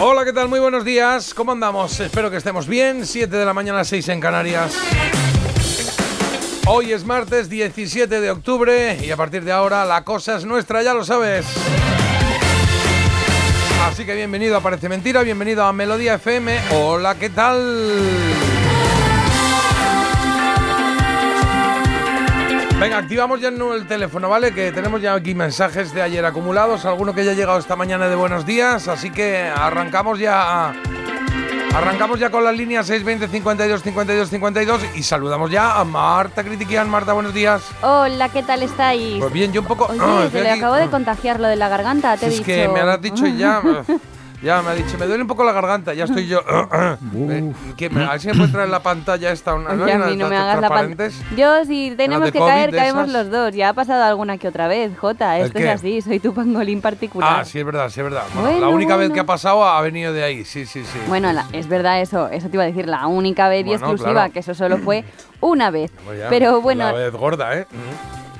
Hola, ¿qué tal? Muy buenos días. ¿Cómo andamos? Espero que estemos bien. 7 de la mañana, 6 en Canarias. Hoy es martes 17 de octubre y a partir de ahora la cosa es nuestra, ya lo sabes. Así que bienvenido a Parece Mentira, bienvenido a Melodía FM. Hola, ¿qué tal? Venga, activamos ya el teléfono, ¿vale? Que tenemos ya aquí mensajes de ayer acumulados, alguno que ya ha llegado esta mañana de buenos días, así que arrancamos ya Arrancamos ya con las líneas 620 52 52 52 y saludamos ya a Marta Critiquian. Marta, buenos días. Hola, ¿qué tal estáis? Pues bien, yo un poco. Oye, ah, te le acabo de contagiar lo de la garganta, te he Es dicho. que me lo has dicho y ya. Ya me ha dicho, me duele un poco la garganta, ya estoy yo. Eh, que me- a ver si me puede traer la pantalla esta. Una, ¿no? Oye, a mí no me hagas la pantalla. Yo, si tenemos que COVID, caer, caemos esas. los dos. Ya ha pasado alguna que otra vez, Jota. ¿El Esto qué? es así, soy tu pangolín particular. Ah, sí, es verdad, sí, es verdad. Bueno, la Bueno, única vez bueno. que ha pasado ha venido de ahí, sí, sí, sí. Bueno, la- es verdad eso, eso te iba a decir, la única vez y exclusiva, claro. que eso solo fue una vez. Ya, Pero bueno, La vez gorda, ¿eh?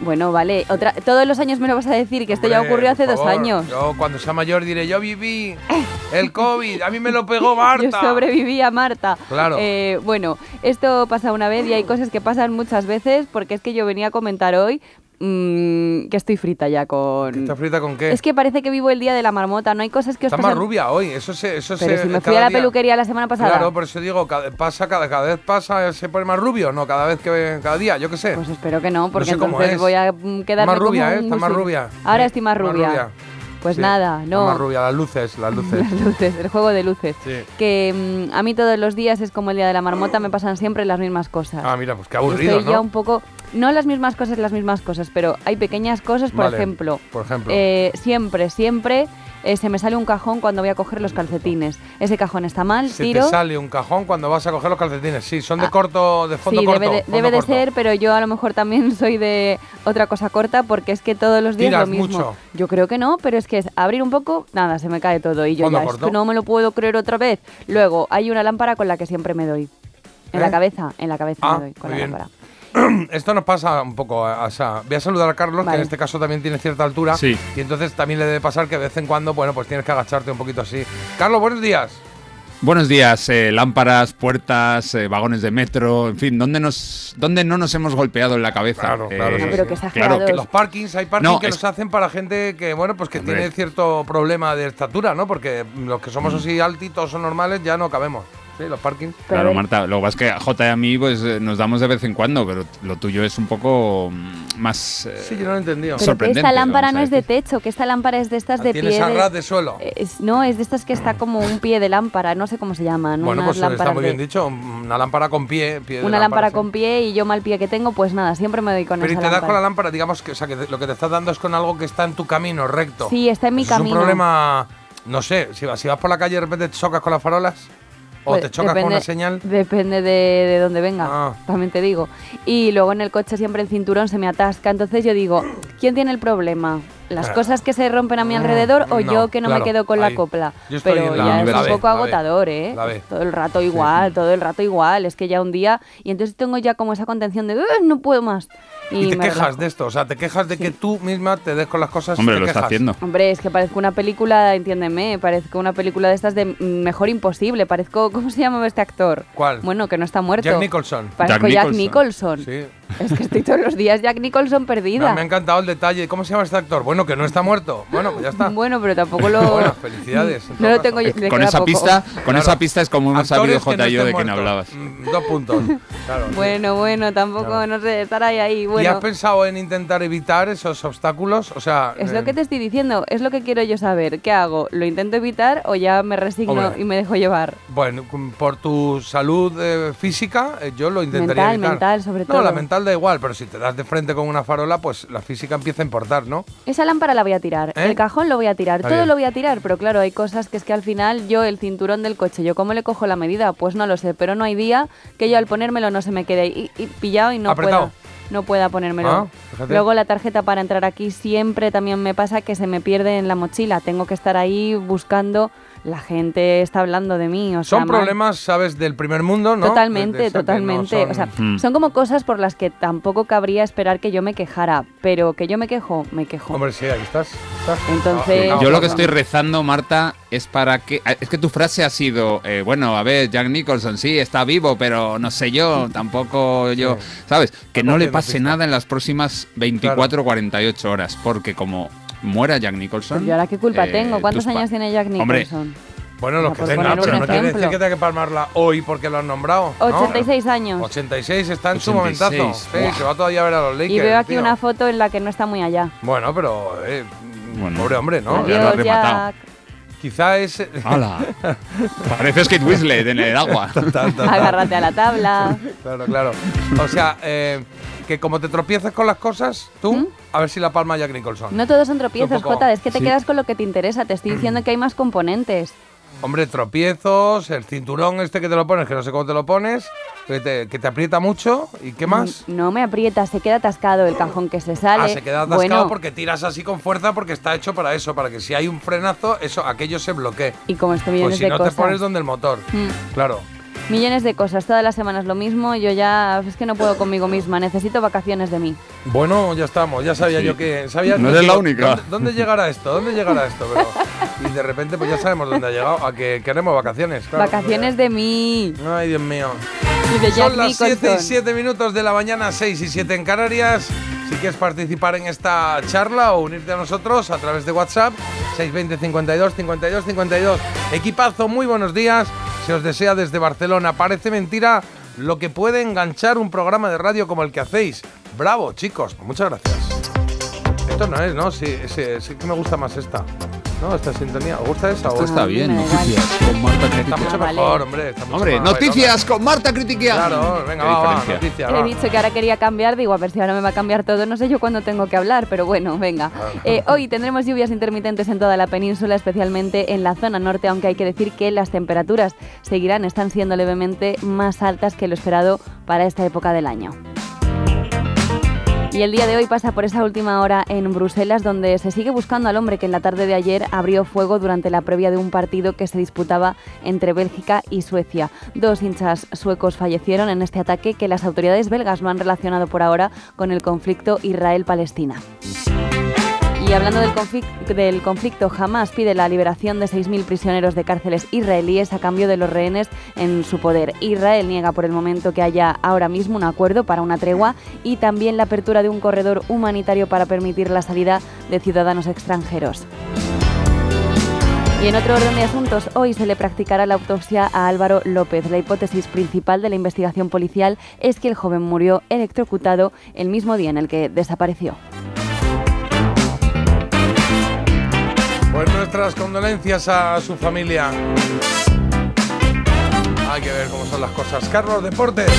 Bueno, vale, otra, todos los años me lo vas a decir, que esto ya ocurrió hace por dos favor, años. Yo cuando sea mayor diré, yo viví el COVID, a mí me lo pegó Marta. Yo sobreviví a Marta. Claro. Eh, bueno, esto pasa una vez y hay cosas que pasan muchas veces porque es que yo venía a comentar hoy mm, que estoy frita ya con... ¿Está frita con qué? Es que parece que vivo el día de la marmota, no hay cosas que os Está más rubia hoy, eso se, eso Pero se- si me fui a la día- peluquería la semana pasada. Claro, por eso digo, cada, pasa, cada, cada vez pasa, se pone más rubio, no, cada vez que cada día, yo qué sé. Pues espero que no, porque sé cómo entonces es. voy a mm, quedarme Más rubia, como ¿eh? Está más rubia. Ahora estoy más rubia. Pues Sí, nada, no. Más rubia, las luces, las luces. Las luces, el juego de luces. Sí. Que mm, a mí todos los días es como el día de la marmota, me pasan siempre las mismas cosas. Ah, mira, pues qué aburrido, Estoy ya ¿no? un poco. No las mismas cosas, las mismas cosas, pero hay pequeñas cosas, por Vale, ejemplo. por ejemplo. eh, siempre, siempre eh, se me sale un cajón cuando voy a coger los calcetines. Ese cajón está mal, Se tiro. te sale un cajón cuando vas a coger los calcetines. Sí, son de Ah, corto, de fondo sí, corto. debe de, fondo debe de corto. ser, pero yo a lo mejor también soy de otra cosa corta porque es que todos los días ¿Tiras lo mismo. mucho? Yo creo que no, pero es que es abrir un poco, nada, se me cae todo y yo ya es corto. que no me lo puedo creer otra vez. Luego hay una lámpara con la que siempre me doy. En ¿Eh? la cabeza, en la cabeza Ah, me doy con la bien. lámpara. Esto nos pasa un poco. a- o sea, voy a saludar a Carlos, que en este caso también tiene cierta altura. Sí. Y entonces también le debe pasar que de vez en cuando, bueno, pues tienes que agacharte un poquito así. Carlos, buenos días. Buenos días, eh, lámparas, puertas, eh, vagones de metro, en fin, ¿dónde, nos, ¿dónde no nos hemos golpeado en la cabeza? Claro, claro, Eh, Ah, pero sí. que exagerados. claro que Los parkings, hay parkings No, que es- los hacen para gente que, bueno, pues que Hombre. tiene cierto problema de estatura, ¿no? Porque los que somos así altitos o normales ya no cabemos. Sí, los parkings. Pero Claro, Marta, lo que pasa es que a J y a mí pues eh, nos damos de vez en cuando, pero lo tuyo es un poco mm, más... eh, Sí, yo no lo he entendido. Pero que sorprendente, esta lámpara no es de techo, que esta lámpara es de estas de pie. Tienes de- de suelo. es- no, es de estas que está como un pie de lámpara, no sé cómo se llaman. bueno, unas pues está muy de- bien dicho. Una lámpara con pie. pie de Una lámpara sí. con pie y yo mal pie que tengo, pues nada, siempre me doy con Pero y esa te das con la lámpara, digamos que, o sea, que lo que te estás dando es con algo que está en tu camino recto. Sí, está en mi Eso Es camino. un problema, no sé, si vas, si vas por la calle y de repente te chocas con las farolas o Pues te chocas con depende- una señal. Depende de, de dónde venga, Ah. también te digo. Y luego en el coche siempre el cinturón se me atasca. Entonces yo digo, ¿quién tiene el problema? ¿Las Ah. cosas que se rompen a mi Mm, alrededor o no, yo que no claro, me quedo con ahí. la copla? Yo estoy Pero la- ya es un poco B, agotador, ¿eh? Todo el rato igual, todo el rato igual. Es que ya un día... Y entonces tengo ya como esa contención de, "Ugh, no puedo más. Y, Y te me quejas relajo. de esto, o sea, te quejas de que tú misma te des con las cosas. Hombre, te lo está quejas. haciendo. Hombre, es que parezco una película, entiéndeme, parezco una película de estas de mm, Mejor Imposible, parezco, ¿cómo se llama este actor? ¿Cuál? Bueno, que no está muerto. Jack Nicholson. Parezco Jack Jack Nicholson. Nicholson. Sí. Es que estoy todos los días Jack Nicholson perdida. No, me ha encantado el detalle. ¿Cómo se llama este actor? Bueno, que no está muerto. Bueno, pues ya está. Bueno, pero tampoco lo... Bueno, felicidades, No lo tengo yo. le con esa poco. pista, con Claro. esa pista es como hemos sabido J no y yo de estén quién hablabas. Mm, Dos puntos. Claro. Bueno, bueno, tampoco, Claro. no sé, estar ahí, ahí. ¿Y Bueno, has pensado en intentar evitar esos obstáculos? O sea, es eh, lo que te estoy diciendo, es lo que quiero yo saber. ¿Qué hago? ¿Lo intento evitar o ya me resigno Hombre. y me dejo llevar? Bueno, por tu salud eh, física, eh, yo lo intentaría Mental, evitar. mental, sobre No, todo. la mental tal da igual, pero si te das de frente con una farola, pues la física empieza a importar, ¿no? Esa lámpara la voy a tirar, ¿Eh? el cajón lo voy a tirar, Está todo bien. lo voy a tirar, pero claro, hay cosas que es que al final yo el cinturón del coche, yo cómo le cojo la medida, pues no lo sé, pero no hay día que yo al ponérmelo no se me quede y, y pillado y no Apretado. pueda no pueda ponérmelo. Ah. Luego la tarjeta para entrar aquí siempre también me pasa que se me pierde en la mochila, tengo que estar ahí buscando, la gente está hablando de mí, o sea, Son mal. problemas, ¿sabes? Del primer mundo, ¿no? Totalmente, no totalmente. son- O sea, Mm. son como cosas por las que tampoco cabría esperar que yo me quejara, pero que yo me quejo, me quejo. Hombre, sí, ahí estás. estás. Entonces- Ah, Yo lo ah, que estoy rezando, Marta, es para que. Es que tu frase ha sido, eh, bueno, a ver, Jack Nicholson sí está vivo, pero no sé yo, tampoco yo. Sí. ¿Sabes? Que no le pase nada en las próximas 24 o 48 horas, porque como muera Jack Nicholson. Pues yo ahora qué culpa eh, tengo. ¿Cuántos años tiene Jack Hombre, Nicholson? Bueno, lo O que sea, por tenga, pero no quiere decir ejemplo. que tenga que palmarla hoy porque lo han nombrado. ¿no? 86 años. 86 está en su 86, momentazo. Sí, se va todavía a ver a los Lakers. Y veo aquí tío. una foto en la que no está muy allá. Bueno, pero. eh, Bueno. pobre hombre, ¿no? ya lo ha Adiós, rematado. Jack. Quizá es. ¡Hala! Pareces Kate en el agua. Agárrate a la tabla. Claro, claro. O sea, eh, que como te tropieces con las cosas, tú, ¿Mm? a ver si la palma Jack Nicholson. No todos son tropiezos, poco- Jota. Es que te Sí. quedas con lo que te interesa. Te estoy diciendo que hay más componentes. Hombre, tropiezos, el cinturón este que te lo pones, que no sé cómo te lo pones, que te, que te aprieta mucho. ¿Y qué más? No me aprieta, se queda atascado el cajón que se sale. Ah, se queda atascado bueno, porque tiras así con fuerza porque está hecho para eso, para que si hay un frenazo, eso, aquello se bloquee. Y como esto Pues millones si de no cosas. te pones donde el motor. Mm. Claro. Millones de cosas, todas las semanas lo mismo. Yo ya es que no puedo conmigo misma. Necesito vacaciones de mí. Bueno, ya estamos, ya sabía Sí. yo que. Sabía No eres la única. ¿dónde, dónde llegará esto? ¿Dónde llegará esto? Pero, y de repente, pues ya sabemos dónde ha llegado. A que queremos vacaciones. claro. vacaciones de mí. Ay, Dios mío. Y de Jack Son las 7 y Nicholson. 7 minutos de la mañana, 6 y 7 en Canarias. Si quieres participar en esta charla o unirte a nosotros a través de WhatsApp, 620 52 52 52. Equipazo, muy buenos días. Se os desea desde Barcelona. Parece mentira lo que puede enganchar un programa de radio como el que hacéis. Bravo, chicos. Muchas gracias. Esto no es, ¿no? Sí, sí, sí que me gusta más esta. ¿No? Esta sintonía. ¿Os gusta esa? Esto o está bien, me da igual. noticias con Marta Está mucho Ah, vale. mejor, hombre. está mucho Hombre, más noticias con Marta Critiquian. Claro, venga, Qué va, va, diferencia. noticias. He va. dicho que ahora quería cambiar, digo, a ver si ahora me va a cambiar todo. No sé yo cuándo tengo que hablar, pero bueno, venga. Eh, hoy tendremos lluvias intermitentes en toda la península, especialmente en la zona norte, aunque hay que decir que las temperaturas seguirán, están siendo levemente más altas que lo esperado para esta época del año. Y el día de hoy pasa por esa última hora en Bruselas, donde se sigue buscando al hombre que en la tarde de ayer abrió fuego durante la previa de un partido que se disputaba entre Bélgica y Suecia. Dos hinchas suecos fallecieron en este ataque que las autoridades belgas no han relacionado por ahora con el conflicto Israel-Palestina. Y hablando del conflicto, del Hamas pide la liberación de 6.000 prisioneros de cárceles israelíes a cambio de los rehenes en su poder. Israel niega por el momento que haya ahora mismo un acuerdo para una tregua y también la apertura de un corredor humanitario para permitir la salida de ciudadanos extranjeros. Y en otro orden de asuntos, hoy se le practicará la autopsia a Álvaro López. La hipótesis principal de la investigación policial es que el joven murió electrocutado el mismo día en el que desapareció. Pues nuestras condolencias a su familia. Hay que ver cómo son las cosas. Carlos, deportes.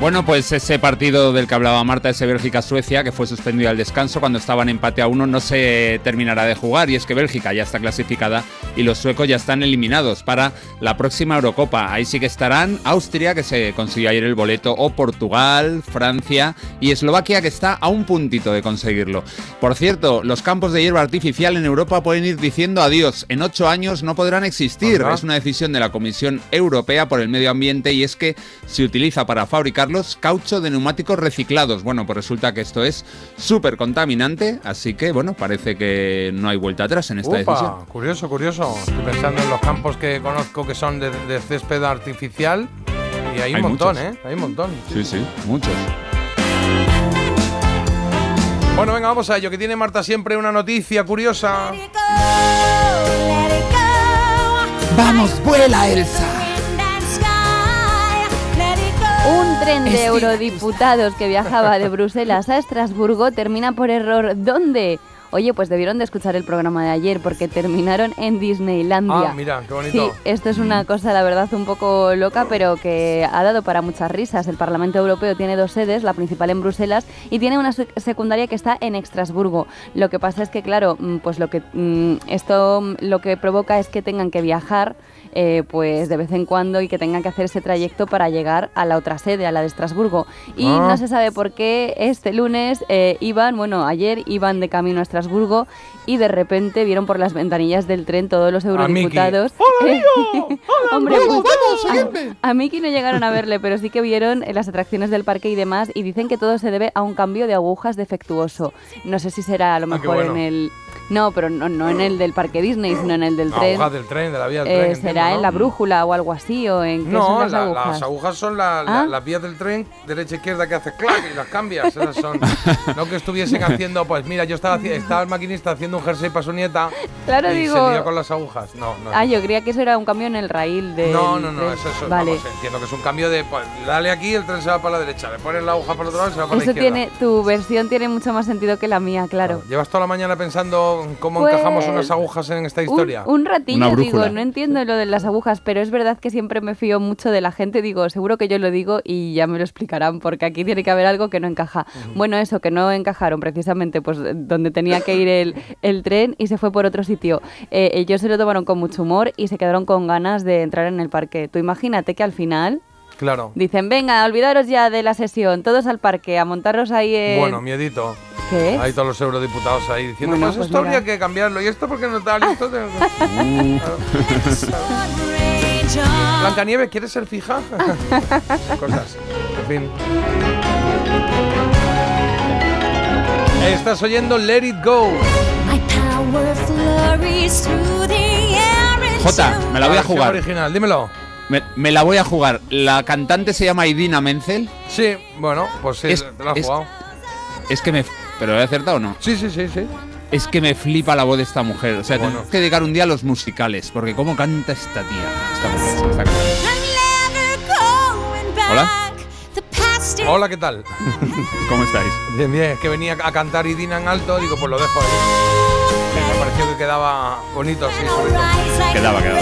Bueno, pues ese partido del que hablaba Marta, ese Bélgica-Suecia, que fue suspendido al descanso cuando estaban empate a uno, no se terminará de jugar. Y es que Bélgica ya está clasificada y los suecos ya están eliminados para la próxima Eurocopa. Ahí sí que estarán Austria, que se consiguió ayer el boleto, o Portugal, Francia y Eslovaquia, que está a un puntito de conseguirlo. Por cierto, los campos de hierba artificial en Europa pueden ir diciendo adiós. En ocho años no podrán existir. Es una decisión de la Comisión Europea por el Medio Ambiente y es que se utiliza para fabricarlos caucho de neumáticos reciclados. Bueno, pues resulta que esto es súper contaminante, así que bueno, parece que no hay vuelta atrás en esta decisión. Upa, curioso, curioso. Estoy pensando en los campos que conozco que son de, de césped artificial. Y hay un Hay montón, muchos. ¿eh? Hay un montón. Sí, sí, muchos. Bueno, venga, vamos a ello, que tiene Marta siempre una noticia curiosa. Vamos, vuela Elsa. Un tren de eurodiputados que viajaba de Bruselas a Estrasburgo termina por error ¿dónde? Oye, pues debieron de escuchar el programa de ayer porque terminaron en Disneylandia. Ah, mira, qué bonito. Sí, esto es una cosa, la verdad, un poco loca, pero que ha dado para muchas risas. El Parlamento Europeo tiene dos sedes, la principal en Bruselas y tiene una sec- secundaria que está en Estrasburgo. Lo que pasa es que, claro, mm, pues lo que mm, esto mm, lo que provoca es que tengan que viajar eh, pues de vez en cuando y que tengan que hacer ese trayecto para llegar a la otra sede, a la de Estrasburgo. Y Ah. no se sabe por qué este lunes eh, iban, bueno, ayer iban de camino a Estrasburgo y de repente vieron por las ventanillas del tren todos los eurodiputados. Eh, Hombre, pues, a, a Miki no llegaron a verle, pero sí que vieron en las atracciones del parque y demás y dicen que todo se debe a un cambio de agujas defectuoso. No sé si será a lo Ah, mejor bueno. en el... No, pero no, no en el del parque Disney, sino en el del tren. Agujas del tren, de la vía del Eh, tren. ¿Será entiendo, en la brújula o algo así? ¿O en No, son las la- agujas? las agujas son la- la- Ah. las vías del tren, derecha izquierda que hace clac y las cambias. Esas son. no que estuviesen haciendo, pues mira, yo estaba, el maquinista haciendo un jersey para su nieta Claro, y digo- se lió con las agujas. No, no. Ah, yo creía que eso era un cambio en el raíl de. no, no, no, eso, eso Vale. vamos, entiendo que es un cambio de, pues, dale aquí, el tren se va para la derecha, le pones la aguja para el otro lado y se va para la Eso izquierda. tiene, tu versión tiene mucho más sentido que la mía, claro. Llevas toda la mañana pensando cómo Pues, encajamos unas agujas en esta Un, historia. un ratillo, Una digo, no entiendo lo de las agujas, pero es verdad que siempre me fío mucho de la gente, digo, seguro que yo lo digo y ya me lo explicarán, porque aquí tiene que haber algo que no encaja. Bueno, eso, que no encajaron precisamente pues donde tenía que ir el, el tren y se fue por otro sitio. Eh, ellos se lo tomaron con mucho humor y se quedaron con ganas de entrar en el parque. Tú imagínate que al final Claro. dicen, venga, olvidaros ya de la sesión, todos al parque, a montaros ahí en... Bueno, miedito. ¿Qué? Hay todos los eurodiputados ahí diciendo, Bueno, pues, pues esto mira. habría que cambiarlo. ¿Y esto por qué no está listo? Blancanieves, ¿quieres ser fija? Cosas. En fin. Estás oyendo Let It Go. Jota, me la voy a jugar. original, dímelo. Me, me la voy a jugar. La cantante se llama Idina Menzel. Sí, bueno, pues sí, Es- te lo has es- jugado. Es que me. ¿Pero lo he acertado o no? Sí, sí, sí, sí. Es que me flipa la voz de esta mujer. O sea, Bueno. tenemos que dedicar un día a los musicales. Porque cómo canta esta tía. Esta mujer, esta. Hola. Hola, ¿qué tal? ¿Cómo estáis? Bien, bien, es que venía a cantar Idina en alto, digo, pues lo dejo ahí. Me pareció que quedaba bonito así, sobre todo. Quedaba, quedaba.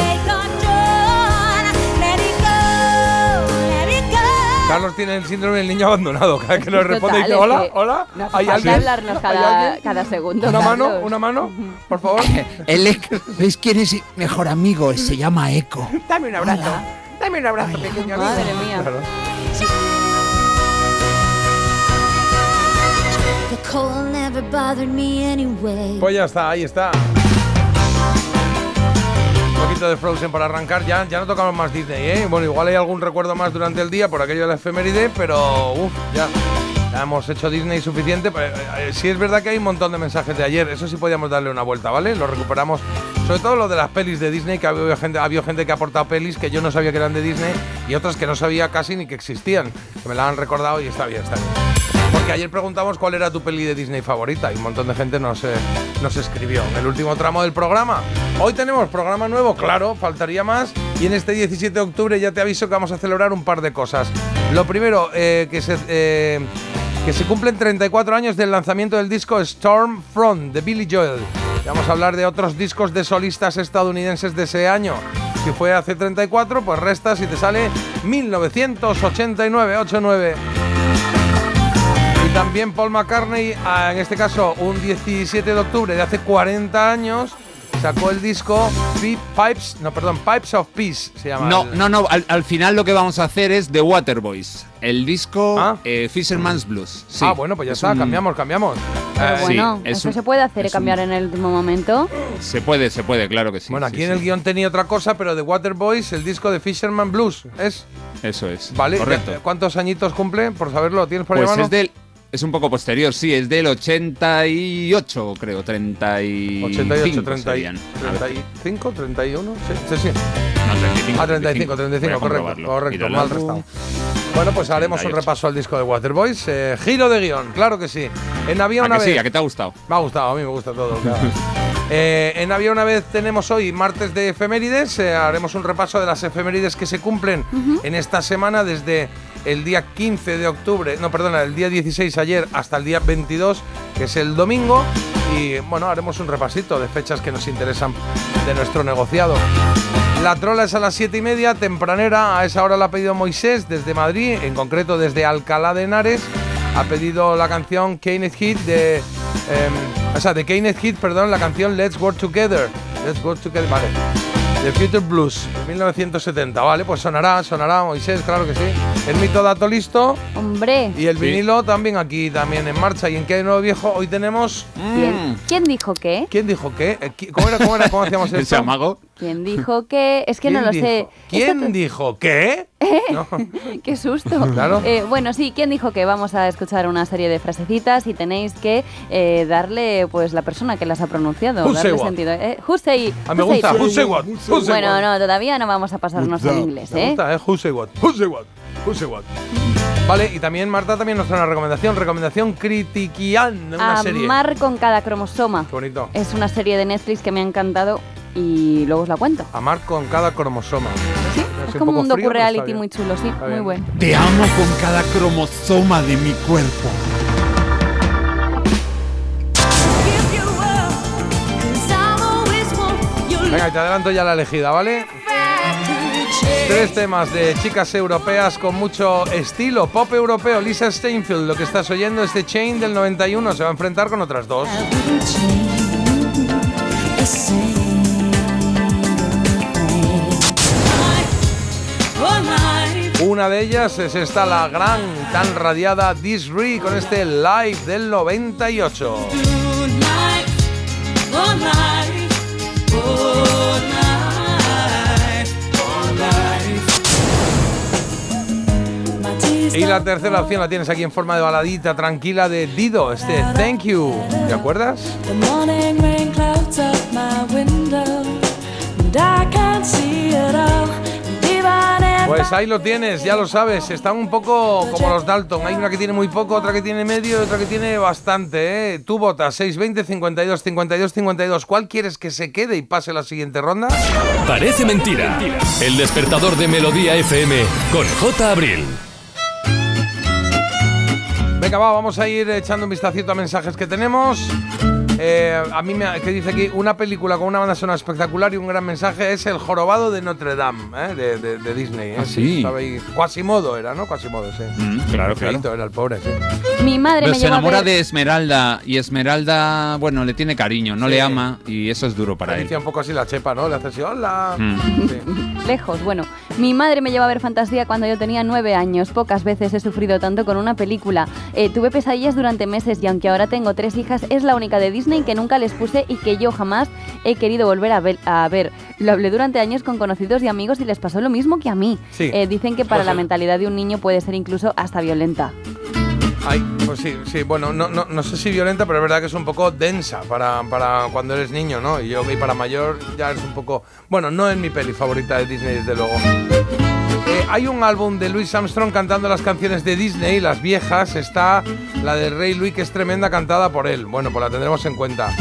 Carlos tiene el síndrome del niño abandonado. Cada vez que le responde dice, hola, hola, No hace ¿hay alguien? hablarnos ¿Hay cada, cada segundo. Una mano, Carlos. una mano, por favor. Él es, ¿Veis quién es mejor amigo? Se llama Eco. Dame un abrazo. Dame un abrazo, pequeño amigo. Madre mía. Claro. Pues ya está, ahí está. De Frozen para arrancar. Ya, ya no tocamos más Disney, ¿eh? Bueno, igual hay algún recuerdo más durante el día por aquello de la efeméride, pero uff, ya. Hemos hecho Disney suficiente. Eh, eh, sí es verdad que hay un montón de mensajes de ayer. Eso sí podíamos darle una vuelta, ¿vale? Lo recuperamos. Sobre todo lo de las pelis de Disney, que había gente, había gente que ha aportado pelis que yo no sabía que eran de Disney y otras que no sabía casi ni que existían. Que me la han recordado y está bien, está bien. Ayer preguntamos cuál era tu peli de Disney favorita y un montón de gente nos, eh, nos escribió el último tramo del programa. Hoy tenemos programa nuevo, claro, faltaría más. Y en este 17 de octubre ya te aviso que vamos a celebrar un par de cosas. Lo primero, eh, que, se, eh, que se cumplen 34 años del lanzamiento del disco Stormfront de Billy Joel. Vamos a hablar de otros discos de solistas estadounidenses de ese año. Si fue hace 34, pues restas y te sale 1989, 89. También Paul McCartney, ah, en este caso un 17 de octubre de hace 40 años, sacó el disco Pi- Pipes, no, perdón, Pipes of Peace se llama. No, el- no, no. Al, al final lo que vamos a hacer es The Waterboys. El disco Ah. eh, Fisherman's Blues. Sí, ah, bueno, pues ya es está, un- cambiamos, cambiamos. Pero Eh, bueno, sí, es eso un- se puede hacer, cambiar un- en el último momento. Se puede, se puede, claro que sí. bueno, sí, aquí en sí. el guion tenía otra cosa, pero The Waterboys, el disco de Fisherman Blues, ¿es? Eso es. ¿Vale? Correcto. ¿Cuántos añitos cumple? Por saberlo, ¿tienes por ahí Pues es del. Es un poco posterior, sí, es del 88, creo, 35 88, 30, serían. A ver, 35, 31, sí, sí, sí. no, 35. Ah, 35, 35, Voy a correcto, comprobarlo. correcto, mal restado. Bueno, pues haremos un 38. repaso al disco de Waterboys. Eh, giro de guion, claro que sí. En Había ¿A una que vez. sí? ¿A que te ha gustado? Me ha gustado, a mí me gusta todo. Eh, en Había una vez tenemos hoy martes de efemérides. eh, haremos un repaso de las efemérides que se cumplen en esta semana desde el día 15 de octubre, no, perdona, el día 16 ayer hasta el día 22, que es el domingo. y bueno, haremos un repasito de fechas que nos interesan de nuestro negociado. La trola es a las 7 y media, tempranera, a esa hora la ha pedido Moisés desde Madrid, en concreto desde Alcalá de Henares. Ha pedido la canción Kenneth Hit de. em, o sea, de Kenneth Hit, perdón, la canción Let's Work Together. Let's Work Together, vale. The Future Blues, 1970. Vale, pues sonará, sonará Moisés, claro que sí. El mito dato listo. Hombre, Y el vinilo también aquí, también en marcha. ¿Y en qué hay nuevo viejo? Hoy tenemos. ¿quién, ¿quién dijo qué? ¿Quién dijo qué? Eh, ¿Cómo era? ¿Cómo era? ¿Cómo hacíamos esto? Ese amago. ¿Quién dijo qué? Es que no ¿Quién lo dijo? sé. ¿Quién Esto dijo qué? No. Qué susto. Claro. Eh, bueno, sí, ¿quién dijo que vamos a escuchar una serie de frasecitas y tenéis que eh, darle pues la persona que las ha pronunciado? Darle say sentido. Eh, who say- Ah, me who say gusta. what? Who say what? Who say Bueno, what? no, todavía no vamos a pasarnos al inglés, Me ¿eh? gusta, ¿eh? Who say what? Who say what? Who say what? Vale, y también Marta también nos trae una recomendación. Recomendación critiquian una serie. Amar con cada cromosoma. Qué bonito. Es una serie de Netflix que me ha encantado y luego os la cuento. Amar con cada cromosoma. Sí, Es es un como un docu-reality bien. muy chulo, sí, muy bueno. Te amo con cada cromosoma de mi cuerpo. Venga, te adelanto ya la elegida, ¿vale? Tres temas de chicas europeas con mucho estilo, pop europeo. Lisa Steinfeld, lo que estás oyendo es The Chain del 91, se va a enfrentar con otras dos. Una de ellas es esta, la gran, tan radiada Disree con este live del 98. Y la tercera opción la tienes aquí en forma de baladita tranquila de Dido, este Thank You. ¿Te acuerdas? Pues ahí lo tienes, ya lo sabes. Están un poco como los Dalton. Hay una que tiene muy poco, otra que tiene medio y otra que tiene bastante. ¿eh? Tú votas 620 52 52 52. ¿Cuál quieres que se quede y pase la siguiente ronda? Parece mentira. El despertador de Melodía FM con J. Abril. Venga, va, vamos a ir echando un vistacito a mensajes que tenemos. Eh, a mí me que dice aquí una película con una banda sonora espectacular y un gran mensaje es El jorobado de Notre Dame, ¿eh? de, de- de Disney. ¿eh? Ah, sí. sabéis. Quasimodo era, ¿no? Quasimodo, sí. Mm, claro, claro. era el pobre, sí. Mi madre Pero me se enamora ver- de Esmeralda y Esmeralda, bueno, le tiene cariño, no Sí. le ama y eso es duro para él. Alicia un poco así la chepa, ¿no? Le hace así, hola. Mm. Sí. Lejos, bueno. Mi madre me llevó a ver fantasía cuando yo tenía nueve años. Pocas veces he sufrido tanto con una película. Eh, tuve pesadillas durante meses y aunque ahora tengo tres hijas, es la única de Disney que nunca les puse y que yo jamás he querido volver a ver. A ver. Lo hablé durante años con conocidos y amigos y les pasó lo mismo que a mí. Sí. Eh, dicen que para Pues la sí. mentalidad de un niño puede ser incluso hasta violenta. Ay, pues sí, sí, bueno, no, no, no sé si violenta, pero es verdad que es un poco densa para, para cuando eres niño, ¿no? Y yo, y para mayor ya es un poco. Bueno, no es mi peli favorita de Disney, desde luego. Eh, hay un álbum de Louis Armstrong cantando las canciones de Disney, las viejas. Está la de Rey Louis, que es tremenda, cantada por él. Bueno, pues la tendremos en cuenta.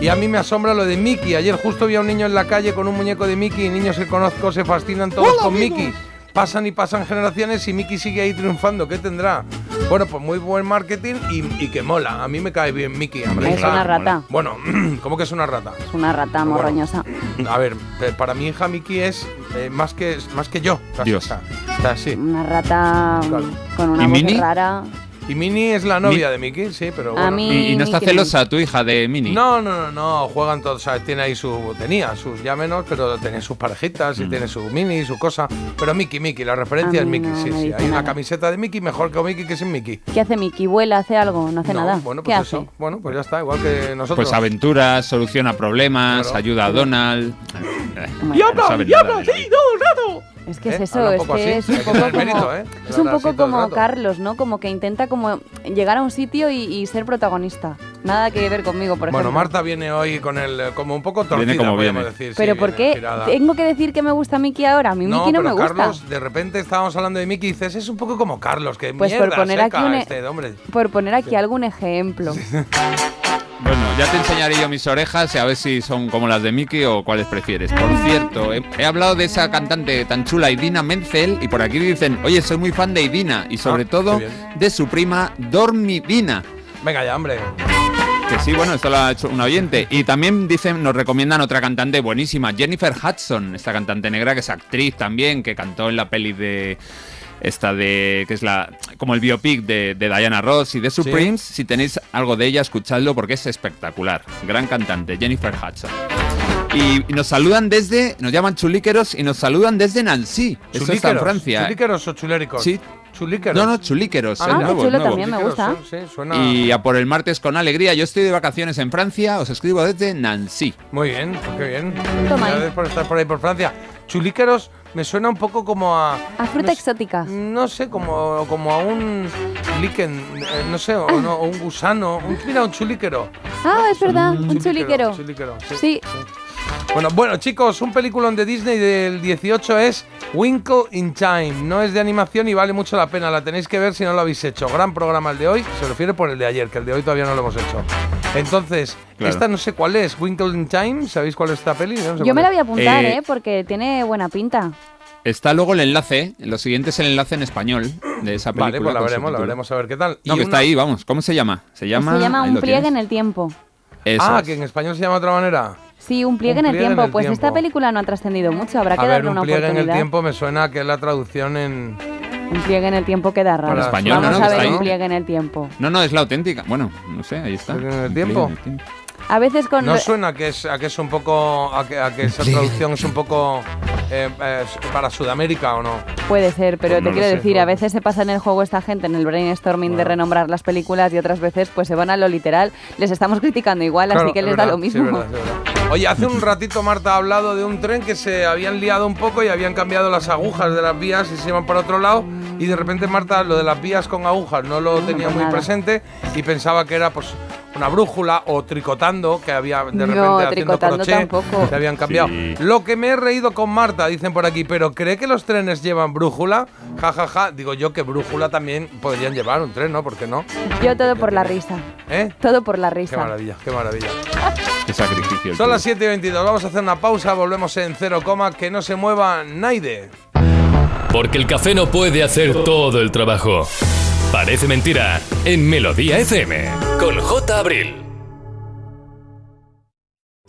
Y a mí me asombra lo de Mickey. Ayer justo vi a un niño en la calle con un muñeco de Mickey y niños que conozco se fascinan todos con Mickey. Pasan y pasan generaciones y Mickey sigue ahí triunfando. ¿Qué tendrá? Bueno, pues muy buen marketing y, y que mola. A mí me cae bien Mickey. hombre, Es claro. una rata. Bueno, ¿cómo que es una rata? Es una rata Bueno. morroñosa. A ver, para mi hija Mickey es eh, más, que, más que yo. casi, Dios. o sea, o sea, sí. Una rata Claro. con una ¿Y voz rara. Y Minnie es la novia de Mickey, sí, pero bueno. mí- ¿Y, y no está Mickey celosa tu hija de Mini? No, no, no, no, juegan todos, o sea, tiene ahí su, tenía sus ya menos, pero tenía sus parejitas y tiene su mini, su cosa, pero Mickey, Mickey, la referencia A es Mickey, no sí, me sí, hay una camiseta de Mickey mejor que Mickey que sin Mickey. ¿Qué hace Mickey? ¿Vuela? ¿Hace algo? No hace No, nada. Bueno, ¿Qué pues hace? eso, bueno, pues ya está, igual que nosotros. Pues aventuras, soluciona problemas, Claro. ayuda a Donald. ¡Y habla, y nada habla, sí, Mickey. Es que es ¿Eh? eso, es poco que así, es un poco como, mérito, ¿eh? es un poco como. Carlos, ¿no? Como que intenta como llegar a un sitio y, y ser protagonista. Nada que ver conmigo, por Bueno, ejemplo. Marta viene hoy con el, eh, como un poco torcida, Viene como viene. decir. sí, Pero ¿por viene qué tengo que decir que me gusta Mickey ahora? A mí Mickey no, pero me gusta. Carlos, de repente estábamos hablando de Mickey y dices, es un poco como Carlos, que Pues por mierda poner seca aquí un e- este hombre. Por poner aquí algún ejemplo. Bueno, ya te enseñaré yo mis orejas y a ver si son como las de Mickey o cuáles prefieres. Por cierto, he, he hablado de esa cantante tan chula, Idina Menzel, y por aquí dicen, oye, soy muy fan de Idina y sobre Ah, todo qué bien. de su prima Dormidina. Venga ya, hombre. Que sí, bueno, esto lo ha hecho un oyente. Y también dicen, nos recomiendan otra cantante buenísima, Jennifer Hudson, esta cantante negra que es actriz también, que cantó en la peli de esta de que es la como el biopic de, de Diana Ross y de Supremes. Si tenéis algo de ella, escuchadlo porque es espectacular. Gran cantante, Jennifer Hudson. Y, y nos saludan desde, nos llaman chulíqueros y nos saludan desde Nancy. Eso está en. Francia. ¿Chulíqueros o chuléricos? Sí. Chulíqueros. No, no, chulíqueros. Ah, nuevo, chulo nuevo. también, me gusta. Sí, sí, suena... Y a por el martes con alegría. Yo estoy de vacaciones en Francia, os escribo desde Nancy. Muy bien, qué bien. Toma ahí. Felicidades por estar por ahí por Francia. Chulíqueros me suena un poco como a... A fruta no sé- exótica. No sé, como, como a un líquen, eh, no sé, o, no, o un gusano. Un, mira, un chulíquero. Ah, es verdad, un chulíquero. chulíquero, sí. Sí, Bueno, bueno, chicos, un peliculón de Disney del 18 es Winkle in Time. No es de animación y vale mucho la pena. La tenéis que ver si no lo habéis hecho. Gran programa el de hoy. Se refiere por el de ayer, que el de hoy todavía no lo hemos hecho. Entonces, Claro. esta no sé cuál es. Winkle in Time. ¿Sabéis cuál es esta peli? No sé yo me la voy a apuntar, Eh, ¿eh? Porque tiene buena pinta. Está luego el enlace, lo siguiente es el enlace en español de esa película. Vale, pues la veremos, la veremos a ver qué tal. No, Y que una- está ahí, vamos. ¿Cómo se llama? Se llama. Se llama un pliegue en el tiempo. Eso Ah, es. que en español se llama de otra manera. Sí, un pliegue, Un en, el pliegue en tiempo. el Pues esta tiempo. película no ha trascendido mucho, habrá que A ver, darle un una pliegue en el oportunidad. tiempo me suena que es la traducción en... Un pliegue en el tiempo queda raro. Para español, Vamos ¿no? a Que ver un pliegue en el tiempo. No, no, es la auténtica. Bueno, no sé, ahí está. ¿Pliegue en el Un tiempo? pliegue en el tiempo. A veces con... No suena que es, a que es un poco... A que, a que esa traducción es un poco... eh, eh, para Sudamérica o no. Puede ser, pero Pues te no quiero sé. decir, a veces se pasa en el juego esta gente en el brainstorming de renombrar las películas y otras veces pues se van a lo literal. Les estamos criticando igual, Claro, así que es les da lo mismo. verdad, verdad. Oye, hace un ratito Marta ha hablado de un tren que se habían liado un poco y habían cambiado las agujas de las vías y se iban para otro lado y de repente Marta lo de las vías con agujas no lo tenía muy nada. presente y pensaba que era pues una brújula o tricotando que había de No, repente haciendo tricotando crochet, tampoco. se habían cambiado. Sí. Lo que me he reído con Marta, dicen por aquí, pero ¿cree que los trenes llevan brújula? Ja, ja, ja. Digo yo que brújula también podrían llevar un tren, ¿no? ¿Por qué no? Yo todo por la risa. ¿Eh? Todo por la Qué risa. maravilla, qué maravilla. Qué sacrificio. Son las 7 y 22, vamos a hacer una pausa, volvemos en cero coma, que no se mueva Naide. Porque el café no puede hacer todo el trabajo. Parece mentira en Melodía FM con J. Abril.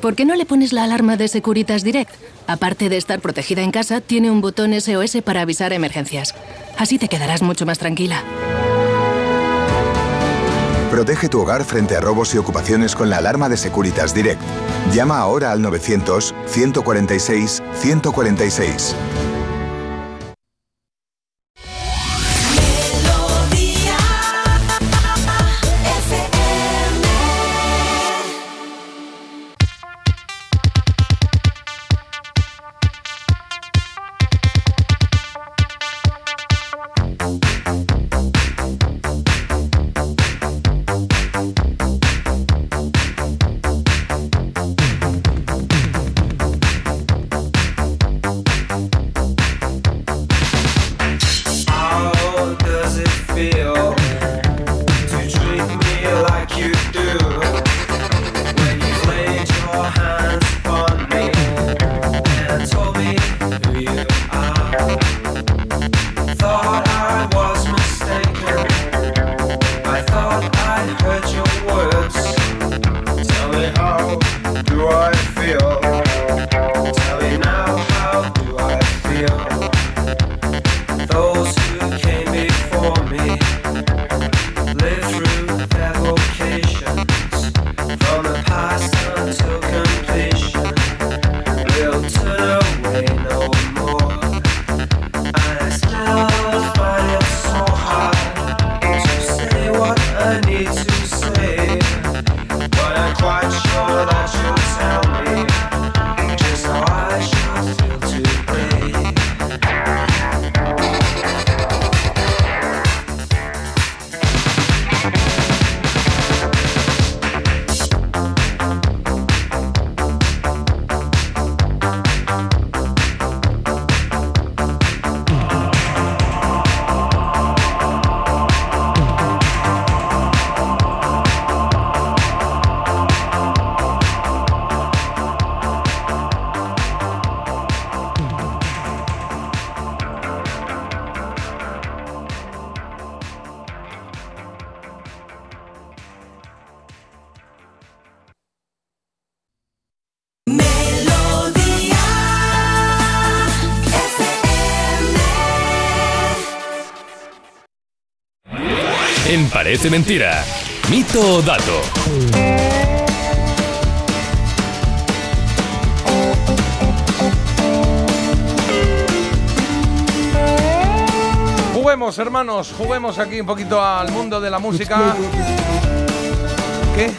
¿Por qué no le pones la alarma de Securitas Direct? Aparte de estar protegida en casa, tiene un botón SOS para avisar emergencias. Así te quedarás mucho más tranquila. Protege tu hogar frente a robos y ocupaciones con la alarma de Securitas Direct. Llama ahora al 900-146-146. En Parece Mentira. Mito o dato. Juguemos, hermanos, juguemos aquí un poquito al mundo de la música. ¿Qué?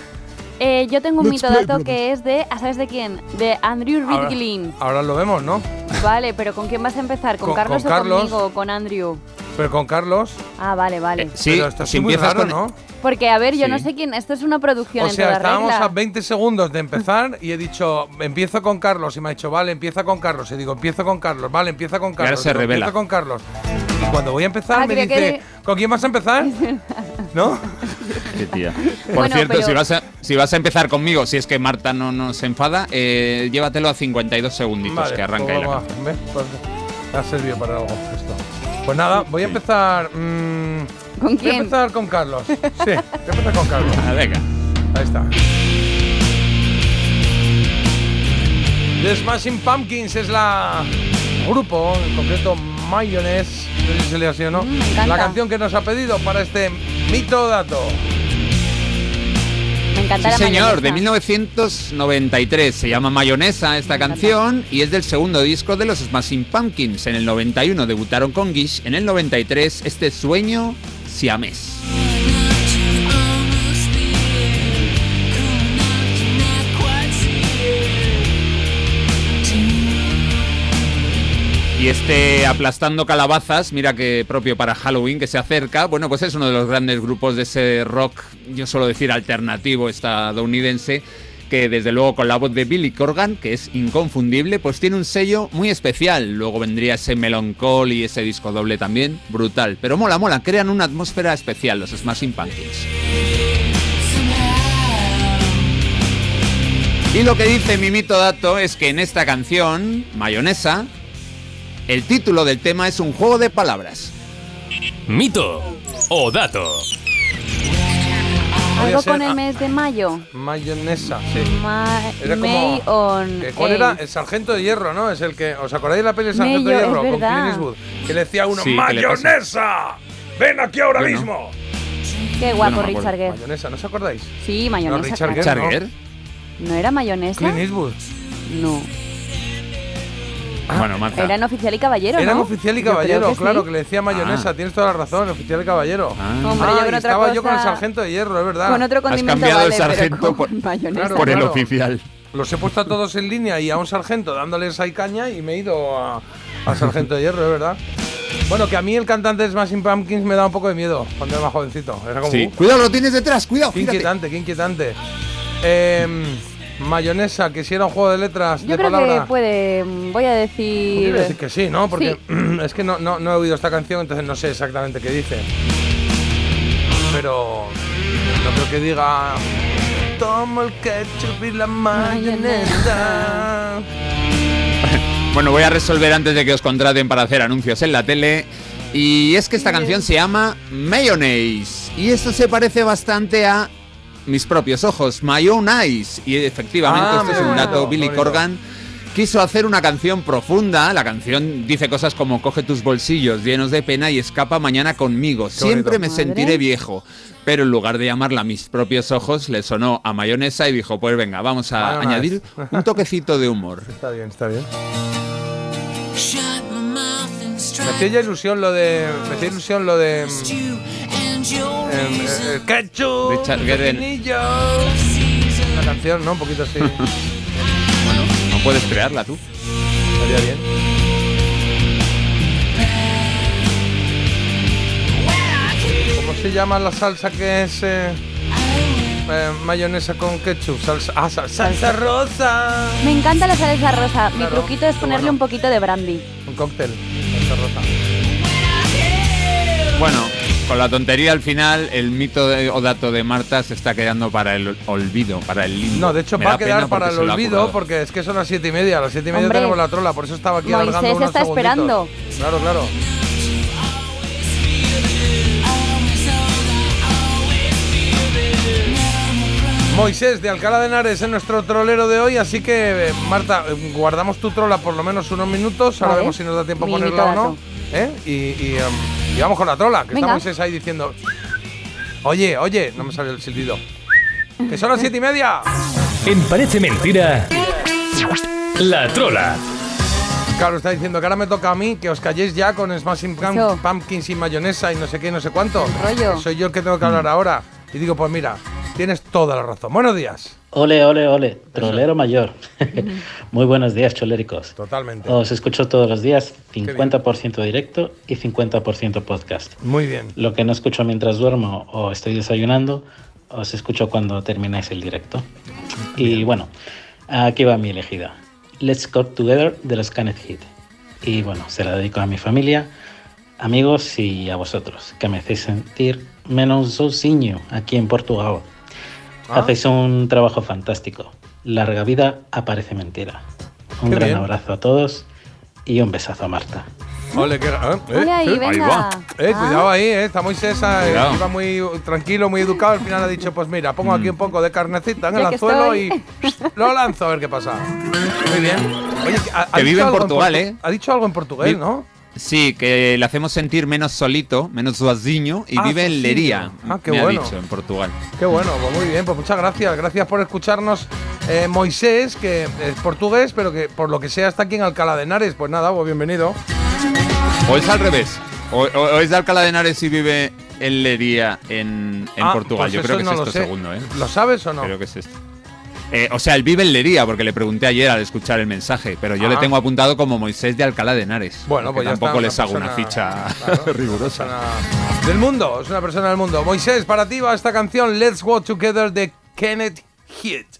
Eh, yo tengo un Let's mito dato que es de, ¿a ¿sabes de quién? De Andrew Ridgelin. ahora lo vemos, ¿no? Vale, pero ¿con quién vas a empezar? ¿Con, Con- Carlos con o Carlos. conmigo o con Andrew? Pero con Carlos. Ah, vale, vale. Sí, Pero esto es si muy empiezas raro, con- ¿no? Porque, a ver, yo Sí. no sé quién. Esto es una producción O en sea, toda estábamos regla. a 20 segundos de empezar y he dicho, empiezo con Carlos. Y me ha dicho, vale, empieza con Carlos. Y digo, empiezo con Carlos. Vale, empieza con ahora Carlos. se Digo, revela. Empiezo con Carlos. Y cuando voy a empezar Ah, me dice, que- ¿con quién vas a empezar? ¿No? Qué tía. Por Bueno, cierto, pero- si, vas a, si vas a empezar conmigo, si es que Marta no nos enfada, eh, llévatelo a 52 segunditos Vale, que arranca pues ahí la vamos canción. a- ¿ves? Pues me ha servido para algo esto. Pues nada, voy a empezar. mm, ¿Con Voy a quién? empezar con Carlos. Sí, voy a empezar con Carlos. Ah, venga. Ahí está. The Smashing Pumpkins es la grupo, en concreto Mayonnaise, no sé si se lee así o no. Mm, la canción que nos ha pedido para este mito dato. Encanta Sí, la señor, de mayonesa. 1993. Se llama Mayonesa esta Me encanta. canción y es del segundo disco de los Smashing Pumpkins. En el 91 debutaron con Gish, en el 93 este sueño siamés. Y este aplastando calabazas, mira que propio para Halloween que se acerca, bueno, pues es uno de los grandes grupos de ese rock, yo suelo decir alternativo estadounidense, que desde luego con la voz de Billy Corgan, que es inconfundible, pues tiene un sello muy especial. Luego vendría ese Melancholy, ese disco doble también, brutal. Pero mola, mola, crean una atmósfera especial los Smashing Pumpkins. Y lo que dice mi mito dato es que en esta canción, Mayonesa, el título del tema es un juego de palabras. Mito o dato. Algo con el ah, mes de mayo. Mayonesa, sí. Ma- Era May como. on que ¿Cuál era? El sargento de hierro, ¿no? Es el que. ¿Os acordáis de la peli del sargento Mayo, de es hierro con verdad. Clint Eastwood? Que le decía a uno: Sí, ¿qué le pasa? ¡Mayonesa! ¡Ven aquí ahora Bueno. mismo! Qué guapo, no me acuerdo. Richard Gere. Mayonesa, ¿no os acordáis? Sí, mayonesa. Richard claro. Gere. Charger. ¿No era mayonesa? Clint Eastwood. No. Bueno, Marta. Eran oficial y caballero, Eran ¿no? oficial y caballero, que claro, sí. que le decía mayonesa. Ah. Tienes toda la razón, oficial y caballero. Ah. Hombre, Ah, yo y con otra estaba yo con el cosa- sargento de hierro, es verdad. Con otro Has condimento cambiado el vale, sargento con por- mayonesa. Claro. por el oficial. Los he puesto a todos en línea y a un sargento dándoles ahí caña y me he ido a- al sargento de hierro, es verdad. Bueno, que a mí el cantante de Smashing Pumpkins me da un poco de miedo cuando era más jovencito. Era como, Sí. uh, Cuidado, lo tienes detrás, cuidado. qué inquietante, qué inquietante. Em, mayonesa, que si era un juego de letras, Yo de creo palabra. que puede. mm, Voy a decir. quiero decir que sí, ¿no? Porque es que no, no, no he oído esta canción, entonces no sé exactamente qué dice. Pero no creo que diga. Tomo el ketchup y la mayonesa. Bueno, voy a resolver antes de que os contraten para hacer anuncios en la tele. Y es que esta canción se llama Mayonnaise. Y esto se parece bastante a mis propios ojos, My Own Eyes. Y efectivamente, Ah, este es un dato. Billy bonito. Corgan quiso hacer una canción profunda. La canción dice cosas como coge tus bolsillos llenos de pena y escapa mañana conmigo. Siempre me Madre. sentiré viejo. Pero en lugar de llamarla a mis propios ojos, le sonó a mayonesa y dijo, pues venga, vamos a añadir un toquecito de humor. Está bien, está bien. Me hacía ilusión lo de. Me hacía ilusión lo de. El ketchup. Richard Gere. pepinillo. La canción, ¿no? Un poquito así. Bueno, no puedes crearla tú. Estaría bien. ¿Cómo se llama la salsa que es eh, eh, mayonesa con ketchup? Salsa, ah, sal- salsa rosa. Me encanta la salsa rosa. Mi Claro, truquito es ponerle bueno. un poquito de brandy. Un cóctel. Salsa rosa. Bueno, con la tontería al final, el mito de- o dato de Marta se está quedando para el olvido, para el limbo. No, de hecho Me va a quedar para el olvido porque es que son las siete y media. A las siete y media Hombre, tenemos la trola, por eso estaba aquí alargando Moisés unos está segunditos. esperando. Claro, claro. Moisés de Alcalá de Henares es nuestro trolero de hoy, así que eh, Marta, eh, guardamos tu trola por lo menos unos minutos, ahora Vale. vemos si nos da tiempo a ponerla o no. ¿eh? Y, y, em, y vamos con la trola, que Venga. está Moisés ahí diciendo... Oye, oye, no me salió el silbido. Que son las siete y media. En Parece Mentira, La Trola. Claro, está diciendo que ahora me toca a mí que os calléis ya con Smashing Pum-. Pumpkins sin mayonesa y no sé qué, no sé cuánto. rollo. Soy yo el que tengo que hablar ahora. Y digo, pues mira, tienes toda la razón. Buenos días. Ole, ole, ole, trolero mayor. Muy buenos días, choléricos. Totalmente. Os escucho todos los días, 50% directo y 50% podcast. Muy bien. Lo que no escucho mientras duermo o estoy desayunando, os escucho cuando termináis el directo. Y bueno, aquí va mi elegida. Let's Go Together de los Canet Hit. Y bueno, se la dedico a mi familia, amigos y a vosotros, que me hacéis sentir menos sozinho aquí en Portugal. Ah. Hacéis un trabajo fantástico. Larga vida aparece mentira. Un Qué gran bien. abrazo a todos y un besazo a Marta. Ole, que, ¿eh? Ahí, ¿Eh? venga. Eh, Ah. cuidado ahí, eh. Está muy sesa, eh, iba muy tranquilo, muy educado. Al final ha dicho, pues mira, pongo aquí un poco de carnecita en el Ya anzuelo y lo lanzo a ver qué pasa. Muy bien. Oye, ha- ha Que vive en Portugal, portu- ¿eh? Ha dicho algo en portugués, Vi- ¿no? Sí, que le hacemos sentir menos solito, menos sozinho y Ah, vive en. Lería. Ah, qué me bueno. ha dicho, en Portugal. Qué bueno, pues muy bien, pues muchas gracias. Gracias por escucharnos. Eh, Moisés, que es portugués, pero que por lo que sea está aquí en Alcalá de Henares. Pues nada, pues bienvenido. O es al revés. O, o- o es de Alcalá de Henares y vive en Lería en, en Ah, Portugal. pues Yo creo que no es lo esto sé. segundo, ¿eh? ¿Lo sabes o no? Creo que es esto. Eh, o sea, él vive en Lería, porque le pregunté ayer al escuchar el mensaje, pero yo le tengo apuntado como Moisés de Alcalá de Henares. Bueno, pues ya tampoco les hago una ficha claro, rigurosa. una del mundo, es una persona del mundo. Moisés, para ti va esta canción Let's Walk Together de Kenneth Heath.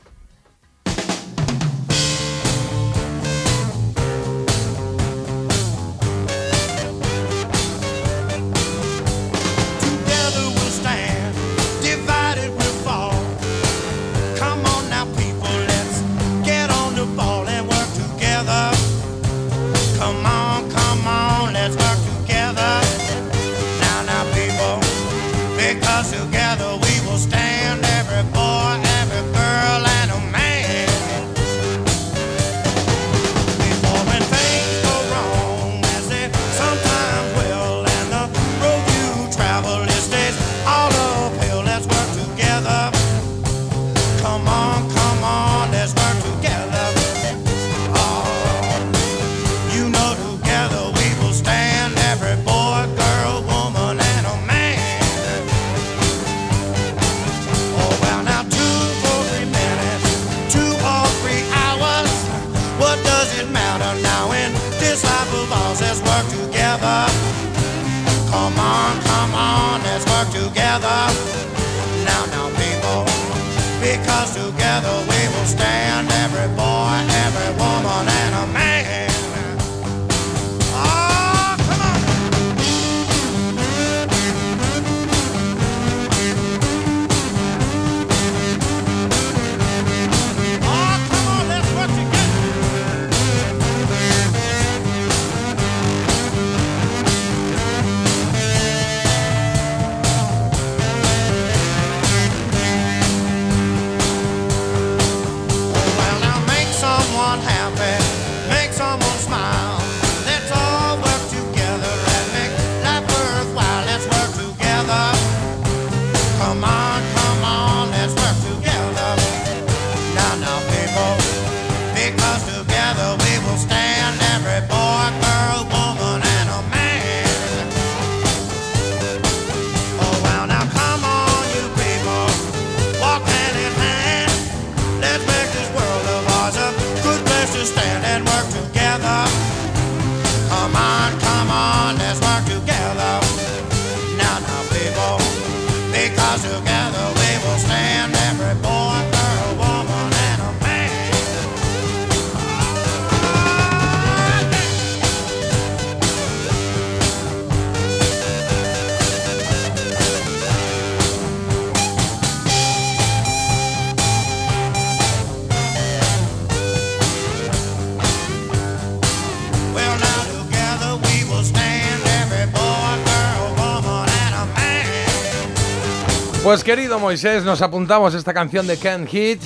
Pues querido Moisés, nos apuntamos esta canción de Ken Heat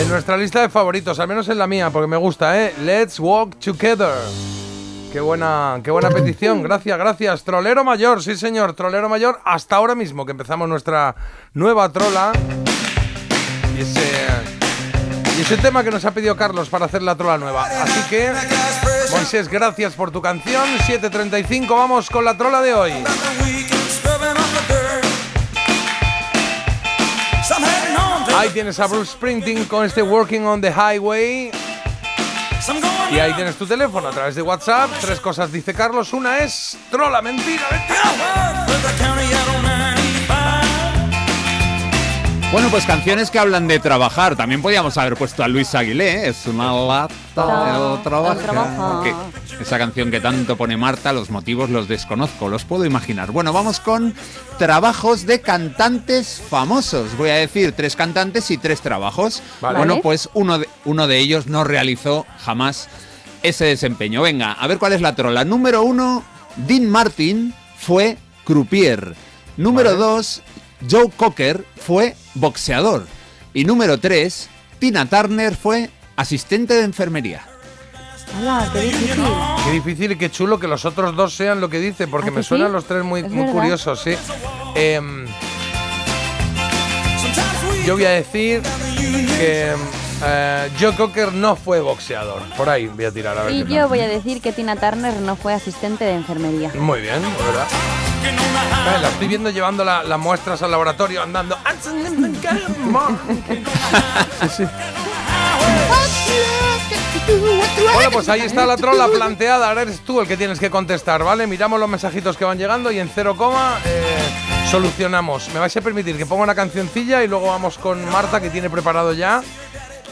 en nuestra lista de favoritos, al menos en la mía, porque me gusta, ¿eh? Let's Walk Together. Qué buena, qué buena petición. Gracias, gracias. Trolero mayor, sí señor, trolero mayor. Hasta ahora mismo que empezamos nuestra nueva trola. Y ese, y ese tema que nos ha pedido Carlos para hacer la trola nueva. Así que, Moisés, gracias por tu canción. 7.35, vamos con la trola de hoy. Ahí tienes a Bruce Sprinting con este Working on the Highway. Y ahí tienes tu teléfono a través de WhatsApp. Tres cosas dice Carlos. Una es trola, mentira, Bueno, pues canciones que hablan de trabajar. También podíamos haber puesto a Luis Aguilé. ¿eh? Es una lata de trabajo. Esa canción que tanto pone Marta, los motivos los desconozco, los puedo imaginar. Bueno, vamos con trabajos de cantantes famosos. Voy a decir tres cantantes y tres trabajos. Vale. Bueno, pues uno de, uno de ellos no realizó jamás ese desempeño. Venga, a ver cuál es la trola. Número uno, Dean Martin fue croupier. Número dos, Joe Cocker fue boxeador. Y número tres, Tina Turner fue asistente de enfermería. Hola, qué difícil. Qué difícil y qué chulo que los otros dos sean lo que dice, porque ¿A que me suenan los tres muy, muy curiosos, sí. Em, yo voy a decir que eh, Joe Cocker no fue boxeador. Por ahí voy a tirar a ver Y yo voy a decir que Tina Turner no fue asistente de enfermería. Muy bien, verdad. Eh, la estoy viendo llevando la- las muestras al laboratorio, andando. Sí, sí. Bueno, pues ahí está la trola planteada. Ahora eres tú el que tienes que contestar, ¿vale? Miramos los mensajitos que van llegando y en cero coma eh, solucionamos. Me vais a permitir que ponga una cancioncilla y luego vamos con Marta que tiene preparado ya.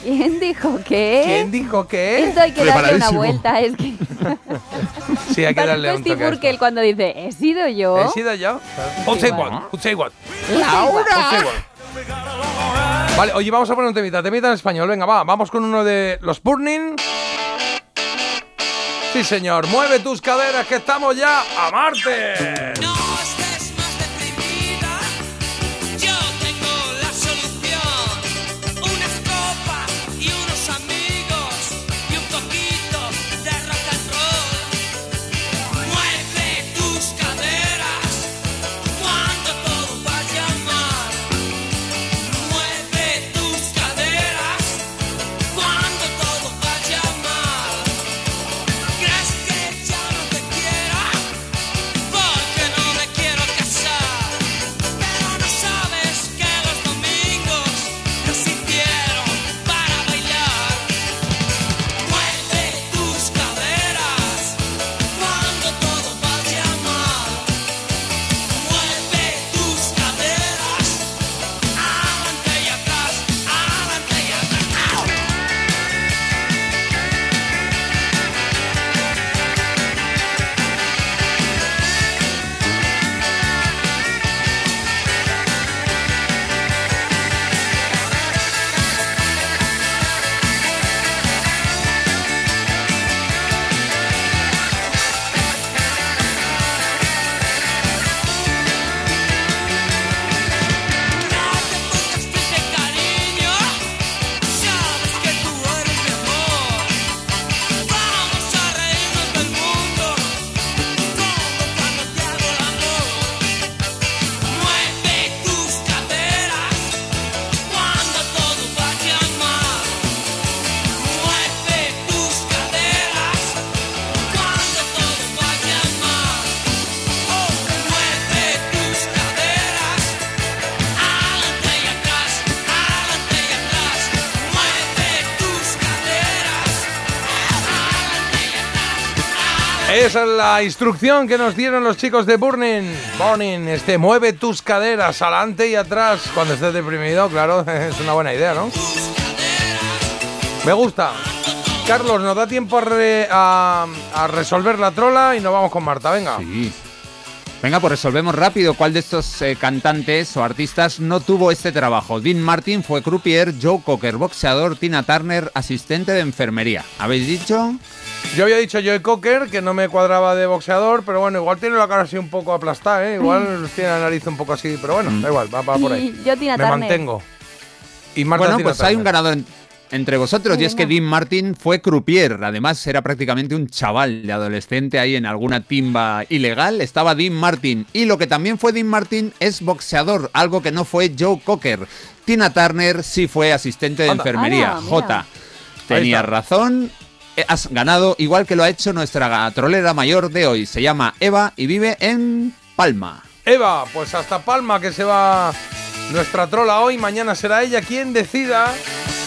¿Quién dijo qué? ¿Quién dijo qué? Esto hay que darle una vuelta, es que... Sí, hay que darle un Steve toque. Burkel cuando dice, ¿he sido yo? ¿He sido yo? Say what? Laura. Vale, oye, vamos a poner un temita, temita en español. Venga, va, vamos con uno de los Burning. Sí, señor, mueve tus caderas que estamos ya a Marte. Yo Esa es la instrucción que nos dieron los chicos de Burning. Burning, este, mueve tus caderas adelante y atrás cuando estés deprimido, claro, es una buena idea, ¿no? Me gusta. Carlos, nos da tiempo a, re- a- a resolver la trola y nos vamos con Marta, venga. Sí. Venga, pues resolvemos rápido cuál de estos eh, cantantes o artistas no tuvo este trabajo. Dean Martin fue croupier, Joe Cocker boxeador, Tina Turner asistente de enfermería. ¿Habéis dicho? Yo había dicho Joey Cocker, que no me cuadraba de boxeador, pero bueno, igual tiene la cara así un poco aplastada, ¿eh? Igual tiene la nariz un poco así, pero bueno, da igual, va, va por ahí. Y yo Tina Me Turner. mantengo. Y Marta bueno, Tina pues hay un ganador en- entre vosotros. Ay, y es que. Dean Martin fue croupier. Además, era prácticamente un chaval de adolescente ahí en alguna timba ilegal. Estaba Dean Martin. Y lo que también fue Dean Martin es boxeador, algo que no fue Joe Cocker. Tina Turner sí fue asistente de Anda. enfermería. J. Tenía razón. Has ganado igual que lo ha hecho nuestra trolera mayor de hoy. Se llama Eva y vive en Palma. Eva, pues hasta Palma que se va nuestra trola hoy. Mañana será ella quien decida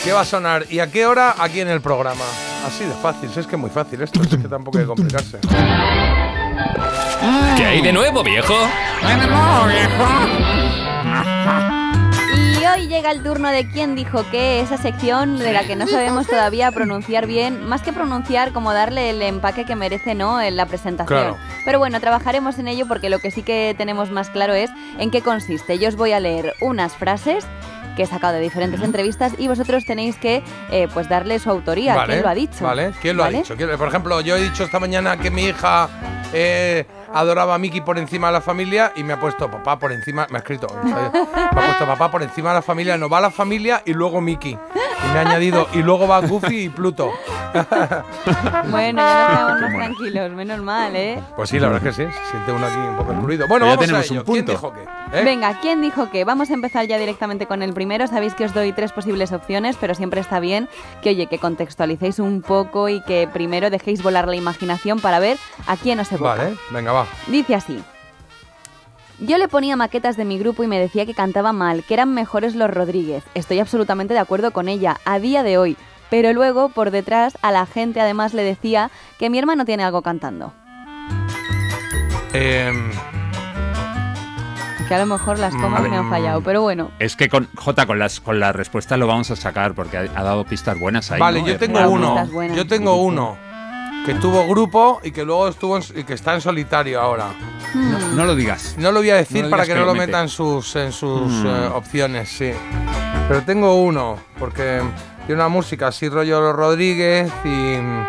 qué va a sonar y a qué hora aquí en el programa. Así de fácil, si es que es muy fácil esto, es que tampoco hay que complicarse. ¿Qué hay de nuevo, viejo? Y hoy llega el turno de quién dijo qué, esa sección de la que no sabemos todavía pronunciar bien, más que pronunciar, como darle el empaque que merece, ¿no? En la presentación. Claro. Pero bueno, trabajaremos en ello porque lo que sí que tenemos más claro es en qué consiste. Yo os voy a leer unas frases que he sacado de diferentes entrevistas y vosotros tenéis que eh, pues darle su autoría, quién lo ha dicho. Vale, ¿quién lo ¿Vale? ha dicho? ¿Quién- Por ejemplo, yo he dicho esta mañana que mi hija eh, adoraba a Miki por encima de la familia y me ha puesto papá por encima, me ha escrito, me ha puesto papá por encima de la familia, no va la familia y luego Miki. Y me ha añadido, y luego va Goofy y Pluto. Bueno, ya nos quedamos más tranquilos, menos mal, ¿eh? Pues sí, la verdad es que sí, se siente uno aquí un poco excluido. Bueno, ya vamos tenemos a ello. un punto. ¿Quién dijo qué? ¿Eh? Venga, ¿quién dijo qué? Vamos a empezar ya directamente con el primero. Sabéis que os doy tres posibles opciones, pero siempre está bien que, oye, que contextualicéis un poco y que primero dejéis volar la imaginación para ver a quién os evoca. Vale, venga, va. Dice así. Yo le ponía maquetas de mi grupo y me decía que cantaba mal, que eran mejores los Rodríguez. Estoy absolutamente de acuerdo con ella, a día de hoy. Pero luego, por detrás, a la gente además le decía que mi hermano tiene algo cantando. Em, Que a lo mejor las Mm, comas me han fallado, pero bueno. Es que con J con las con las respuestas lo vamos a sacar porque ha, ha dado pistas buenas ahí. vale, ¿no? yo tengo uno. Yo tengo uno que tuvo grupo y que luego estuvo en- y que está en solitario ahora. No, no lo digas. No lo voy a decir No para que que no lo mete. meta en sus, en sus Mm. eh, opciones, sí. Pero tengo uno, porque tiene una música así rollo Rodríguez y mm,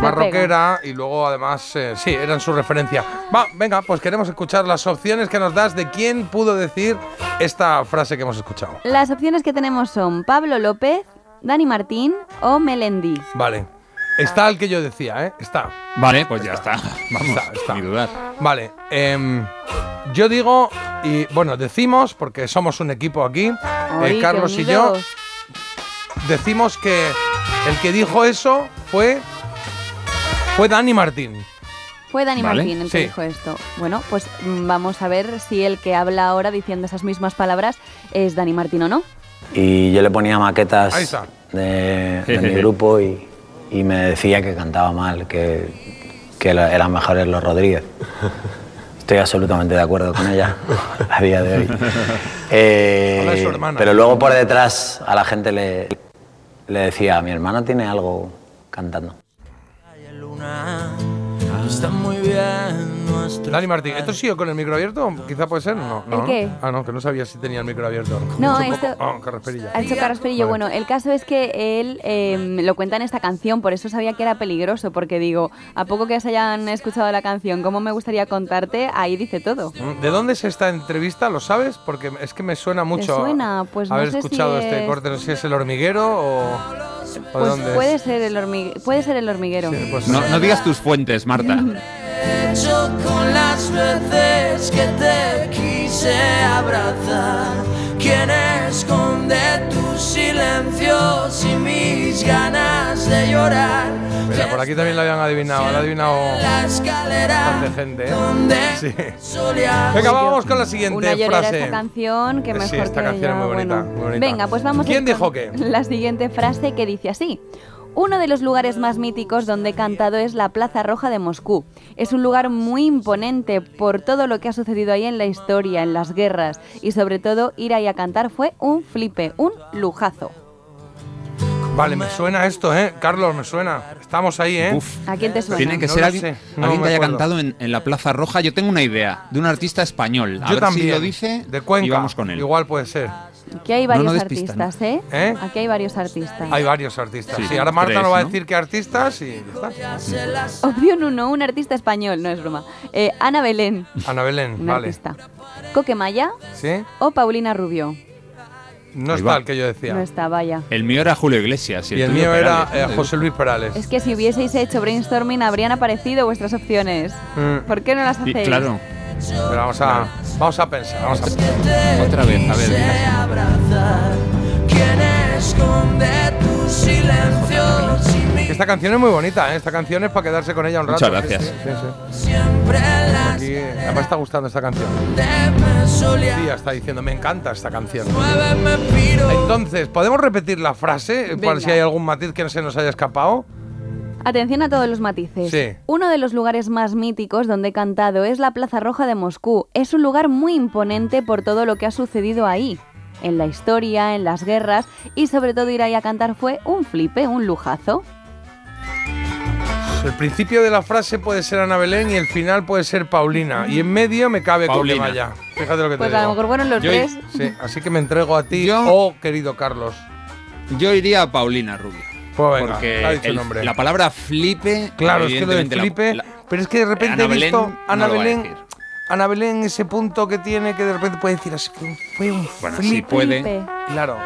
más rockera y luego además, eh, sí, eran su referencia. Va, venga, pues queremos escuchar las opciones que nos das de quién pudo decir esta frase que hemos escuchado. Las opciones que tenemos son Pablo López, Dani Martín o Melendi. Vale. Está el que yo decía, ¿eh? Está. Vale, pues ya está. Vamos, Está, está. ni dudar. Vale, em, yo digo, y bueno, decimos, porque somos un equipo aquí, eh, Ay, Carlos y yo, decimos que el que dijo eso fue, fue Dani Martín. Fue Dani Vale, Martín el que sí. dijo esto. Bueno, pues mm, vamos a ver si el que habla ahora diciendo esas mismas palabras es Dani Martín o no. Y yo le ponía maquetas de mi grupo y, y me decía que cantaba mal, que, que eran mejores los Rodríguez. Estoy absolutamente de acuerdo con ella a día de hoy. Eh, pero luego por detrás a la gente le, le decía, mi hermana tiene algo cantando. Está muy bien nuestro. Dani Martín, ¿esto sigue con el micro abierto? Quizá puede ser, no. no ¿El qué? Ah, no, que no sabía si tenía el micro abierto. No, Mucho esto- carrasperilla. Ha hecho carrasperillo. Bueno, el caso es que él eh, lo cuenta en esta canción, por eso sabía que era peligroso, porque digo, a poco que se hayan escuchado la canción, ¿cómo me gustaría contarte? Ahí dice todo. ¿De dónde es esta entrevista? ¿Lo sabes? Porque es que me suena mucho suena? Pues no haber si escuchado este es- corte. No sé si es el hormiguero o, Pues dónde es. puede ser el hormigue- puede ser el hormiguero. pues No, no digas tus fuentes, Marta. Hecho con las veces que te quise abrazar. ¿Quién esconde tus silencios y mis ganas de llorar? Mira, por aquí también lo habían adivinado. Lo ha adivinado La escalera bastante gente. ¿eh? Sí. Venga, vamos con la siguiente Una frase. esta canción que Sí, mejor esta que canción ella, es muy bonita, bueno. muy bonita. Venga, pues vamos ¿Quién dijo qué? La siguiente frase que dice así. Uno de los lugares más míticos donde he cantado es la Plaza Roja de Moscú. Es un lugar muy imponente por todo lo que ha sucedido ahí en la historia, en las guerras y sobre todo ir ahí a cantar fue un flipe, un lujazo. Vale, me suena esto, ¿eh? Carlos, me suena. Estamos ahí, ¿eh? Uf. ¿A quién te suena? Tiene que No ser alguien, no que haya acuerdo. cantado en, en la Plaza Roja. Yo tengo una idea de un artista español. A Yo ver también. si lo dice de Cuenca. y vamos con él. Igual puede ser. Aquí hay No, no varios artistas, ¿eh? ¿Eh? Aquí hay varios artistas. Hay varios artistas. Sí, Sí, ahora Marta tres, nos va a decir qué artistas y ya está. Opción 1, un artista español, no es broma. Eh, Ana Belén, Ana Belén, un vale. artista. Coque Maya ¿Sí? o Paulina Rubio. No Ahí está va. el que yo decía. No está, vaya. El mío era Julio Iglesias. Y el mío era eh. José Luis Perales. Es que si hubieseis hecho brainstorming habrían aparecido vuestras opciones. Mm. ¿Por qué no las Y hacéis? claro. Pero vamos a, vamos a pensar, vamos a pensar. Otra vez, a ver. Esta canción es muy bonita, ¿eh? Esta canción es para quedarse con ella un rato. Muchas gracias. sí, sí, sí. Aquí, me está gustando esta canción. Tía está diciendo, me encanta esta canción. Entonces, ¿podemos repetir la frase? Para si hay algún matiz que no se nos haya escapado. Atención a todos los matices. Sí. Uno de los lugares más míticos donde he cantado es la Plaza Roja de Moscú. Es un lugar muy imponente por todo lo que ha sucedido ahí. En la historia, en las guerras y sobre todo ir ahí a cantar fue un flipe, un lujazo. El principio de la frase puede ser Ana Belén y el final puede ser Paulina. Y en medio me cabe Paulina. con que vaya. Fíjate lo que Pues te a digo. lo mejor fueron los Yo- tres. Sí, así que me entrego a ti, Yo- oh querido Carlos. Yo iría a Paulina Rubio. Pues venga, porque ha dicho el- nombre. la palabra flipe. Claro, es que lo de la- flipe. la- pero es que de repente Ana he Belén visto no Ana Belén. Ana Belén, ese punto que tiene que de repente puede decir así, fue un- fue un Bueno, sí flipe. puede. Flipe. Claro.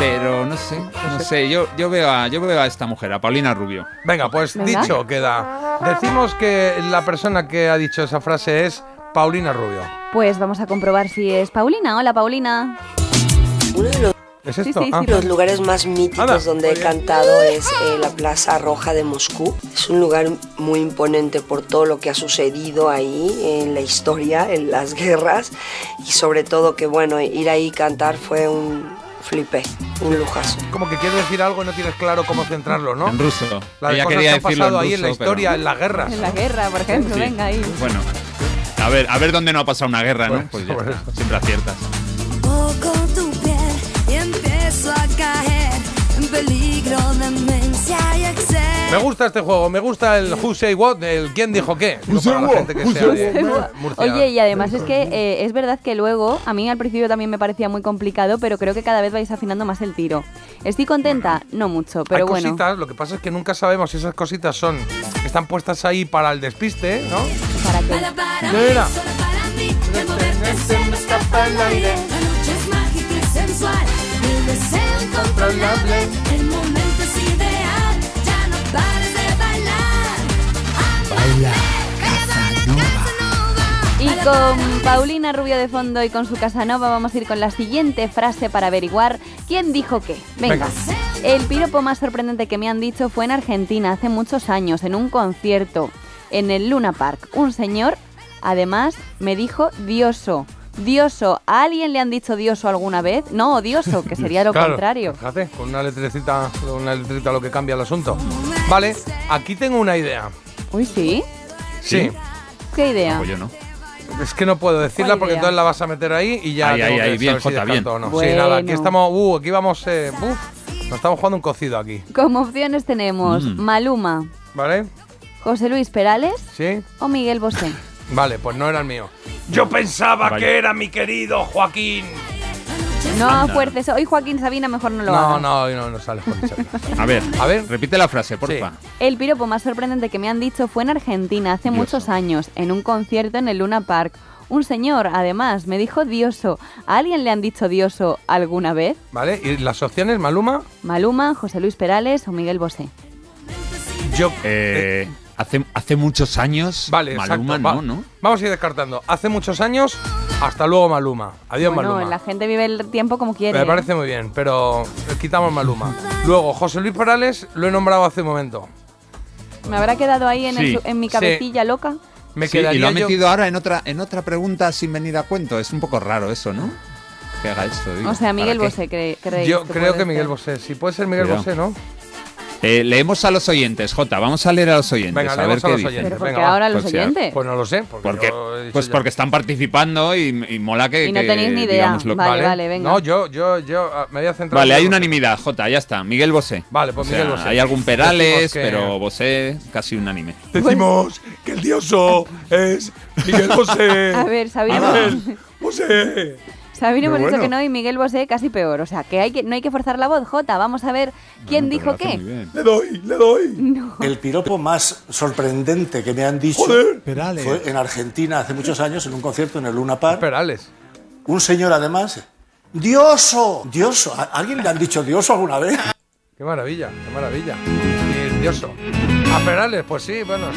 Pero no sé, no sé. Yo, yo, veo a, yo veo a esta mujer, a Paulina Rubio. Venga, pues Venga. dicho queda. Decimos que la persona que ha dicho esa frase es Paulina Rubio. Pues vamos a comprobar si es Paulina. Hola, Paulina. ¿Es Sí, esto? sí, Ah. sí, los lugares más míticos Anda, donde he cantado es eh, la Plaza Roja de Moscú. Es un lugar muy imponente por todo lo que ha sucedido ahí en la historia, en las guerras y sobre todo que bueno, ir ahí y cantar fue un flipe, un lujazo. Como que quieres decir algo y no tienes claro cómo centrarlo, ¿no? En ruso. Las Ella cosas quería que han pasado en ahí en la ruso, historia, pero- en las guerras. En la guerra, por ejemplo. Sí. Venga ahí. Bueno, a ver, a ver dónde no ha pasado una guerra, ¿no? Pues, Pues ya siempre aciertas. Peligro, demencia y exceso. Me gusta este juego, me gusta el Who Say What, el quién dijo qué. Digo, para la gente que sea de Murcia. Oye, y además es que eh, es verdad que luego, a mí al principio también me parecía muy complicado, pero creo que cada vez vais afinando más el tiro. ¿Estoy contenta? No mucho, pero Hay bueno. cositas, lo que pasa es que nunca sabemos si esas cositas son están puestas ahí para el despiste, ¿no? ¿Para qué? El deseo incontrolable. El momento es ideal, ya no pares de bailar. Baila, Y con Paulina Rubio de fondo y con su Casanova vamos a ir con la siguiente frase para averiguar quién dijo qué. Venga. El piropo más sorprendente que me han dicho fue en Argentina hace muchos años, en un concierto, en el Luna Park. Un señor, además, me dijo dioso. Dioso. ¿A alguien le han dicho dioso alguna vez? No, odioso, que sería lo Claro, contrario. Fíjate, con una letrecita, una letrita lo que cambia el asunto. Vale, aquí tengo una idea. Uy, ¿sí? Sí. ¿Qué idea? Pues yo no. Es que no puedo decirla ¿Cuál porque idea? entonces la vas a meter ahí y ya Ahí, ahí, ahí, bien, si Jota, descarto bien. o no. Sí, Bueno. nada, aquí estamos, uh, aquí vamos, eh, uf, nos estamos jugando un cocido aquí, Como opciones tenemos Mm. Maluma, ¿vale? José Luis Perales Sí, o Miguel Bosé. vale, pues no era el mío. Yo pensaba Vaya. que era mi querido Joaquín. No fuerces. Hoy Joaquín Sabina mejor no lo No, hagas. no, no, no sale Joaquín Sabina. A ver, A ver. repite la frase, porfa. El piropo más sorprendente que me han dicho fue en Argentina hace Dioso. muchos años, en un concierto en el Luna Park. Un señor, además, me dijo dioso. ¿A alguien le han dicho dioso alguna vez? ¿Vale? ¿Y las opciones, Maluma? Maluma, José Luis Perales o Miguel Bosé. Yo. Eh, hace, hace muchos años, Vale, Maluma exacto. no, va- ¿no? Vamos a ir descartando. Hace muchos años, hasta luego Maluma. Adiós bueno, Maluma. la gente vive el tiempo como quiere. Me parece muy bien, pero quitamos Maluma. Luego, José Luis Perales lo he nombrado hace un momento. ¿Me habrá quedado ahí en, Sí. en mi Sí. cabecilla loca? Me Sí, y lo ha yo- metido ahora en otra, en otra pregunta sin venir a cuento. Es un poco raro eso, ¿no? Que haga esto. digo. O sea, Miguel. Bosé, cre- creéis Yo que creo que Miguel ser? Bosé. Si puede ser Miguel Cuidado. Bosé, ¿no? Eh, leemos a los oyentes, Jota. Vamos a leer a los oyentes. Venga, a ver leemos a qué los dicen. oyentes. ¿Pero por qué ahora los Pues oyentes? Pues no lo sé. Porque Porque, he pues ya. porque están participando y, y mola que. Y no que tenéis ni idea. lo- Vale, vale, venga. No, yo, yo, yo ah, me voy a centrar. Vale, hay unanimidad, Jota, ya está. Miguel Bosé. Vale, pues O sea, Miguel Bosé. Hay algún Perales, Decimos que- pero Bosé casi unánime. Decimos que el dioso es Miguel Bosé. A ver, Sabino, Bosé. Sabino hemos Muy dicho bueno. que no y Miguel Bosé casi peor. O sea, que, hay que no hay que forzar la voz, Jota. Vamos a ver quién dijo qué. Le doy, le doy. El piropo más sorprendente que me han dicho Joder. fue en Argentina hace muchos años en un concierto en el Luna Park. Perales. Un señor además Dioso. Dioso. ¿A alguien le han dicho dioso alguna vez? Qué maravilla, qué maravilla. Y dioso. A Perales, pues sí, bueno.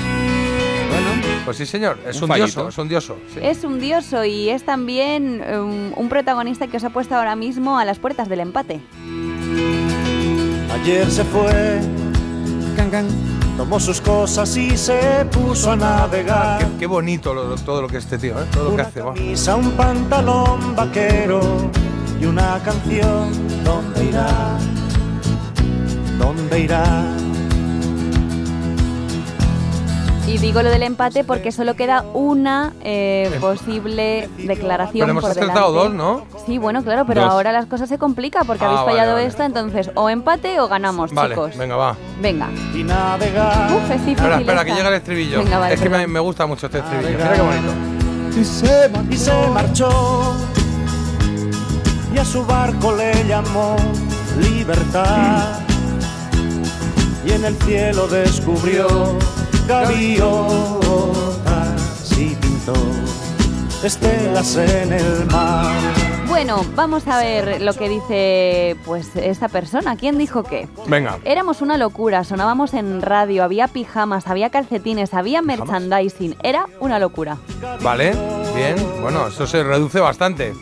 Pues sí, señor. Es Un dioso, es un dioso. sí. Es un dioso y es también um, un protagonista que os ha puesto ahora mismo a las puertas del empate. Ayer se fue. Tomó sus cosas y se puso a navegar. Qué, qué bonito lo- todo lo que este tío, ¿eh? Todo lo que hace. Camisa, un pantalón vaquero y una canción. ¿Dónde irá? ¿Dónde irá? Y digo lo del empate porque solo queda una eh, posible declaración Pero hemos por acertado delante. dos, ¿no? Sí, bueno, claro, pero Dos. ahora las cosas se complican porque Ah, habéis vale, fallado vale. esta, entonces o empate o ganamos, Vale, chicos. venga, va. Venga. Y navegar. Uf, es difícil Espera, espera, que llega el estribillo. Venga, vale, es que me, gusta mucho este estribillo. Mira qué bonito. Y se, y se marchó y a su barco le llamó libertad y en el cielo descubrió gaviotas y pintó estelas en el mar. Bueno, vamos a ver lo que dice pues esta persona. ¿Quién dijo qué? Venga. Éramos una locura, sonábamos en radio, había pijamas, había calcetines, había merchandising, era una locura. Vale, bien. Bueno, eso se reduce bastante. Eh,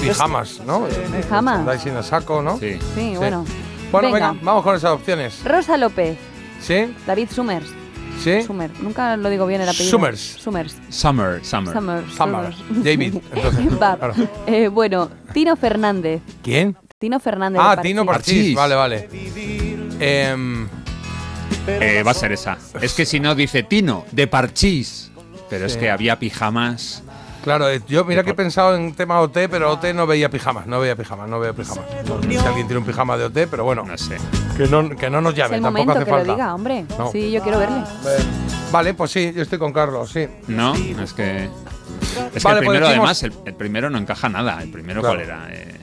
pijamas, ¿no? Pijamas. Sin el saco, ¿no? Sí. Sí, bueno. Bueno, venga. Venga. vamos con esas opciones. Rosa López, ¿Sí? David Summers. ¿Sí? Sumer, nunca lo digo bien el apellido. Summers. Summers. Summer, summer. Summers. Summer. Summers. David. Entonces, claro. Eh, bueno, Tino Fernández. ¿Quién? Tino Fernández. Ah, de Tino Parchís. Parchís. Vale, vale. Em, Eh, va a ser esa. Es que si no dice Tino, de Parchís. Pero es Sí. que había pijamas. Claro, eh, yo mira que he pensado en tema OT, pero OT no veía pijamas, no veía pijamas, no veía pijamas. No sé si alguien tiene un pijama de OT, pero bueno. No sé. Que no, que no nos Es llame, el tampoco momento hace que falta. lo diga, hombre. No. Sí, yo quiero verle. Vale, pues sí, yo estoy con Carlos, sí. No, es que. Es que el pues primero, decimos- además, el, el primero no encaja nada. El primero, Claro. ¿cuál era? Eh,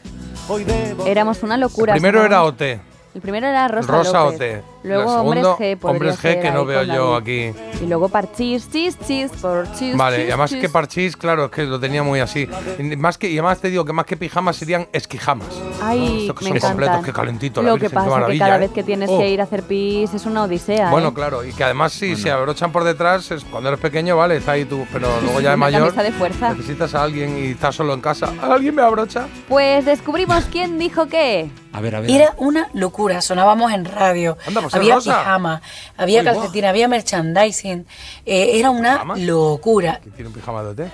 Éramos una locura. Primero sonábamos- era OT. El primero era Rosa, Rosa López. OT. Luego El Hombres segundo, G. Hombres G, que no veo yo aquí. Y luego Parchís, chis, chis, Parchís. Vale, y chis, además chis. que parchís, claro, es que lo tenía muy así. Y Más que, y además te digo que más que pijamas serían esquijamas. Ay, Estos que me son completos, qué calentito, la Lo que Virgen, qué pasa es que cada ¿eh? vez que tienes Oh. que ir a hacer pis es una odisea. Bueno, ¿eh? claro, y que además si se abrochan por detrás, es cuando eres pequeño, vale, está ahí tú, pero luego ya de mayor de fuerza. necesitas a alguien y estás solo en casa. ¿Alguien me abrocha? Pues descubrimos quién dijo qué. a ver, a ver. Era una locura, sonábamos en radio, Anda, pues es había Rosa. pijama, había Uy, calcetín, había merchandising, eh, era una ¿Pijama? locura. ¿Quién tiene un pijama de OT?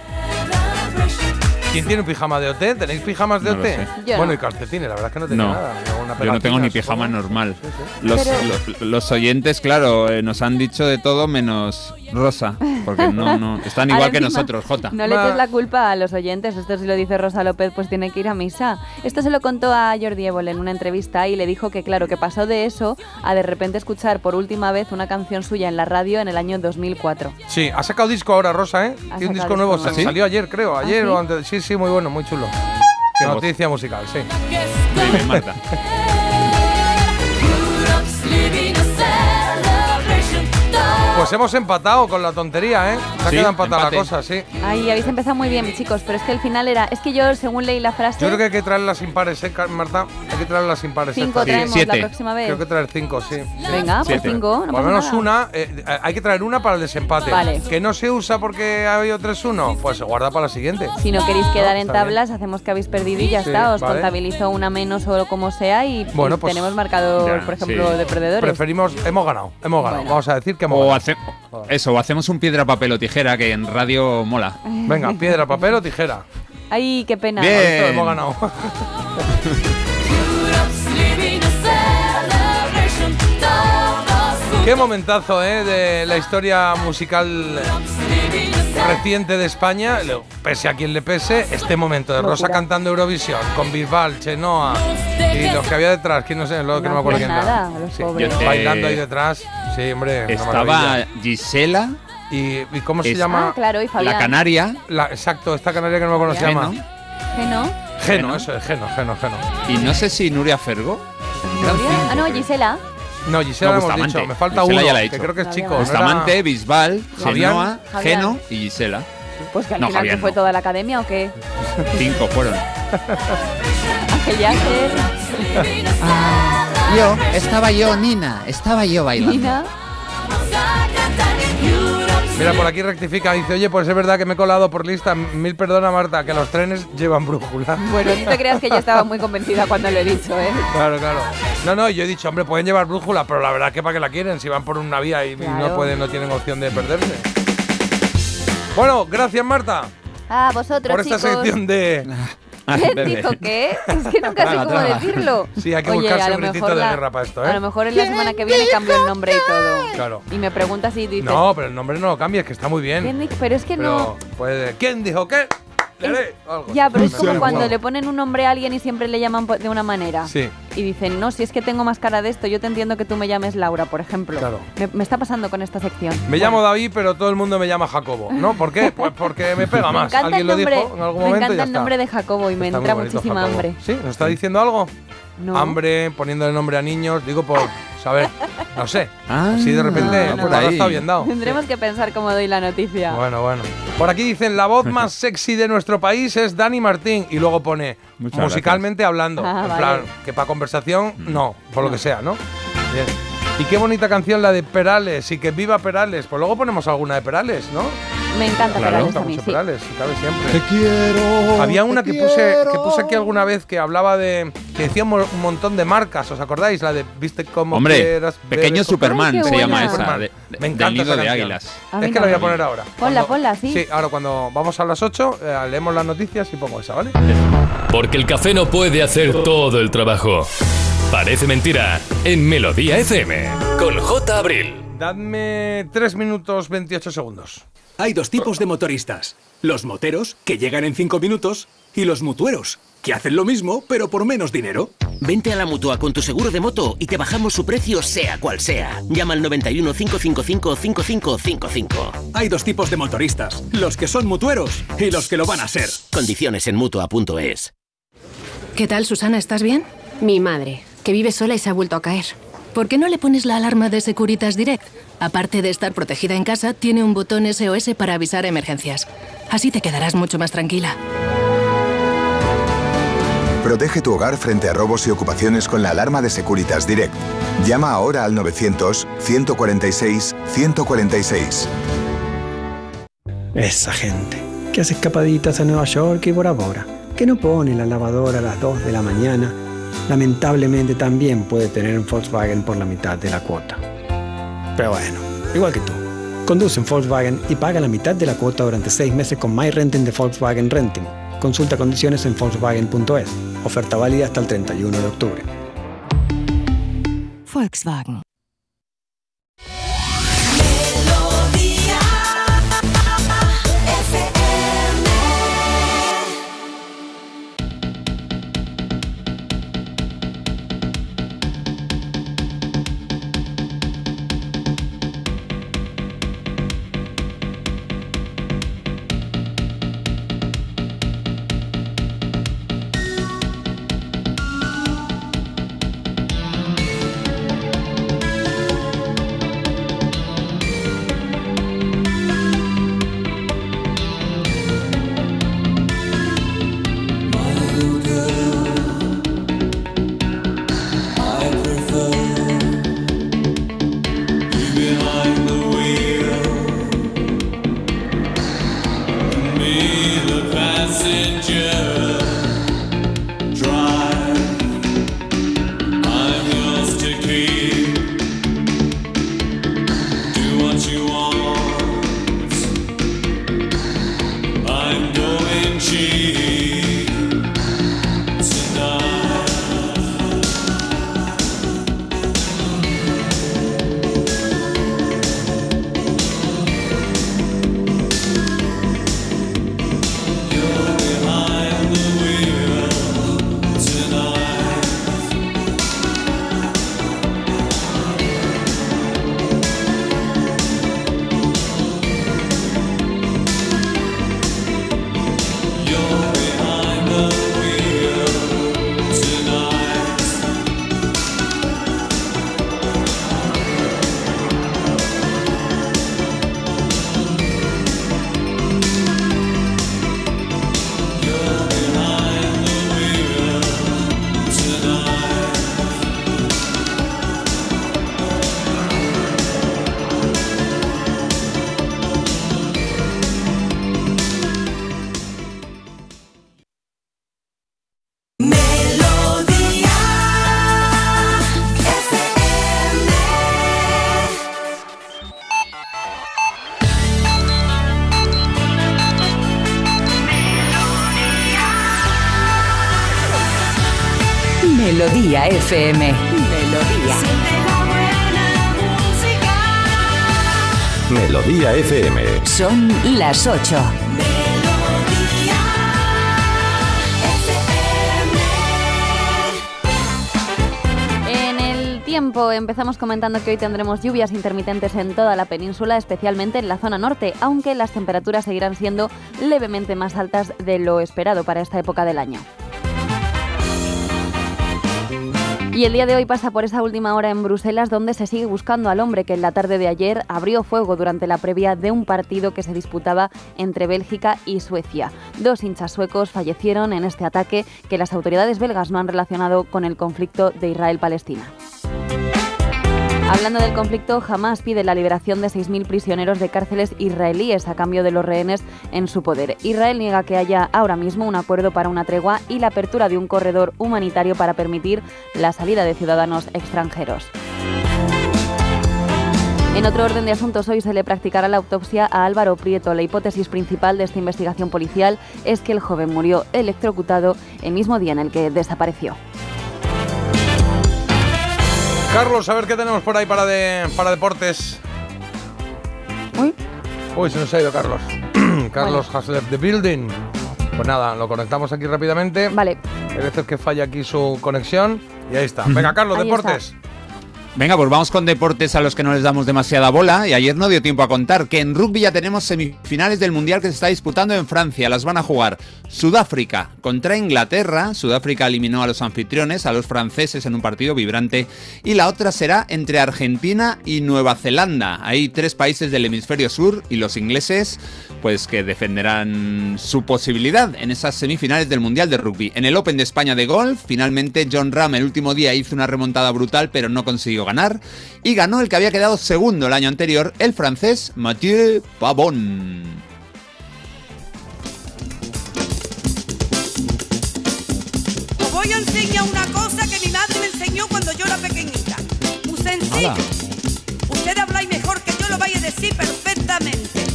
¿Quién tiene un pijama de OT? ¿Tenéis pijamas de No OT? bueno, no. y calcetines, la verdad es que no tenía No, nada. Yo no tengo ni pijama normal. Los, Pero- los- los oyentes, claro, eh, nos han dicho de todo menos Rosa. Porque no, no. Están igual Ahora que encima, nosotros, Jota. No le eches la culpa a los oyentes. Esto si lo dice Rosa López, pues tiene que ir a misa. Esto se lo contó a Jordi Évole en una entrevista y le dijo que, claro, que pasó de eso a de repente escuchar por última vez una canción suya en la radio en el año 2004. Sí, ha sacado disco ahora Rosa, ¿eh? Tiene un disco nuevo, nuevo. salió ayer, creo, ¿Ah, ayer sí? o antes. Sí, sí, muy bueno, muy chulo. Qué. Noticia musical, sí. Muy bien, Marta. Pues hemos empatado con la tontería, ¿eh? Se ha Sí, quedado empatada empate. la cosa, sí. Ay, habéis empezado muy bien, chicos, pero es que el final era. Es que yo, según leí la frase. Yo creo que hay que traer las impares, ¿eh, Marta? Hay que traer las impares. Cinco traemos siete. la próxima vez. Creo que traer cinco, sí. Venga, pues Siete. cinco. No Por lo menos nada. una, eh, hay que traer una para el desempate. Vale. Que no se usa porque ha habido 3-1, pues se guarda para la siguiente. Si no queréis quedar en bien. tablas, hacemos que habéis perdido y ya Sí, está. Os vale. contabilizo una menos o como sea y, Bueno, pues tenemos marcador, ya, por ejemplo, sí. de perdedores. Preferimos, hemos ganado, hemos ganado. Bueno. Vamos a decir que hemos O ganado. Hace- eso, o hacemos un piedra, papel o tijera, que en radio mola. Venga, piedra, papel o tijera. Ay, qué pena. Bien. Hemos ganado. Qué momentazo, ¿eh? De la historia musical reciente de España, pese a quien le pese, este momento de Rosa cantando Eurovisión con Bisbal, Chenoa y los que había detrás, que no sé, lo que no me acuerdo quién era. nada, los Sí, pobres. yo te- bailando ahí detrás. Sí, hombre. Estaba. Gisela, ¿Y, y cómo se llama? Ah, claro, y Fabián. la canaria, La- exacto, esta canaria que no me acuerdo se llama. Geno, Geno. eso es, Geno, Geno, Geno. y no sé si Nuria Fergo. ¿Nuria? Ah, no. Gisela. No, Gisela No, hemos dicho. Me falta Gisela uno, ya la he que creo que es chico. ¿no era? Bustamante, Bisbal. Genoa. Geno y Gisela. Pues que al No, final ¿que fue no. toda la academia o qué? Cinco fueron. Ser. Yo, estaba yo, Nina, estaba yo bailando. Nina. Mira, por aquí rectifica, dice, oye, pues es verdad que me he colado por lista. Mil perdona, Marta, que los trenes llevan brújula. Bueno, no te creas que yo estaba muy convencida cuando lo he dicho, ¿eh? Claro, claro. No, no, yo he dicho, hombre, pueden llevar brújula, pero la verdad es que para qué la quieren si van por una vía y Claro. no pueden, no tienen opción de perderse. Bueno, gracias Marta Ah, vosotros, por esta chicos. sección de. ¿Quién dijo qué? Es que nunca sé cómo decirlo. Sí, hay que Oye, buscarse un gritito de la- guerra para esto, A lo ¿eh? mejor en la semana que viene cambio el nombre y todo. Claro. Y me preguntas y dices. No, pero el nombre no lo cambies, que está muy ¿quién bien. Pero es que no. ¿Quién dijo qué? Algo Ya, pero es Me como cuando le ponen un nombre a alguien y siempre le llaman de una manera. Sí. Y dicen, no, si es que tengo más cara de esto, yo te entiendo que tú me llames Laura, por ejemplo. Claro. Me, me está pasando con esta sección. Me llamo David, pero todo el mundo me llama Jacobo. ¿No? ¿Por qué? Pues porque me pega Me más. encanta Alguien el lo nombre, dijo en algún me momento. encanta ya el está. nombre de Jacobo y me Está entra muchísima Jacobo. hambre. ¿Sí? ¿Nos está diciendo algo? No. Hambre, poniéndole nombre a niños. Digo por saber. No sé. Ah, Así de repente. no, no, está bien dado. Tendremos que pensar cómo doy la noticia. Bueno, bueno. Por aquí dicen, la voz más sexy de nuestro país es Dani Martín. Y luego pone, Muchas musicalmente hablando. Ah, en vale. plan, que para conversación, no, por lo que sea, ¿no? Bien. Y qué bonita canción la de Perales. Y que viva Perales. Pues luego ponemos alguna de Perales, ¿no? Me encanta Claro, Perales a mí, mucho sí. Perales, si cabe siempre. Te quiero. Había una que puse, que puse aquí alguna vez que hablaba de. que decía un, mo- un montón de marcas, ¿os acordáis? La de Viste como Hombre, quieras. Pequeño Superman Ay, se llama esa. Superman. de- Me del encanta nido esa de águilas. Es que la voy a poner ahora. Ponla, Cuando- ponla, sí. Sí, ahora cuando vamos a las 8, eh, leemos las noticias y pongo esa, ¿vale? Porque el café no puede hacer todo el trabajo. Parece mentira en Melodía FM con J. Abril. Dadme 3 minutos 28 segundos. Hay dos tipos de motoristas. Los moteros, que llegan en 5 minutos, y los mutueros, que hacen lo mismo, pero por menos dinero. Vente a la mutua con tu seguro de moto y te bajamos su precio sea cual sea. Llama al 91 555 5555. Hay dos tipos de motoristas. Los que son mutueros y los que lo van a ser. Condiciones en mutua.es. ¿Qué tal, Susana? ¿Estás bien? Mi madre, que vive sola y se ha vuelto a caer. ¿Por qué no le pones la alarma de Securitas Direct? Aparte de estar protegida en casa, tiene un botón SOS para avisar emergencias. Así te quedarás mucho más tranquila. Protege tu hogar frente a robos y ocupaciones con la alarma de Securitas Direct. Llama ahora al 900-146-146. Esa gente que hace escapaditas a Nueva York y Bora Bora, que no pone la lavadora a las 2 de la mañana, lamentablemente también puede tener un Volkswagen por la mitad de la cuota. Pero bueno, igual que tú. Conduce un Volkswagen y paga la mitad de la cuota durante 6 meses con My Renting de Volkswagen Renting. Consulta condiciones en Volkswagen.es. Oferta válida hasta el 31 de octubre. Volkswagen. FM. Melodía. Melodía FM. Son las 8. En el tiempo empezamos comentando que hoy tendremos lluvias intermitentes en toda la península, especialmente en la zona norte, aunque las temperaturas seguirán siendo levemente más altas de lo esperado para esta época del año. Y el día de hoy pasa por esa última hora en Bruselas donde se sigue buscando al hombre que en la tarde de ayer abrió fuego durante la previa de un partido que se disputaba entre Bélgica y Suecia. Dos hinchas suecos fallecieron en este ataque que las autoridades belgas no han relacionado con el conflicto de Israel-Palestina. Hablando del conflicto, Hamas pide la liberación de 6.000 prisioneros de cárceles israelíes a cambio de los rehenes en su poder. Israel niega que haya ahora mismo un acuerdo para una tregua y la apertura de un corredor humanitario para permitir la salida de ciudadanos extranjeros. En otro orden de asuntos, hoy se le practicará la autopsia a Álvaro Prieto. La hipótesis principal de esta investigación policial es que el joven murió electrocutado el mismo día en el que desapareció. Carlos, a ver qué tenemos por ahí para, de, para deportes. Uy. Uy, se nos ha ido Carlos. Carlos has left the building. Pues nada, lo conectamos aquí rápidamente. Vale. Hay veces que falla aquí su conexión. Y ahí está. Venga, Carlos, Ahí deportes. Venga, pues vamos con deportes a los que no les damos demasiada bola. Y ayer no dio tiempo a contar que en rugby ya tenemos semifinales del Mundial que se está disputando en Francia. Las van a jugar Sudáfrica contra Inglaterra. Sudáfrica eliminó a los anfitriones, a los franceses en un partido vibrante. Y la otra será entre Argentina y Nueva Zelanda. Hay tres países del hemisferio sur y los ingleses pues que defenderán su posibilidad en esas semifinales del Mundial de Rugby. En el Open de España de golf, finalmente John Ram el último día hizo una remontada brutal, pero no consiguió ganar. Y ganó el que había quedado segundo el año anterior, el francés Mathieu Pavon. Os voy a enseñar una cosa que mi madre me enseñó cuando yo era pequeñita. Muy sencillo. Hala. Usted habláis mejor que yo lo vaya a decir perfectamente.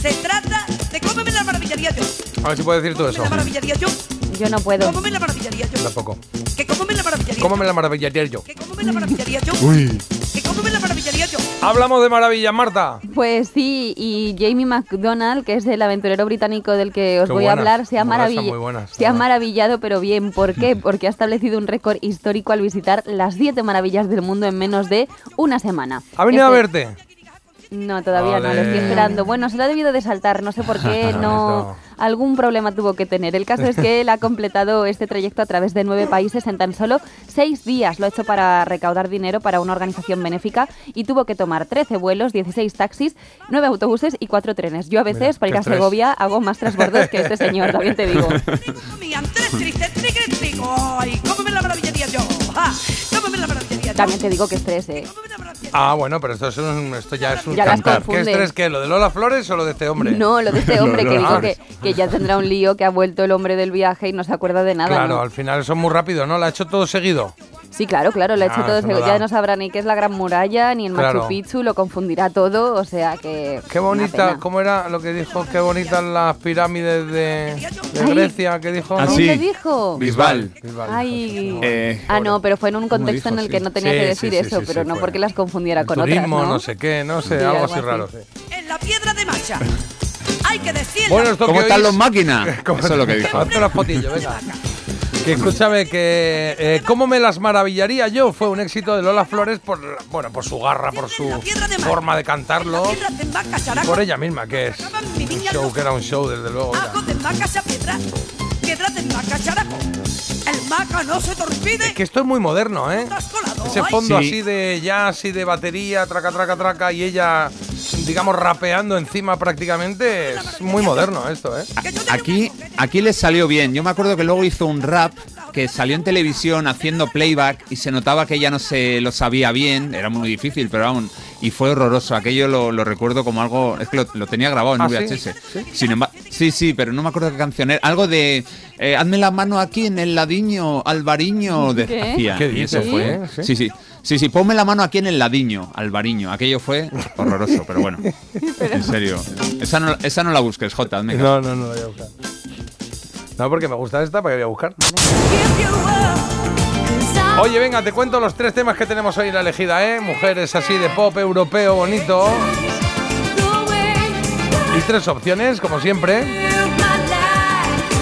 Se trata de cómo me la maravillaría yo. A ver si puedes decir tú eso. ¿Me la maravillaría yo? Yo no puedo. ¿Cómo me la maravillaría yo? Tampoco. ¿Que cómo me la maravillaría ¿Cómo yo? me la maravillaría yo? ¿Cómo me la maravillaría yo? Uy. ¿Que cómo me la maravillaría yo? Hablamos de maravillas, Marta. Pues sí, y Jamie McDonald, que es el aventurero británico del que os Qué voy a buenas, hablar, se ha, maravill- muy buenas, se ha maravillado, pero bien. ¿Por qué? Porque ha establecido un récord histórico al visitar las siete maravillas del mundo en menos de una semana. ¿Ha venido a Este- verte? No, todavía no, lo estoy esperando. Bueno, se lo ha debido de saltar, no sé por qué, no. Algún problema tuvo que tener. El caso es que él ha completado este trayecto a través de nueve países en tan solo seis días. Lo ha hecho para recaudar dinero para una organización benéfica y tuvo que tomar 13 vuelos, 16 taxis, 9 autobuses y 4 trenes. Yo a veces, Mira, para ir a estrés. Segovia, hago más transbordos que este señor, también te digo. Tres tristes, triqui, trico. Ay, ¿cómo me la maravillaría yo? ¡Ja! ¿Cómo me la maravillaría? También te digo que estrés, ¿eh? Ah, bueno, pero esto, es un- esto ya es un Ya cantar. ¿Qué estrés qué? ¿Lo de Lola Flores o lo de este hombre? No, lo de este hombre que dijo que, que ya tendrá un lío, que ha vuelto el hombre del viaje y no se acuerda de nada. Claro, ¿no? al final son muy rápido, ¿no? La ha hecho todo seguido. Sí, claro, claro, lo ha hecho Ah, todo. ya da. no sabrá ni qué es la Gran Muralla, ni el Machu Claro. Picchu, lo confundirá todo, o sea que... Qué bonita. ¿cómo era lo que dijo? Qué bonitas las pirámides de, de. Grecia, ¿qué dijo? Ah, no? sí. ¿Qué dijo? Bisbal. Ay. Eh, ah, no, pero fue en un contexto dijo, en el sí. que no tenía Sí, que sí, decir sí, eso, sí, pero sí, no fue. porque las confundiera con Turismo, otras, ¿no? no sé qué, no sé, Sí, algo así así. raro. sí. En la piedra de Macha. Hay que decirlo. Bueno, ¿Cómo que están oís- los máquinas? ¿Cómo- Eso es lo que dijo. Hazte una fotillo, venga. Que escúchame, que eh, cómo me las maravillaría yo fue un éxito de Lola Flores por bueno, por su garra, por su forma de cantarlo, y por ella misma, que es un show, que era un show, desde luego. ya. Hago de Maca esa piedra. Piedra de Maca, characo. El Maca no se te olvide. Que esto es muy moderno, ¿eh? Ese fondo Sí. así de jazz y de batería, traca, traca, traca, y ella, digamos, rapeando encima prácticamente, es muy moderno esto, ¿eh? Aquí, aquí les salió bien. Yo me acuerdo que luego hizo un rap que salió en televisión haciendo playback y se notaba que ella no se lo sabía bien, era muy difícil, pero aún, y fue horroroso. Aquello lo, lo recuerdo como algo, es que lo, lo tenía grabado en ¿Ah, sí? VHS. Sin embargo, sí, sí, pero no me acuerdo qué canción era. Algo de, eh, hazme la mano aquí en el ladiño, Alvariño, de, ¿Qué? hacía. ¿Qué y eso fue. ¿Sí? Sí, sí. Sí, sí, ponme la mano aquí en el ladillo, Alvariño. Aquello fue horroroso, pero bueno. En serio. Esa no, esa no la busques, Jota. hazme caso. No, no, no la voy a buscar. No, porque me gusta esta, para que voy a buscar. Oye, venga, te cuento los tres temas que tenemos hoy en la elegida, ¿eh? Mujeres así de pop europeo bonito. Y tres opciones, como siempre.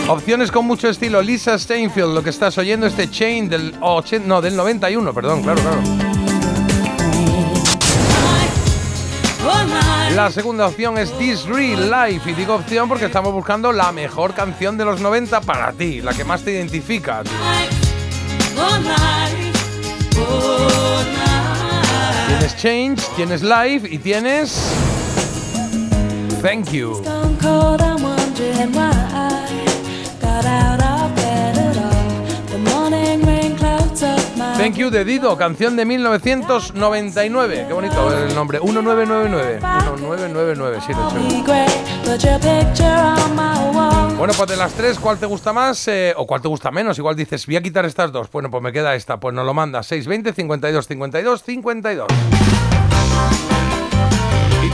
Opciones con mucho estilo. Lisa Steinfeld, lo que estás oyendo, este Chain del 80, no, del 91, perdón, claro, claro. La segunda opción es This Real Life. Y digo opción porque estamos buscando la mejor canción de los 90 para ti, la que más te identifica. Tienes Change, tienes Life y tienes. Thank you. Thank you de Dido, canción de 1999. Qué bonito el nombre. 1999. 1999, sí, lo he hecho. be great. Put your picture on my wall. Bueno, pues de las tres, ¿cuál te gusta más eh, o cuál te gusta menos? Igual dices, voy a quitar estas dos. Bueno, pues me queda esta. Pues nos lo manda 620 52 52 52.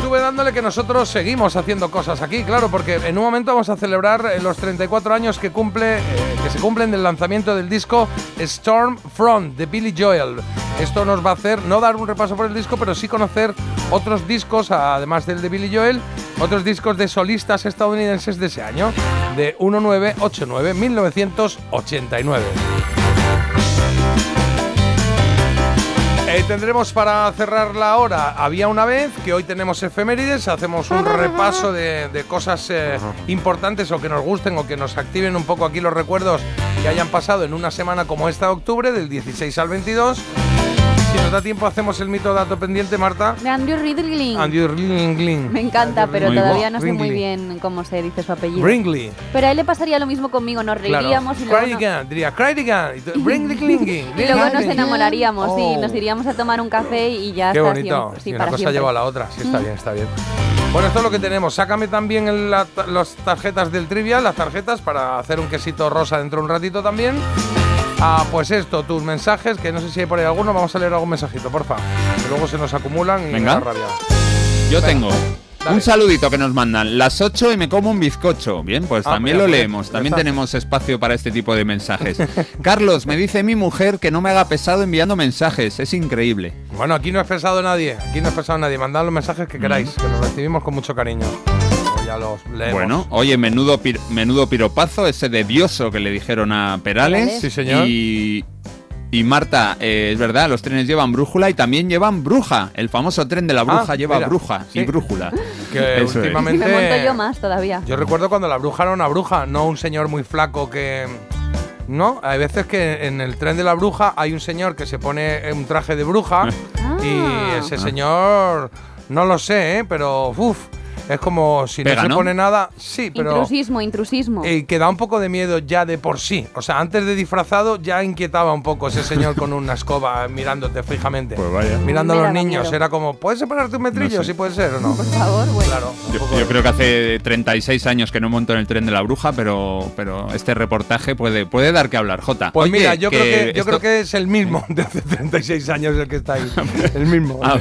Y tú ve dándole que nosotros seguimos haciendo cosas aquí, claro, porque en un momento vamos a celebrar eh, los 34 años que cumple, eh, que se cumplen del lanzamiento del disco Storm Front de Billy Joel. Esto nos va a hacer no dar un repaso por el disco, pero sí conocer otros discos, además del de Billy Joel, otros discos de solistas estadounidenses de ese año, de 1989, 1989. Eh, tendremos para cerrar la hora Había una vez, que hoy tenemos efemérides, hacemos un repaso de, cosas eh, importantes o que nos gusten o que nos activen un poco aquí los recuerdos que hayan pasado en una semana como esta de octubre, del 16 al 22. Si nos da tiempo hacemos el mito dato pendiente, Marta. De Andrew Ridley. Andrew Ringling. Me encanta, pero todavía no sé muy bien cómo se dice su apellido. Bringley. Pero a él le pasaría lo mismo conmigo, nos reiríamos y luego, Cridigan, diría Cridigan. y tú, Bringley Klinging. y luego nos enamoraríamos, sí, Oh. nos iríamos a tomar un café y ya Qué está bonito. Sí, Y una cosa lleva a la otra. Sí, está Mm. bien, está bien. Bueno, esto es lo que tenemos. Sácame también las tarjetas del trivial, las tarjetas para hacer un quesito rosa dentro de un ratito también. Ah, pues esto, tus mensajes, que no sé si hay por ahí alguno, vamos a leer algún mensajito, porfa. Que luego se nos acumulan y Venga. da rabia. Yo Venga, tengo dale. un saludito que nos mandan. Las 8 y me como un bizcocho. Bien, pues Ah, también mira, lo pues, leemos. También tenemos espacio para este tipo de mensajes. Carlos, me dice mi mujer que no me haga pesado enviando mensajes. Es increíble. Bueno, aquí no es pesado nadie. Aquí no es pesado nadie. Mandad los mensajes que queráis, que los recibimos con mucho cariño. Ya los leemos. Bueno, oye, menudo, pir- menudo piropazo, ese de Dioso que le dijeron a Perales. Sí, señor. Y, y Marta, eh, es verdad, los trenes llevan brújula y también llevan bruja. El famoso tren de la bruja Ah, lleva mira, bruja y brújula. Que Eso es. últimamente. Me monto yo más todavía. Yo recuerdo cuando la bruja era una bruja, no un señor muy flaco que. No, hay veces que en el tren de la bruja hay un señor que se pone un traje de bruja y Ah. ese señor, no lo sé, ¿eh? pero uff, es como si Pega, no se ¿no? pone nada, sí, pero Intrusismo, intrusismo. eh, que da un poco de miedo ya de por sí. O sea, antes de disfrazado ya inquietaba un poco ese señor con una escoba mirándote fijamente. Pues vaya. Mirando a los niños, miedo. era como, ¿puedes separarte un metrillo? No sé. Sí puede ser o no. Por favor, bueno. Claro. Yo, creo que hace 36 años que no monto en el tren de la bruja, pero, pero este reportaje puede, puede dar que hablar, Jota. Pues Oye, mira, yo, creo que, yo esto- creo que es el mismo de hace 36 años el que está ahí. El mismo. el Ah,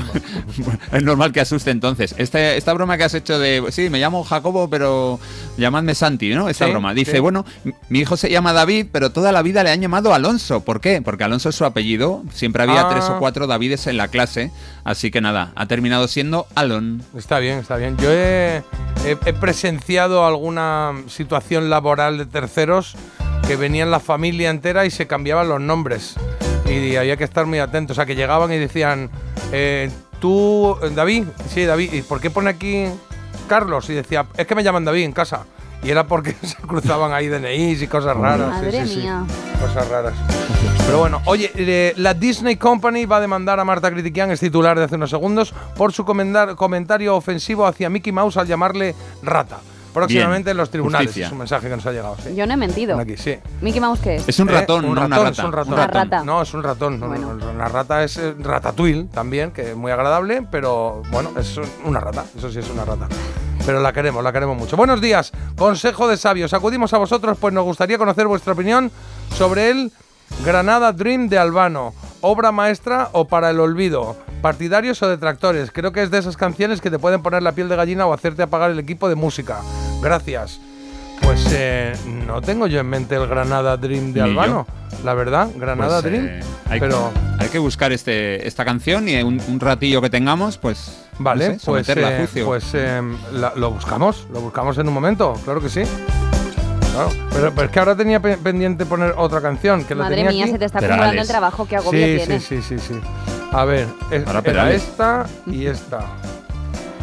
es normal que asuste entonces. Este- esta broma que has hecho de, sí, me llamo Jacobo, pero llamadme Santi, ¿no? Esta Sí, broma. Dice, sí. bueno, mi hijo se llama David, pero toda la vida le han llamado Alonso. ¿Por qué? Porque Alonso es su apellido. Siempre había Ah. tres o cuatro Davides en la clase. Así que nada, ha terminado siendo Alon. Está bien, está bien. Yo he, he- he presenciado alguna situación laboral de terceros que venían la familia entera y se cambiaban los nombres. Y había que estar muy atentos. O sea, que llegaban y decían, eh, tú, David, sí, David, ¿y por qué pone aquí Carlos? Y decía, es que me llaman David en casa. Y era porque se cruzaban ahí DNIs y cosas raras. sí, Madre sí, sí. mía. Cosas raras. Pero bueno, oye, eh, la Disney Company va a demandar a Marta Critiquian, es titular de hace unos segundos, por su comentar- comentario ofensivo hacia Mickey Mouse al llamarle rata. Próximamente en los tribunales. justicia. Es un mensaje que nos ha llegado. Sí. Yo no he mentido. Aquí, sí. ¿Mickey Mouse qué es? Es un Eh, ratón, un no una rata. Es un ratón. Una rata. No, es un ratón. no, no, no, una rata es eh, ratatouille también, que es muy agradable, pero bueno, es una rata. Eso sí es una rata. Pero la queremos, la queremos mucho. Buenos días, Consejo de Sabios. Acudimos a vosotros, pues nos gustaría conocer vuestra opinión sobre el Granada Dream de Albano. Obra maestra o para el olvido. Partidarios o detractores. Creo que es de esas canciones que te pueden poner la piel de gallina o hacerte apagar el equipo de música. Gracias. Pues eh, no tengo yo en mente el Granada Dream de Ni Albano. La verdad, Granada Pues, Dream. eh, hay, pero hay que buscar este, esta canción y un, un ratillo que tengamos, pues. Vale, no sé, pues, eh, pues eh, la- lo buscamos, lo buscamos en un momento, claro que sí. Claro, pero, pero es que ahora tenía pe- pendiente poner otra canción que la Madre tenía mía, aquí. se te está acumulando el trabajo que agobio sí, tiene. Sí, sí, sí, sí. A ver, es, Ahora era pedales. esta y esta.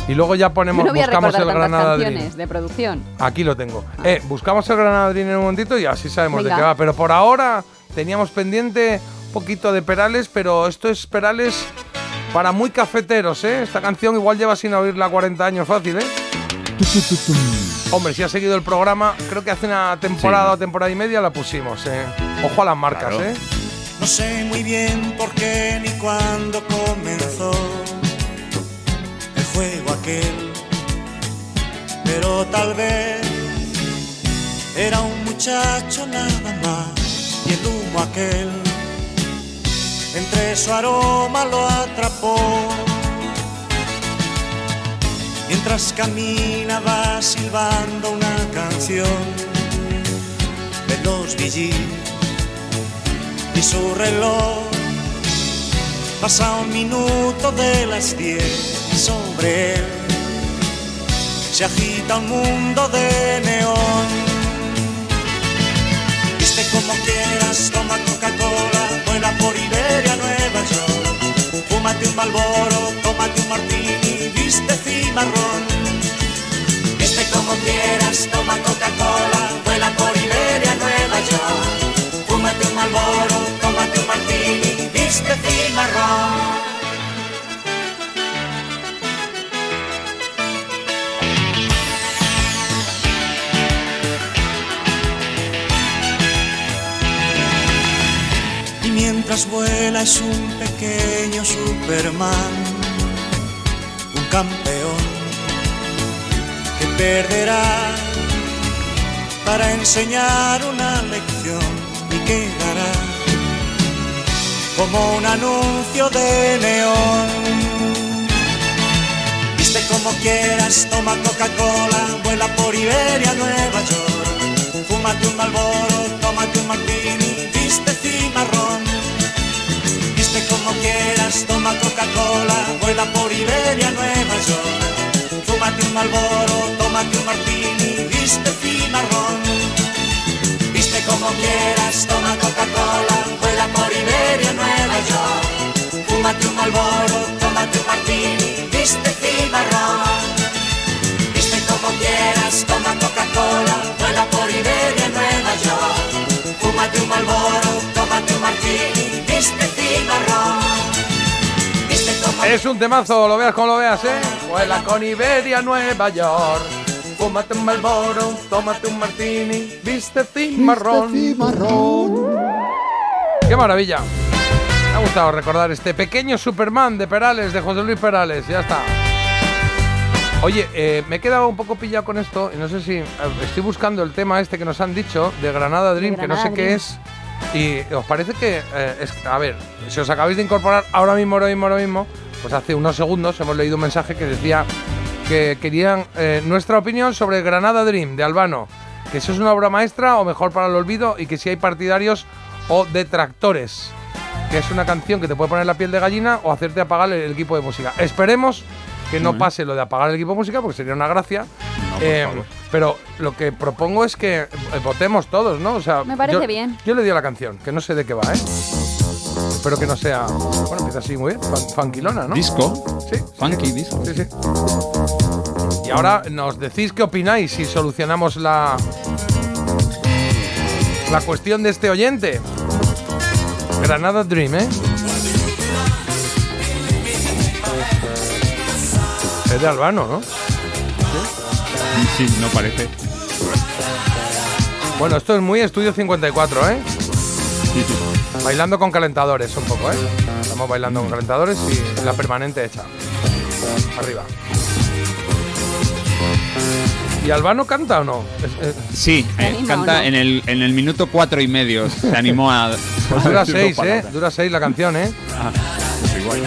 Y luego ya ponemos, no buscamos el Dream. de producción. Aquí lo tengo. Eh, buscamos el Granada Dream en un momentito y así sabemos Venga. de qué va. Pero por ahora teníamos pendiente un poquito de Perales, pero esto es Perales para muy cafeteros, ¿eh? Esta canción igual lleva sin oírla 40 años fácil, ¿eh? Hombre, si ha seguido el programa, creo que hace una temporada Sí. o temporada y media la pusimos, ¿eh? Ojo a las marcas, Claro. ¿eh? No sé muy bien por qué ni cuándo comenzó el juego aquel, pero tal vez era un muchacho nada más y el humo aquel entre su aroma lo atrapó. Mientras caminaba silbando una canción de los VGs y su reloj pasa un minuto de las diez y sobre él se agita un mundo de neón. Viste como quieras, toma Coca-Cola, vuela por Iberia, Nueva York. Fúmate un Malboro, tómate un martini, viste cimarrón. Viste como quieras, toma Coca-Cola, vuela por Iberia, Nueva York. Fúmate un Malboro, tómate un martini, viste cimarrón. Y mientras vuela es un pequeño Superman, un campeón perderá para enseñar una lección y quedará como un anuncio de neón. Viste como quieras, toma Coca-Cola, vuela por Iberia, Nueva York. Fúmate un Malboro, tómate un martini, viste cimarrón. Viste como quieras, toma Coca-Cola, vuela por Iberia, Nueva York. Fúmate un Malboro, tómate un martini, viste cimarrón. Viste como quieras, toma Coca-Cola, vuela por Iberia, Nueva York. Fúmate un Malboro, tómate un martini, viste cimarrón. Viste como quieras, toma Coca-Cola, vuela por Iberia, Nueva York. Fúmate un Malboro, tómate un martini, viste cimarrón. Viste Es un temazo, lo veas como lo veas, ¿eh? Vuela con Iberia, Nueva York. Fúmate un Malboro, tómate un martini, viste cimarrón. ¡Qué maravilla! Me ha gustado recordar este pequeño Superman de Perales, de José Luis Perales. Ya está. Oye, eh, me he quedado un poco pillado con esto y no sé si eh, estoy buscando el tema este que nos han dicho de Granada Dream, que no sé qué es. Y os parece que, eh, es, a ver, si os acabáis de incorporar ahora mismo, ahora mismo, ahora mismo, pues hace unos segundos hemos leído un mensaje que decía que querían eh, nuestra opinión sobre Granada Dream de Albano, que eso es una obra maestra o mejor para el olvido y que si hay partidarios o detractores, que es una canción que te puede poner la piel de gallina o hacerte apagar el, el equipo de música. Esperemos que no pase lo de apagar el equipo de música porque sería una gracia. Eh, pero lo que propongo es que eh, votemos todos, ¿no? O sea, Me parece yo- bien. Yo le di a la canción, que no sé de qué va, ¿eh? Espero que no sea. Bueno, empieza así muy bien. Funkilona, ¿no? Disco. Sí. Funky disco. Sí, sí. Y ahora nos decís qué opináis si solucionamos la. La cuestión de este oyente. Granada Dream, ¿eh? Es de Albano, ¿no? Sí, no parece. Bueno, esto es muy estudio 54, ¿eh? Bailando con calentadores un poco, ¿eh? Estamos bailando con calentadores y la permanente hecha. Arriba. ¿Y Albano canta o no? Sí, ¿Se eh, canta no? en, el, en el minuto cuatro y medio. Se animó a. pues dura seis, ¿eh? Dura seis la canción, ¿eh? Ah, pues igual.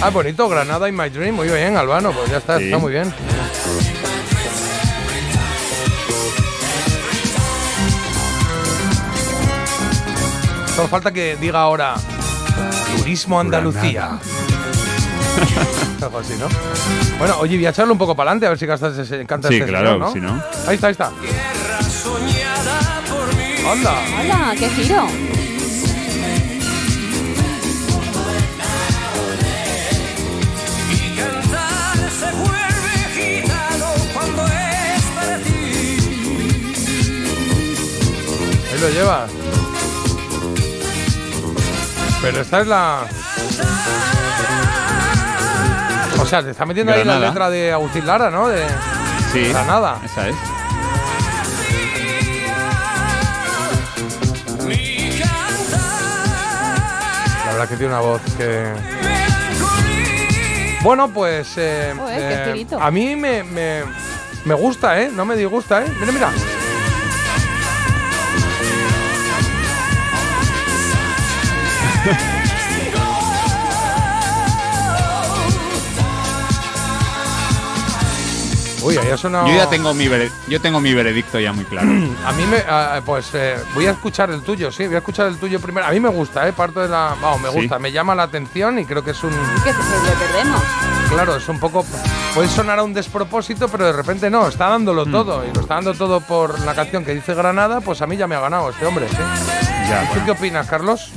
Ah, bonito, Granada in My Dream. Muy bien, Albano, pues ya está, Sí. está muy bien. Solo falta que diga ahora Turismo Andalucía. Algo así, ¿no? Bueno, oye, voy a echarle un poco para adelante a ver si cantas ese, cantas Sí, este claro, señor, ¿no? si no. Ahí está, ahí está. Anda. Hola, qué giro. Y cantar se vuelve gitano cuando es para ti. Ahí lo llevas. Pero esta es la. O sea, te está metiendo ahí la letra de Agustín Lara, ¿no? De Sí. Granada. Esa es. La verdad que tiene una voz que. Bueno, pues. eh, Joder, eh, a mí me, me, me gusta, ¿eh? No me disgusta, ¿eh? Mira, mira. Uy, ahí ha sonado. Yo ya tengo mi, yo tengo mi veredicto ya muy claro. A mí me. ah, pues eh, voy a escuchar el tuyo, sí, voy a escuchar el tuyo primero. A mí me gusta, ¿eh? Parto de la. Vamos, me Sí. gusta, me llama la atención y creo que es un. Que se le perdemos. Claro, es un poco. Puede sonar a un despropósito, pero de repente no, está dándolo Hmm. todo. Y lo está dando todo por la canción que dice Granada, pues a mí ya me ha ganado este hombre, sí. Ya, ¿Tú bueno. qué opinas, Carlos?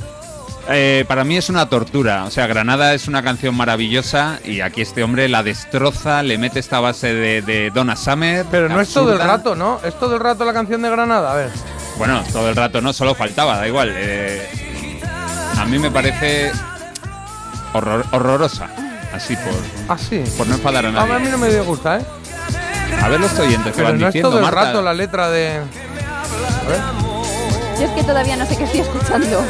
Eh, para mí es una tortura. O sea, Granada es una canción maravillosa y aquí este hombre la destroza, le mete esta base de, de Donna Summer. Pero no es todo el rato, ¿no? Es todo el rato la canción de Granada, a ver. Bueno, todo el rato no, solo faltaba, da igual. Eh, a mí me parece horror- horrorosa. Así por, Ah, sí. por no enfadar a A nadie. mí no me gusta, ¿eh? A ver los oyentes que van no es diciendo, todo el Marta. rato la letra de. A ver. Yo es que todavía no sé qué estoy escuchando.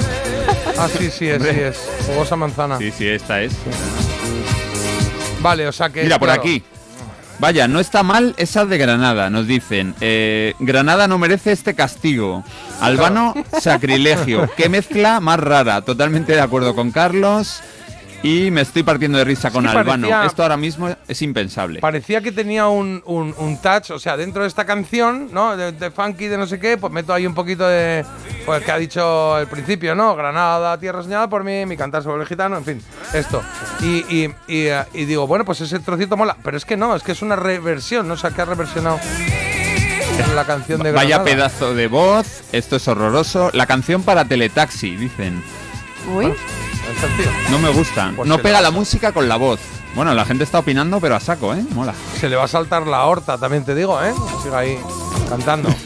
Ah, sí, sí es, sí es. Jugosa manzana. Sí, sí, esta es. Vale, o sea que. Mira, por claro, aquí. Vaya, no está mal esa de Granada, nos dicen. Eh, Granada no merece este castigo. Albano, sacrilegio. Qué mezcla más rara. Totalmente de acuerdo con Carlos. Y me estoy partiendo de risa con Sí, Albano. parecía- Esto ahora mismo es impensable. Parecía que tenía un, un, un touch, o sea, dentro de esta canción, ¿no? De, de funky, de no sé qué, pues meto ahí un poquito de. Pues que ha dicho al principio, ¿no? Granada, tierra soñada por mí, mi cantar sobre el gitano, en fin, esto. Y, y, y, eh, y digo, bueno, pues ese trocito mola. Pero es que no, es que es una reversión, ¿no? O sea, que ha reversionado la canción de Granada. Vaya pedazo de voz. Esto es horroroso. La canción para Teletaxi, dicen. Uy. Está el tío. No me gusta. Pues no pega la música con la voz. Bueno, la gente está opinando, pero a saco, ¿eh? Mola. Se le va a saltar la horta, también te digo, ¿eh? Siga ahí cantando.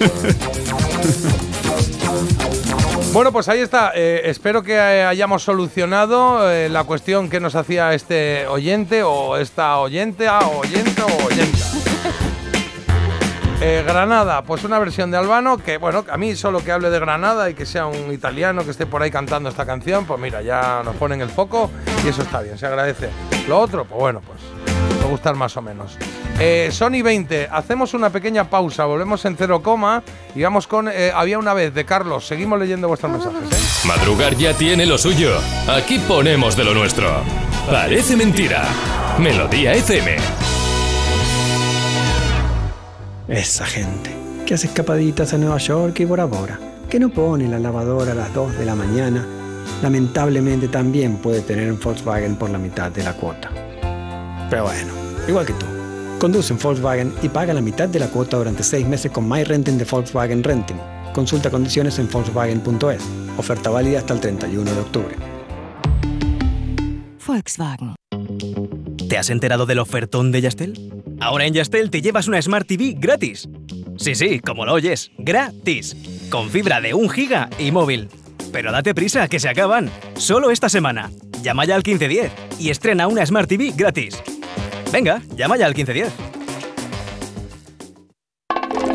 Bueno, pues ahí está. Eh, espero que hayamos solucionado eh, la cuestión que nos hacía este oyente o esta oyente, ah, oyente o oyenta. Eh, Granada, pues una versión de Albano que, bueno, a mí solo que hable de Granada y que sea un italiano que esté por ahí cantando esta canción, pues mira, ya nos ponen el foco y eso está bien, se agradece. Lo otro, pues bueno, pues puede gustar más o menos. Eh, Sony 20, hacemos una pequeña pausa, volvemos en cero coma y vamos con eh, Había una vez de Carlos. Seguimos leyendo vuestros mensajes, ¿eh? Madrugar ya tiene lo suyo. Aquí ponemos de lo nuestro. Parece mentira. Melodía FM. Esa gente que hace escapaditas a Nueva York y Bora Bora, que no pone la lavadora a las 2 de la mañana, lamentablemente también puede tener un Volkswagen por la mitad de la cuota. Pero bueno, igual que tú, conduce un Volkswagen y paga la mitad de la cuota durante 6 meses con My Renting de Volkswagen Renting. Consulta condiciones en Volkswagen.es. Oferta válida hasta el 31 de octubre. Volkswagen. ¿Te has enterado del ofertón de Yastel? Ahora en Yastel te llevas una Smart TV gratis. Sí, sí, como lo oyes, gratis. Con fibra de 1 giga y móvil. Pero date prisa, que se acaban. Solo esta semana. Llama ya al 1510 y estrena una Smart TV gratis. Venga, llama ya al 1510.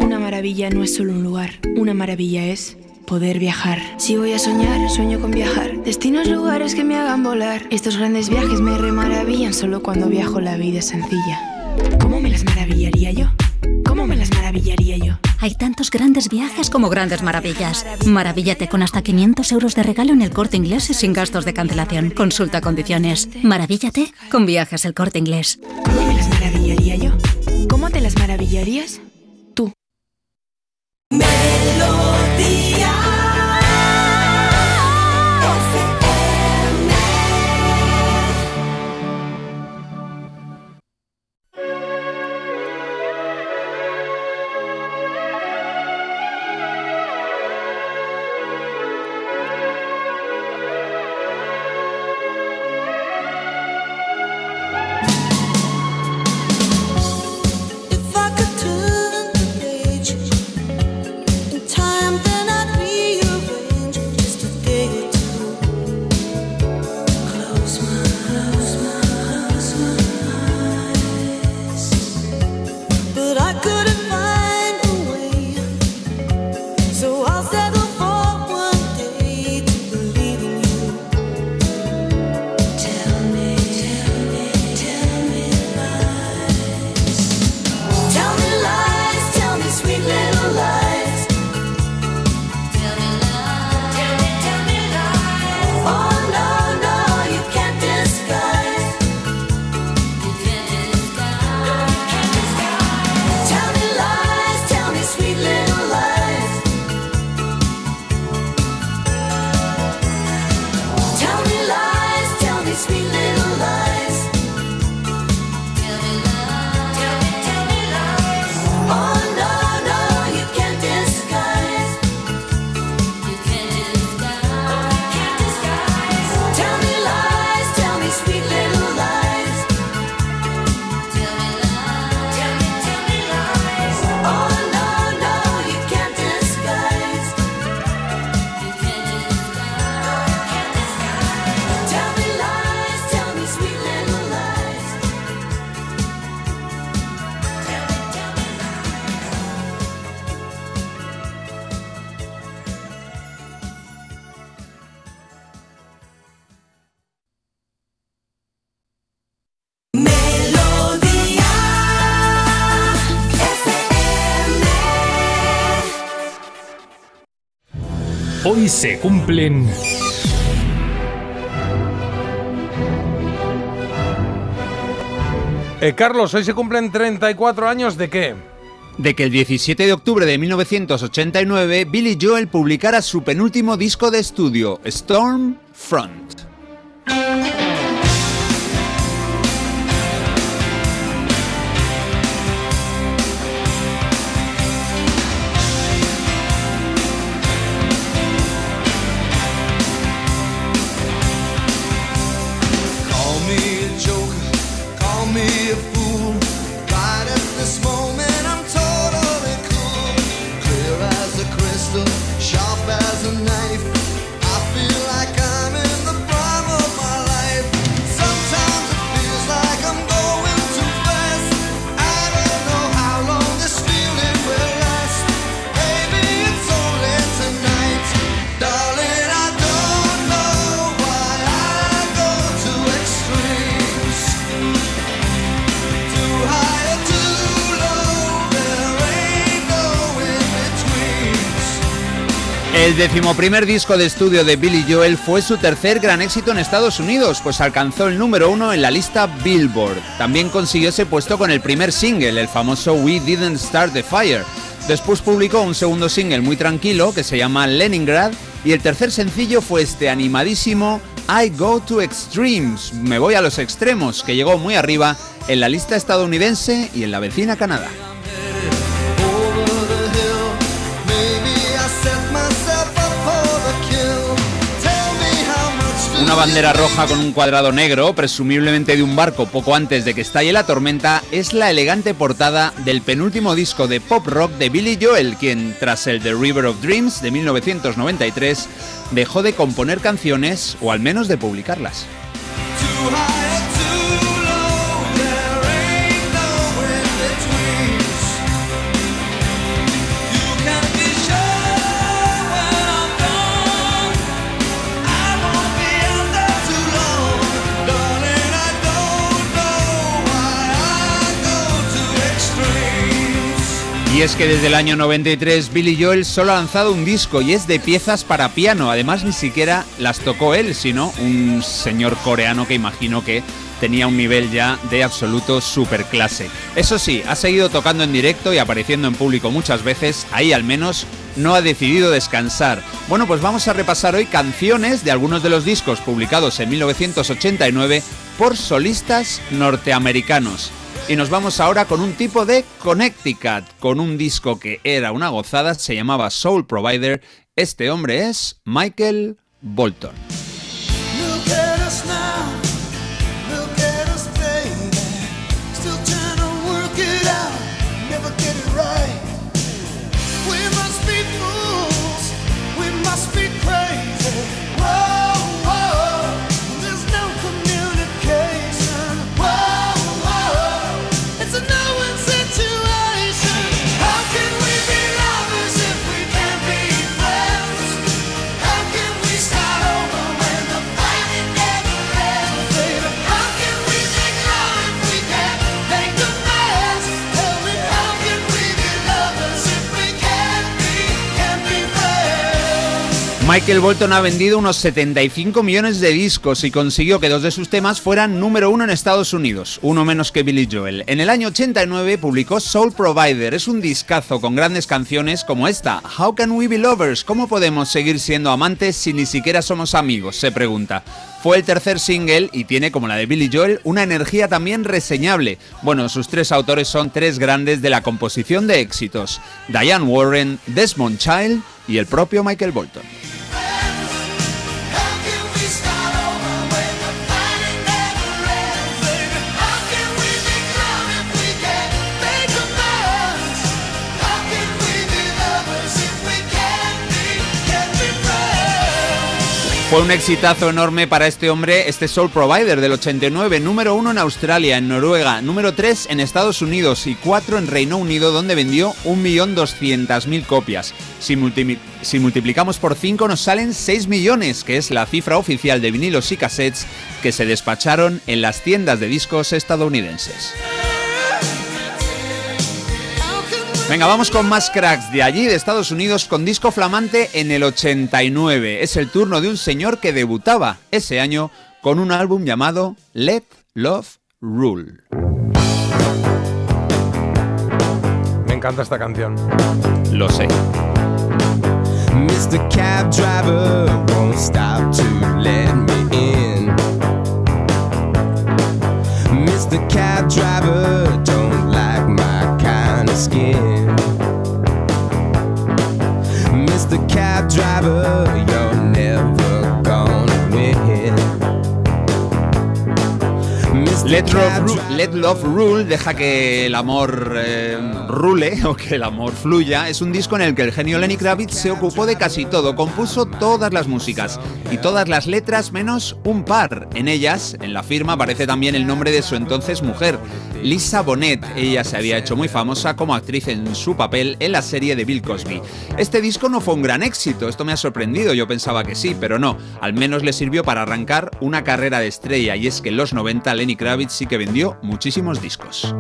Una maravilla no es solo un lugar, una maravilla es poder viajar. Si voy a soñar, sueño con viajar. Destinos, lugares que me hagan volar. Estos grandes viajes me remaravillan solo cuando viajo la vida sencilla. ¿Cómo me las maravillaría yo? ¿Cómo me las maravillaría yo? Hay tantos grandes viajes como grandes maravillas. Maravíllate con hasta 500 euros de regalo en el corte inglés y sin gastos de cancelación. Consulta condiciones. Maravíllate con viajes el corte inglés. ¿Cómo me las maravillaría yo? ¿Cómo te las maravillarías? Se cumplen... Eh, Carlos, hoy se cumplen 34 años de qué? De que el 17 de octubre de 1989 Billy Joel publicara su penúltimo disco de estudio, Storm Front. Decimoprimer disco de estudio de Billy Joel fue su tercer gran éxito en Estados Unidos, pues alcanzó el número uno en la lista Billboard. También consiguió ese puesto con el primer single, el famoso We Didn't Start the Fire. Después publicó un segundo single muy tranquilo que se llama Leningrad y el tercer sencillo fue este animadísimo I Go to Extremes, me voy a los extremos, que llegó muy arriba en la lista estadounidense y en la vecina Canadá. Una bandera roja con un cuadrado negro, presumiblemente de un barco poco antes de que estalle la tormenta, es la elegante portada del penúltimo disco de pop rock de Billy Joel, quien, tras el The River of Dreams de 1993, dejó de componer canciones o al menos de publicarlas. Y es que desde el año 93 Billy Joel solo ha lanzado un disco y es de piezas para piano. Además ni siquiera las tocó él, sino un señor coreano que imagino que tenía un nivel ya de absoluto superclase. Eso sí, ha seguido tocando en directo y apareciendo en público muchas veces, ahí al menos no ha decidido descansar. Bueno, pues vamos a repasar hoy canciones de algunos de los discos publicados en 1989 por solistas norteamericanos. Y nos vamos ahora con un tipo de Connecticut, con un disco que era una gozada, se llamaba Soul Provider. Este hombre es Michael Bolton. Michael Bolton ha vendido unos 75 millones de discos y consiguió que dos de sus temas fueran número uno en Estados Unidos, uno menos que Billy Joel. En el año 89 publicó Soul Provider, es un discazo con grandes canciones como esta, How Can We Be Lovers? ¿Cómo podemos seguir siendo amantes si ni siquiera somos amigos? se pregunta. Fue el tercer single y tiene, como la de Billy Joel, una energía también reseñable. Bueno, sus tres autores son tres grandes de la composición de éxitos, Diane Warren, Desmond Child y el propio Michael Bolton. Fue un exitazo enorme para este hombre, este Soul Provider del 89, número uno en Australia, en Noruega, número 3 en Estados Unidos y 4 en Reino Unido, donde vendió 1.200.000 copias. Si, multi- si multiplicamos por 5 nos salen 6 millones, que es la cifra oficial de vinilos y cassettes que se despacharon en las tiendas de discos estadounidenses. Venga, vamos con más cracks de allí, de Estados Unidos, con disco flamante en el 89. Es el turno de un señor que debutaba ese año con un álbum llamado Let Love Rule. Me encanta esta canción. Lo sé. Mr. Cab Driver won't stop to let me in. Mr. Cab Driver don't of skin. Mr. Cab Driver, Let Love, Let Love Rule deja que el amor eh, rule o que el amor fluya. Es un disco en el que el genio Lenny Kravitz se ocupó de casi todo, compuso todas las músicas y todas las letras menos un par. En ellas, en la firma, aparece también el nombre de su entonces mujer, Lisa Bonet. Ella se había hecho muy famosa como actriz en su papel en la serie de Bill Cosby. Este disco no fue un gran éxito, esto me ha sorprendido, yo pensaba que sí, pero no. Al menos le sirvió para arrancar una carrera de estrella y es que en los 90 Lenny Kravitz sí que vendió muchísimos discos.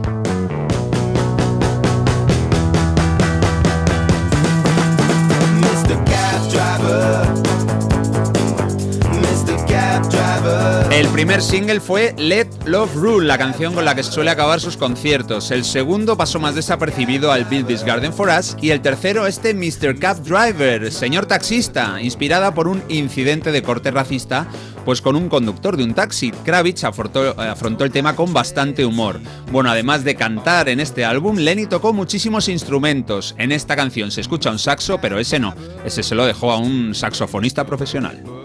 El primer single fue Let Love Rule, la canción con la que suele acabar sus conciertos. El segundo pasó más desapercibido al Build This Garden for Us. Y el tercero, este Mr. Cab Driver, señor taxista, inspirada por un incidente de corte racista, pues con un conductor de un taxi. Kravitz afrontó, afrontó el tema con bastante humor. Bueno, además de cantar en este álbum, Lenny tocó muchísimos instrumentos. En esta canción se escucha un saxo, pero ese no. Ese se lo dejó a un saxofonista profesional.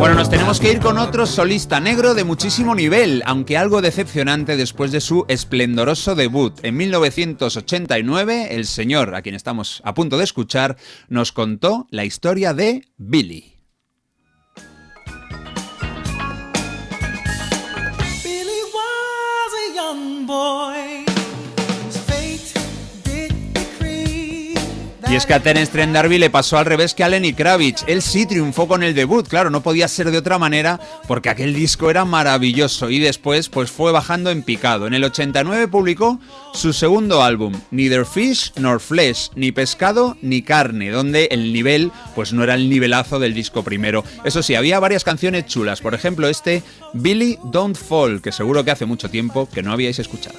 Bueno, nos tenemos que ir con otro solista negro de muchísimo nivel, aunque algo decepcionante después de su esplendoroso debut. En 1989, el señor, a quien estamos a punto de escuchar, nos contó la historia de Billy. Y es que a Terence Trent D'Arby le pasó al revés que a Lenny Kravitz. Él sí triunfó con el debut, claro, no podía ser de otra manera porque aquel disco era maravilloso y después pues fue bajando en picado. En el 89 publicó su segundo álbum, Neither Fish nor Flesh, ni pescado ni carne, donde el nivel pues no era el nivelazo del disco primero. Eso sí, había varias canciones chulas, por ejemplo este Billy Don't Fall, que seguro que hace mucho tiempo que no habíais escuchado.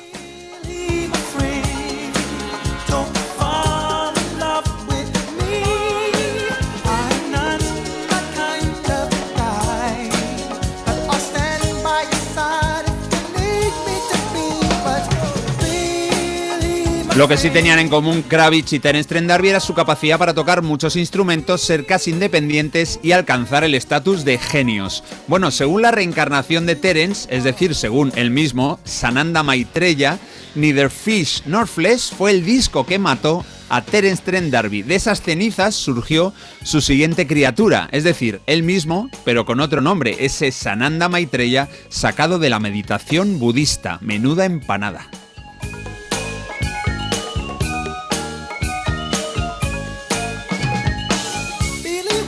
Lo que sí tenían en común Kravitz y Terence Trent D'Arby era su capacidad para tocar muchos instrumentos, ser casi independientes y alcanzar el estatus de genios. Bueno, según la reencarnación de Terence, es decir, según él mismo, Sananda Maitreya, Neither Fish nor Flesh fue el disco que mató a Terence Trent D'Arby. De esas cenizas surgió su siguiente criatura, es decir, él mismo, pero con otro nombre, ese Sananda Maitreya sacado de la meditación budista, menuda empanada.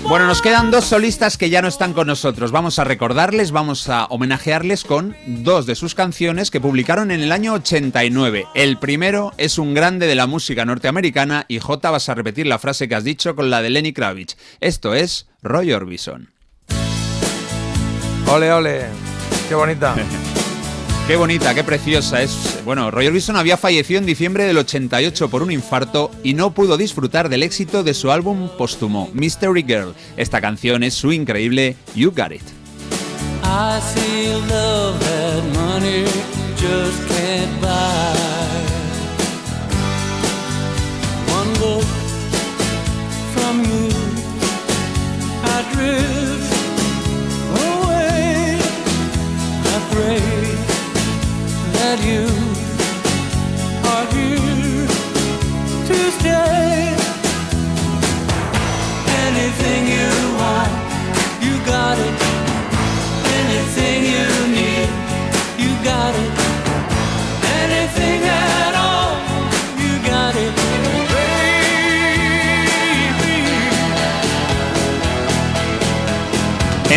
Bueno, nos quedan dos solistas que ya no están con nosotros. Vamos a recordarles, vamos a homenajearles con dos de sus canciones que publicaron en el año 89. El primero es un grande de la música norteamericana y J vas a repetir la frase que has dicho con la de Lenny Kravitz. Esto es Roy Orbison. Ole, ole. Qué bonita. Qué bonita, qué preciosa es. Bueno, Roy Orbison había fallecido en diciembre del 88 por un infarto y no pudo disfrutar del éxito de su álbum póstumo, Mystery Girl. Esta canción es su increíble You Got It. That you are here to stay. Anything you want, you got it.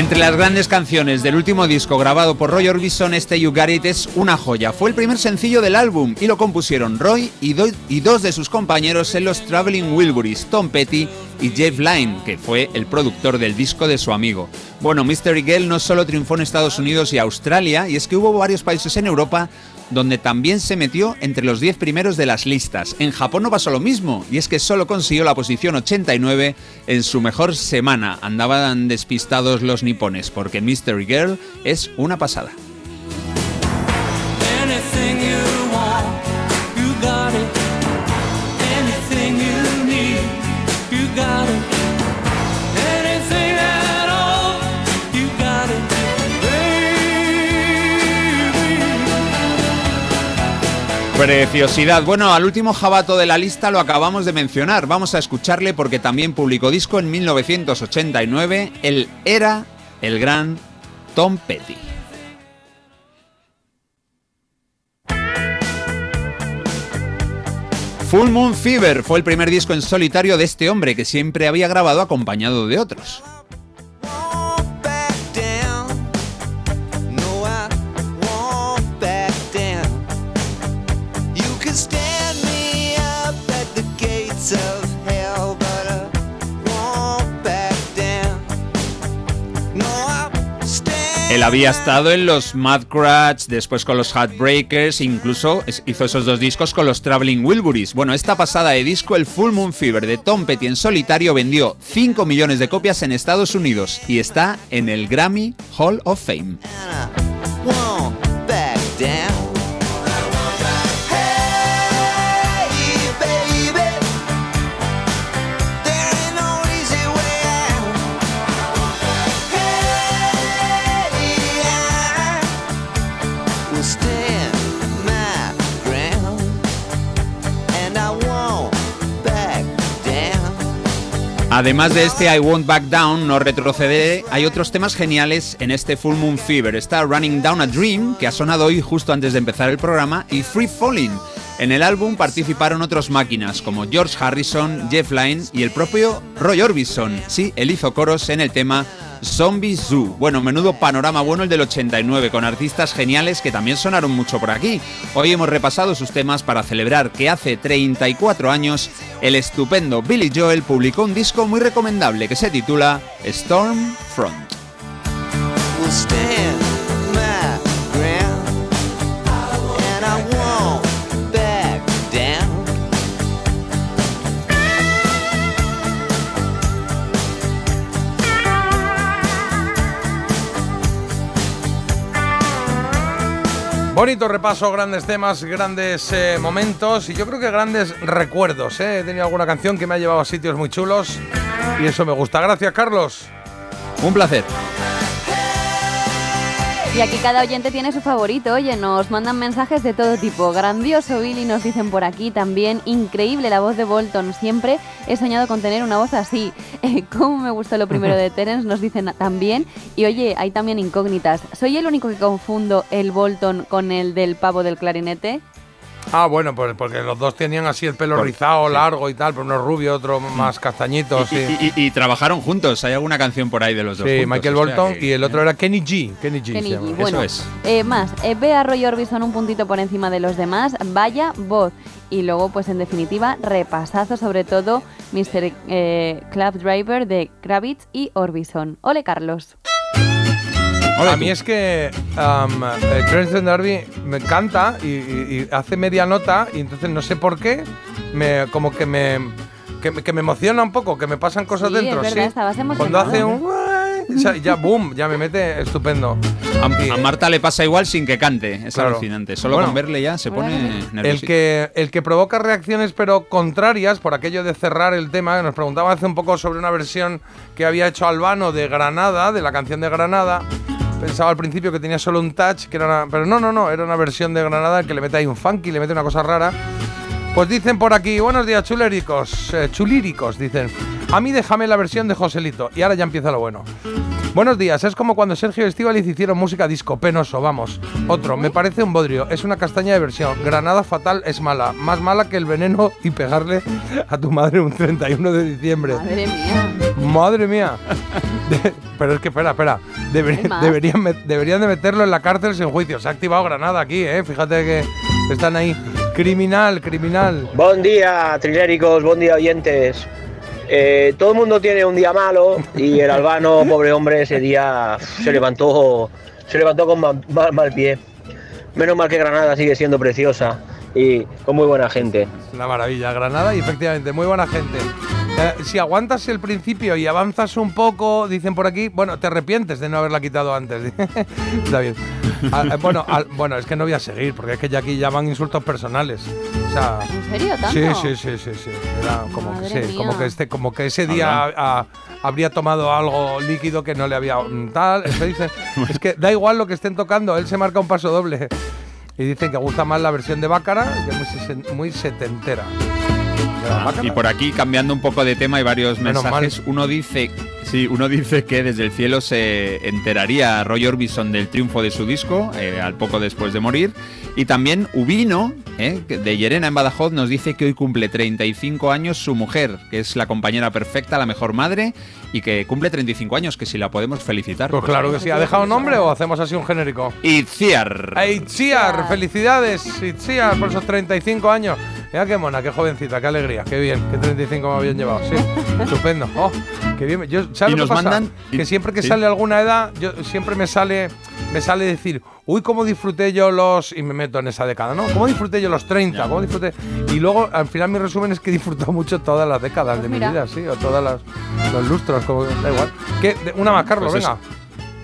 Entre las grandes canciones del último disco grabado por Roy Orbison, este You Got It es una joya. Fue el primer sencillo del álbum y lo compusieron Roy y, do- y dos de sus compañeros en los Traveling Wilburys, Tom Petty y Jeff Lynne, que fue el productor del disco de su amigo. Bueno, Mystery Girl no solo triunfó en Estados Unidos y Australia, y es que hubo varios países en Europa donde también se metió entre los 10 primeros de las listas. En Japón no pasó lo mismo, y es que solo consiguió la posición 89 en su mejor semana. Andaban despistados los nipones, porque Mystery Girl es una pasada. Preciosidad. Bueno, al último jabato de la lista lo acabamos de mencionar. Vamos a escucharle porque también publicó disco en 1989. Él era el gran Tom Petty. Full Moon Fever fue el primer disco en solitario de este hombre que siempre había grabado acompañado de otros. Él había estado en los Mad después con los Heartbreakers, incluso hizo esos dos discos con los Traveling Wilburys. Bueno, esta pasada de disco, el Full Moon Fever de Tom Petty en solitario, vendió 5 millones de copias en Estados Unidos y está en el Grammy Hall of Fame. Además de este I Won't Back Down, no retrocederé, hay otros temas geniales en este Full Moon Fever. Está Running Down a Dream, que ha sonado hoy justo antes de empezar el programa, y Free Falling. En el álbum participaron otros máquinas como George Harrison, Jeff Lynne y el propio Roy Orbison. Sí, él hizo coros en el tema Zombie Zoo. Bueno, menudo panorama bueno el del 89, con artistas geniales que también sonaron mucho por aquí. Hoy hemos repasado sus temas para celebrar que hace 34 años el estupendo Billy Joel publicó un disco muy recomendable que se titula Storm Front. Bonito repaso, grandes temas, grandes eh, momentos y yo creo que grandes recuerdos. ¿eh? He tenido alguna canción que me ha llevado a sitios muy chulos y eso me gusta. Gracias, Carlos. Un placer. Y aquí cada oyente tiene su favorito. Oye, nos mandan mensajes de todo tipo. Grandioso Billy, nos dicen por aquí también. Increíble la voz de Bolton. Siempre he soñado con tener una voz así. Eh, ¿Cómo me gustó lo primero de Terence? Nos dicen también. Y oye, hay también incógnitas. ¿Soy el único que confundo el Bolton con el del pavo del clarinete? Ah, bueno, pues porque los dos tenían así el pelo Por- rizado, sí. largo y tal, pero uno es rubio, otro más castañito, Y, sí. y- y- y trabajaron juntos, hay alguna canción por ahí de los dos. Sí, juntos, Michael o sea Bolton que- y el otro era Kenny G. Kenny G. Kenny se G. llama. Bueno, es. eh, más, eh, ve a Roy Orbison un puntito por encima de los demás. Vaya voz. Y luego, pues en definitiva, repasazo sobre todo Mr. Eh, Club Driver de Kravitz y Orbison. Ole, Carlos. A mí es que um, eh, Clarence Darby me encanta y, y- y hace media nota y entonces no sé por qué, me, como que me, que, me- que me emociona un poco, que me pasan cosas Sí, dentro. es verdad, sí. estabas Cuando hace un... o sea, ya, boom, ya me mete estupendo. A, a Marta le pasa igual sin que cante, es Claro. alucinante. Solo Bueno, con verle ya se pone El nervioso. que, el que provoca reacciones pero contrarias por aquello de cerrar el tema, nos preguntaba hace un poco sobre una versión que había hecho Albano de Granada, de la canción de Granada. Pensaba al principio que tenía solo un touch, que era pero no, no, no, era una versión de Granada que le mete ahí un funky, le mete una cosa rara. Pues dicen por aquí, buenos días chuléricos, eh, chulíricos, dicen. A mí déjame la versión de Joselito y ahora ya empieza lo bueno. Buenos días, es como cuando Sergio Estivaliz hicieron música disco, penoso, vamos. Otro, me parece un bodrio, es una castaña de versión. Granada fatal es mala, más mala que el veneno y pegarle a tu madre un 31 de diciembre. Madre mía. Madre mía. De- pero es que, espera, espera. Deberían, met- deberían de meterlo en la cárcel sin juicio. Se ha activado Granada aquí, ¿eh? Fíjate que están ahí. Criminal, criminal. Buen día, triléricos, buen día, oyentes. Eh, todo el mundo tiene un día malo y el albano, pobre hombre, ese día se levantó, se levantó con mal, mal- mal pie. Menos mal que Granada sigue siendo preciosa y con muy buena gente. Una maravilla, Granada y efectivamente, muy buena gente. Eh, si aguantas el principio y avanzas un poco, dicen por aquí, bueno, te arrepientes de no haberla quitado antes. Está bien. Ah, eh, bueno, al- bueno, es que no voy a seguir, porque es que ya aquí llaman insultos personales. O sea, ¿En serio? ¿Tanto? Sí, sí, sí, sí, sí. Era como que, sí, como que este, como que ese día habría tomado algo líquido que no le había mm, tal. Es que, dice, es que da igual lo que estén tocando, él se marca un paso doble. Y dicen que gusta más la versión de Bácara, que es muy, muy setentera. Ah, y por aquí, cambiando un poco de tema, hay varios Menos mensajes. Uno dice, sí, uno dice que desde el cielo se enteraría Roy Orbison del triunfo de su disco, eh, al poco después de morir. Y también Ubino, eh, de Yerena en Badajoz, nos dice que hoy cumple 35 años su mujer, que es la compañera perfecta, la mejor madre, y que cumple 35 años, que si la podemos felicitar. Pues claro que sí. ¿Ha dejado nombre o hacemos así un genérico? Itziar. Itziar, felicidades, Itziar, por esos 35 años. Mira qué mona, qué jovencita, qué alegría, qué bien, qué 35 me habían llevado. Sí, estupendo. Oh, qué bien. Yo, ¿Sabes lo que pasa? mandan- que siempre que sí. sale alguna edad, yo siempre me sale, me sale decir, uy, cómo disfruté yo los. Y me meto en esa década, ¿no? ¿Cómo disfruté yo los 30? ¿Cómo disfruté? Y luego, al final, mi resumen es que he disfrutado mucho todas las décadas de mi vida, sí, o todas las los lustros, como da igual. ¿Qué? Una más, Carlos, Pues venga.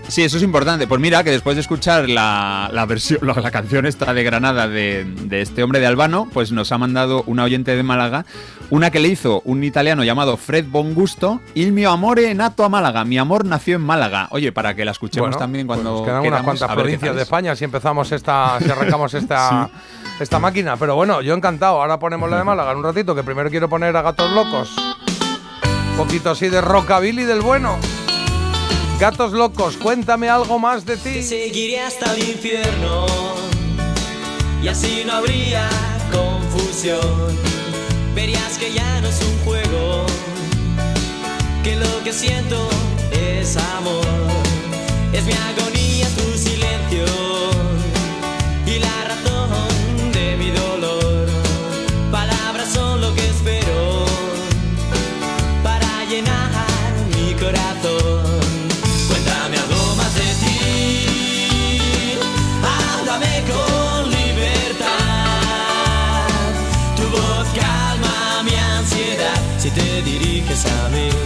Sí, eso es importante. Pues mira, que después de escuchar la, la versión, la, la canción esta de Granada de, de este hombre de Albano, pues nos ha mandado una oyente de Málaga, una que le hizo un italiano llamado Fred Bongusto, Il mio amore nato a Málaga, mi amor nació en Málaga. Oye, para que la escuchemos Bueno, también cuando pues quedan unas cuantas provincias de es. España si empezamos esta, si arrancamos esta, esta máquina. Pero bueno, yo encantado. Ahora ponemos la de Málaga en un ratito, que primero quiero poner a Gatos Locos. Un poquito así de rockabilly del bueno. Gatos Locos, cuéntame algo más de ti. Seguiré hasta el infierno y así no habría confusión. confusión. Verías que ya no es un juego, que lo que siento es amor. Es mi agonía, es tu diriges a mí.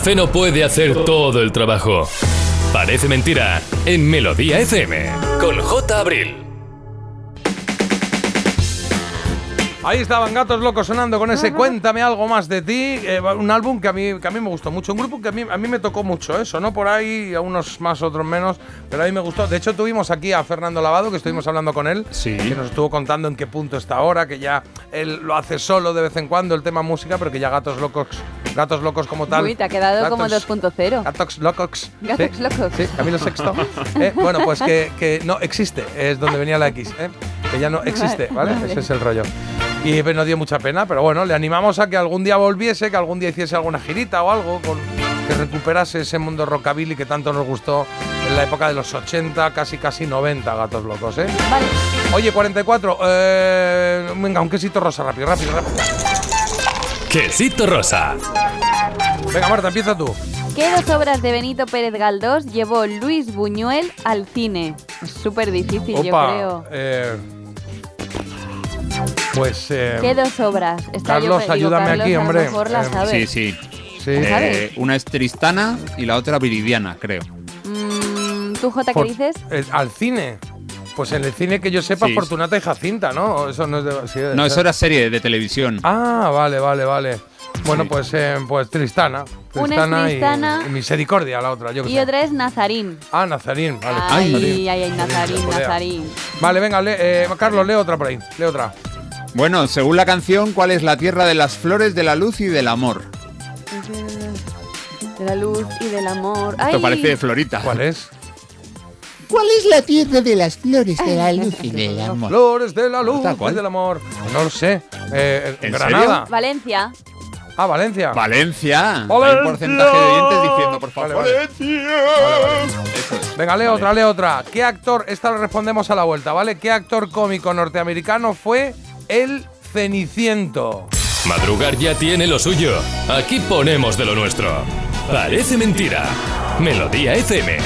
Café no puede hacer todo el trabajo. Parece mentira en Melodía FM con J. Abril. Ahí estaban Gatos Locos sonando con ese Cuéntame algo más de ti, eh, un álbum que a, mí, que a mí me gustó mucho, un grupo que a mí, a mí me tocó mucho, eso, no por ahí, a unos más, otros menos, pero a mí me gustó. De hecho, tuvimos aquí a Fernando Lavado, que estuvimos hablando con él, que nos estuvo contando en qué punto está ahora, que ya él lo hace solo de vez en cuando, el tema música, pero que ya Gatos Locos, Gatos Locos como tal. Uy, te ha quedado como Gatos- 2.0. Gatos Locos. Gatos Sí, Locos. Sí, Camilo Sexto. Eh, bueno, pues que, que no existe, es donde venía la X, eh, que ya no existe, ¿vale? Vale. Ese es el rollo. Y pues, nos dio mucha pena, pero bueno, le animamos a que algún día volviese, que algún día hiciese alguna girita o algo, con, que recuperase ese mundo rockabilly que tanto nos gustó en la época de los 80, casi casi 90, gatos locos, ¿eh? Vale. Oye, 44, eh, venga, un quesito rosa, rápido, rápido, rápido. Quesito rosa. Venga, Marta, empieza tú. ¿Qué dos obras de Benito Pérez Galdós llevó Luis Buñuel al cine? Es súper difícil, yo creo. eh, pues... eh, ¿Qué dos obras? Está yo Carlos, digo, ayúdame Carlos, aquí, a lo hombre. mejor la Eh, sabe. Sí, sí. Sí. Eh, ¿Sabes? una es Tristana y la otra Viridiana, creo. Mm, ¿Tú, Jota, qué Por- dices? eh, al cine. Pues en el cine que yo sepa, Sí. Fortunata y Jacinta, ¿no? Eso no es de. sí, debe No, ser. eso era serie de televisión. Ah, vale, vale, vale. Bueno, Sí. pues, eh, pues Tristana. Una es Tristana, y- Tristana. Y, Misericordia, la otra, yo que Y sé. otra es Nazarín. Ah, Nazarín, vale. Ay, Nazarín. ay, ay, Nazarín. Nazarín. Vale, venga, lee, eh, Carlos, lee otra por ahí. Lee otra. Bueno, según la canción, ¿cuál es la tierra de las flores, de la luz y del amor? De la luz y del amor. Esto Ay, parece de Florita. ¿Cuál es? ¿Cuál es la tierra de las flores de la luz y del amor? Flores de la luz ¿Tal y del amor. No lo sé. Eh, ¿En Granada. Valencia. Ah, Valencia. Valencia. Hay Valencia. un porcentaje de oyentes diciendo, por favor. Vale, Venga, lee otra, lee otra. ¿Qué actor, esta lo respondemos a la vuelta, ¿vale? ¿Qué actor cómico norteamericano fue el Ceniciento? Madrugar ya tiene lo suyo. Aquí ponemos de lo nuestro. Parece mentira. Melodía FM.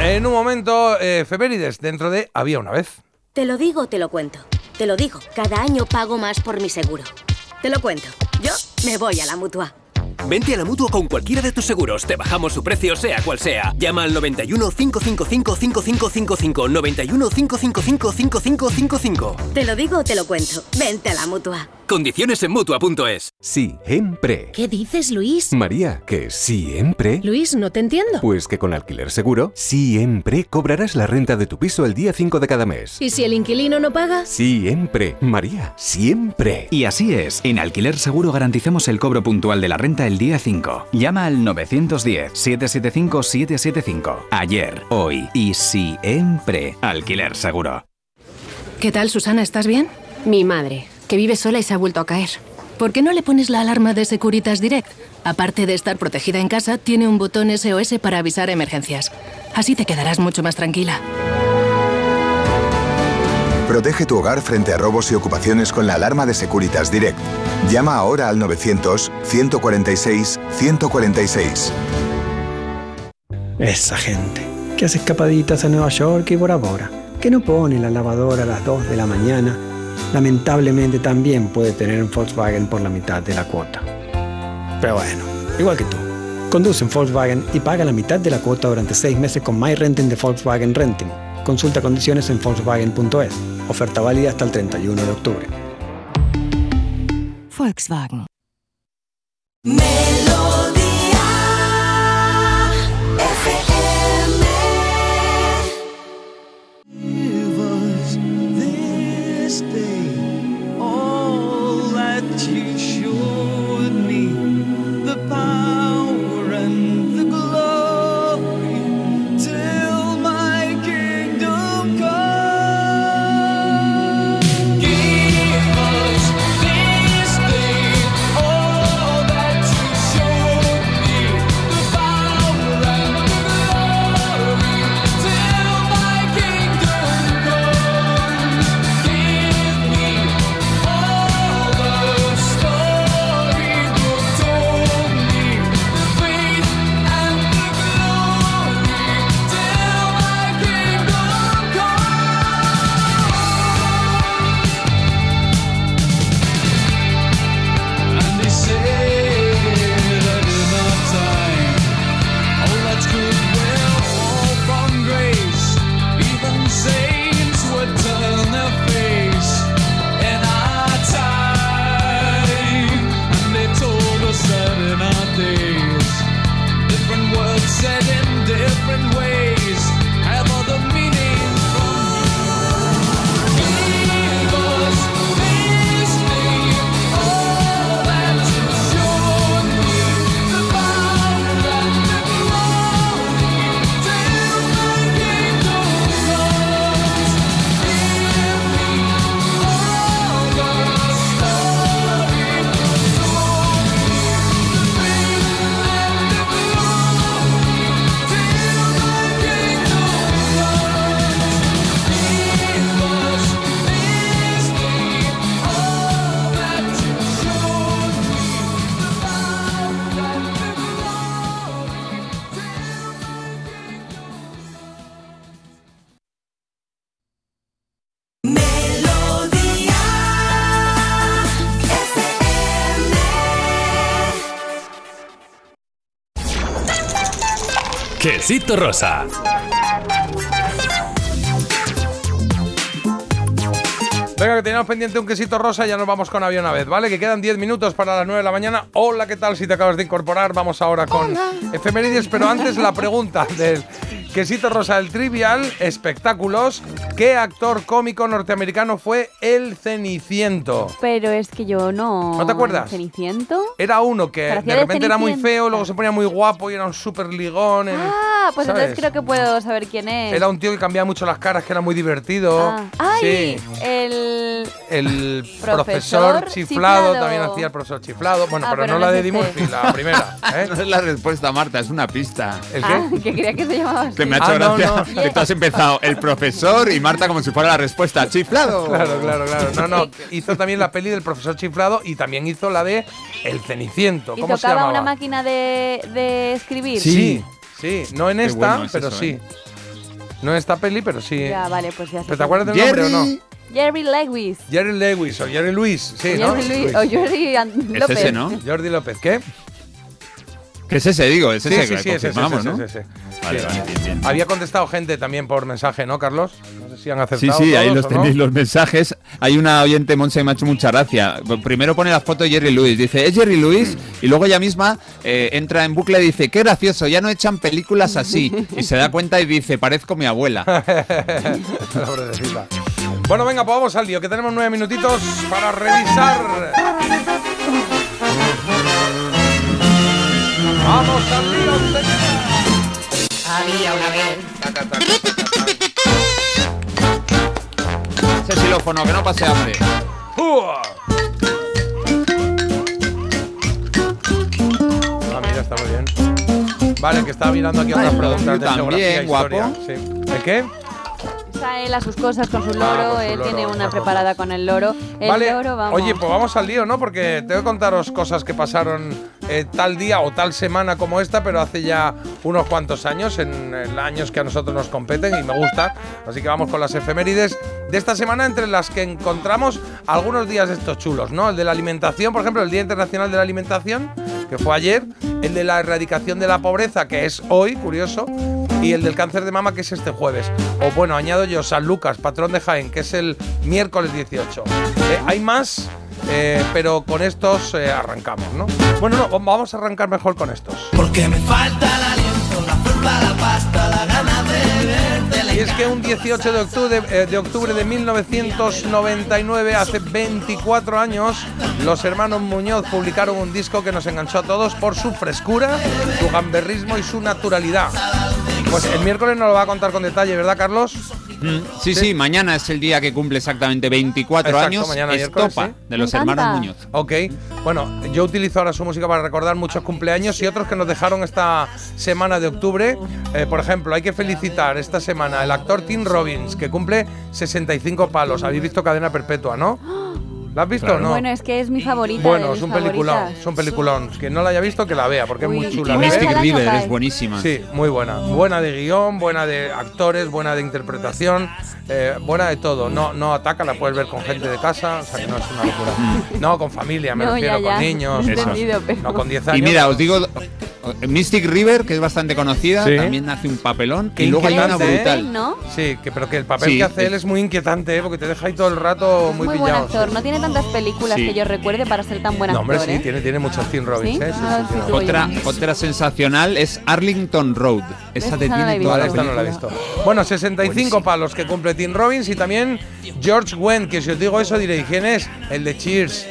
En un momento, eh, efemérides, dentro de Había una vez. Te lo digo, te lo cuento. Te lo digo, cada año pago más por mi seguro. Te lo cuento. Yo me voy a la mutua. Vente a la mutua con cualquiera de tus seguros. Te bajamos su precio, sea cual sea. Llama al 91 555 5555. 91 555 5555. Te lo digo, te lo cuento. Vente a la mutua. Condiciones en mutua.es. Siempre. ¿Qué dices, Luis? María, que siempre. Luis, no te entiendo. Pues que con alquiler seguro, siempre cobrarás la renta de tu piso el día 5 de cada mes. ¿Y si el inquilino no paga? Siempre. María, siempre. Y así es, en Alquiler Seguro garantizamos el cobro puntual de la renta el día 5. Llama al 910-775-775. Ayer, hoy y siempre. Alquiler Seguro. ¿Qué tal, Susana? ¿Estás bien? Mi madre, que vive sola y se ha vuelto a caer. ¿Por qué no le pones la alarma de Securitas Direct? Aparte de estar protegida en casa, tiene un botón SOS para avisar emergencias. Así te quedarás mucho más tranquila. Protege tu hogar frente a robos y ocupaciones con la alarma de Securitas Direct. Llama ahora al 900-146-146. Esa gente que hace escapaditas a Nueva York y Bora Bora, que no pone la lavadora a las 2 de la mañana, lamentablemente también puede tener un Volkswagen por la mitad de la cuota. Pero bueno, igual que tú. Conduce un Volkswagen y paga la mitad de la cuota durante 6 meses con My Renting de Volkswagen Renting. Consulta condiciones en Volkswagen.es. Oferta válida hasta el 31 de octubre. Volkswagen. Quesito rosa. Venga, que teníamos pendiente un quesito rosa, ya nos vamos con avión una vez, ¿vale? Que quedan 10 minutos para las 9 de la mañana. Hola, ¿qué tal? Si te acabas de incorporar, vamos ahora con efemérides, pero antes la pregunta del Quesito Rosa del Trivial, espectáculos. ¿Qué actor cómico norteamericano fue el Ceniciento? Pero es que yo no. ¿No te acuerdas? ¿Ceniciento? Era uno que de repente era muy feo, luego se ponía muy guapo y era un súper ligón. en- Ah, pues ¿sabes? entonces creo que puedo saber quién es. Era un tío que cambiaba mucho las caras, que era muy divertido. Ah. ¡Ay! Sí. El. El Profesor profesor, chiflado, Chiflado. también hacía el profesor chiflado. Bueno, Ah, pero, pero no no la de Eddie este. Murphy, la primera. ¿eh? No es la respuesta, Marta, es una pista. ¿El Ah, que creía que se llamaba así. Me ha hecho Ah, no, gracia no. que tú has empezado el profesor y Marta como si fuera la respuesta. ¡Chiflado! Claro, claro, claro. No, no. Hizo también la peli del profesor chiflado y también hizo la de El Ceniciento. ¿Y ¿Cómo se tocaba llamaba? una máquina de, de escribir? Sí, sí. No en Qué esta, bueno es pero eso, sí. ¿eh? No en esta peli, pero sí. Ya, vale, pues ya. ¿Pero te acuerdas del nombre o no? Jerry Lewis. Jerry Lewis o Jerry Luis, sí, O ¿no? Jerry Lewis. O Jerry An- Es López. ese, ¿no? Jordi López, ¿qué? Que es ese, digo, es Sí, ese sí, sí, es ese, confirmamos, es ¿no? ese, es ese. Vale, Sí. vale, bien, bien. Había contestado gente también por mensaje, ¿no, Carlos? No sé si han Sí, acertado sí, ahí los no. tenéis los mensajes. Hay una oyente, Monse, me ha hecho mucha gracia. Primero pone la foto de Jerry Lewis, dice, es Jerry Lewis, y luego ella misma eh, entra en bucle y dice, qué gracioso, ya no echan películas así. Y se da cuenta y dice, parezco mi abuela. Bueno, venga, pues vamos al lío, que tenemos nueve minutitos para revisar. Vamos al lío, señores. Había una vez. Ese xilófono, que no pase hambre. ¡Uah! Ah, mira, está muy bien. Vale, que estaba mirando aquí otras preguntas de también, geografía e guapo. historia. Sí. ¿De qué? Está él a sus cosas con su Ah, loro, con su él loro, tiene una cosas. preparada con el loro. El vale, loro, vamos. oye, pues vamos al lío, ¿no? Porque tengo que contaros cosas que pasaron eh, tal día o tal semana como esta, pero hace ya unos cuantos años, en, en años que a nosotros nos competen y me gusta. Así que vamos con las efemérides de esta semana, entre las que encontramos algunos días de estos chulos, ¿no? El de la alimentación, por ejemplo, el Día Internacional de la Alimentación, que fue ayer, el de la erradicación de la pobreza, que es hoy, curioso, y el del cáncer de mama, que es este jueves. O bueno, añado yo San Lucas, patrón de Jaén, que es el miércoles 18. Eh, hay más, eh, pero con estos eh, arrancamos, ¿no? Bueno, no, vamos a arrancar mejor con estos. Porque me falta el aliento, la fruta, la pasta, la gana de verte. Y es que un 18 de octubre, eh, de octubre de 1999, hace 24 años, los hermanos Muñoz publicaron un disco que nos enganchó a todos por su frescura, su gamberrismo y su naturalidad. Pues el miércoles nos lo va a contar con detalle, ¿verdad, Carlos? Mm, Sí, sí, mañana es el día que cumple exactamente 24 Exacto, años. mañana Estopa, sí. de los hermanos Muñoz. Ok, bueno, yo utilizo ahora su música para recordar muchos cumpleaños y otros que nos dejaron esta semana de octubre. Eh, por ejemplo, hay que felicitar esta semana al actor Tim Robbins, que cumple 65 palos. Habéis visto Cadena Perpetua, ¿no? ¿La has visto o no? Bueno, es que es mi favorita. Bueno, es un peliculón, es un peliculón. Quien no la haya visto, que la vea, porque Uy, es muy chula. año River es buenísima. Sí, muy buena. Buena de guion, buena de actores, buena de interpretación, eh, buena de todo. No, no ataca, la puedes ver con gente de casa, o sea que no es una locura. No, con familia, me No, refiero, ya, ya. con niños. Entendido, pero- No, con 10 años. Y mira, os digo, Mystic River, que es bastante conocida, Sí. también hace un papelón. Qué y luego hay una ¿eh? brutal. ¿no? Sí, que, pero que el papel Sí, que hace es- él es muy inquietante, ¿eh? porque te deja ahí todo el rato muy, Muy buen pillado. actor. No tiene tantas películas Sí. que yo recuerde para ser tan buen No, actor. hombre, sí, ¿eh? tiene, tiene muchos Tim Robbins, ¿Sí? ¿eh? Sí, Ah, sí, sí, sí. tú. Otra, otra sensacional es Arlington Road. Esa no he tiene visto. toda la esta no la he visto. Bueno, 65 palos que cumple Tim Robbins y también George Wendt, que si os digo eso diréis, ¿quién es? El de Cheers.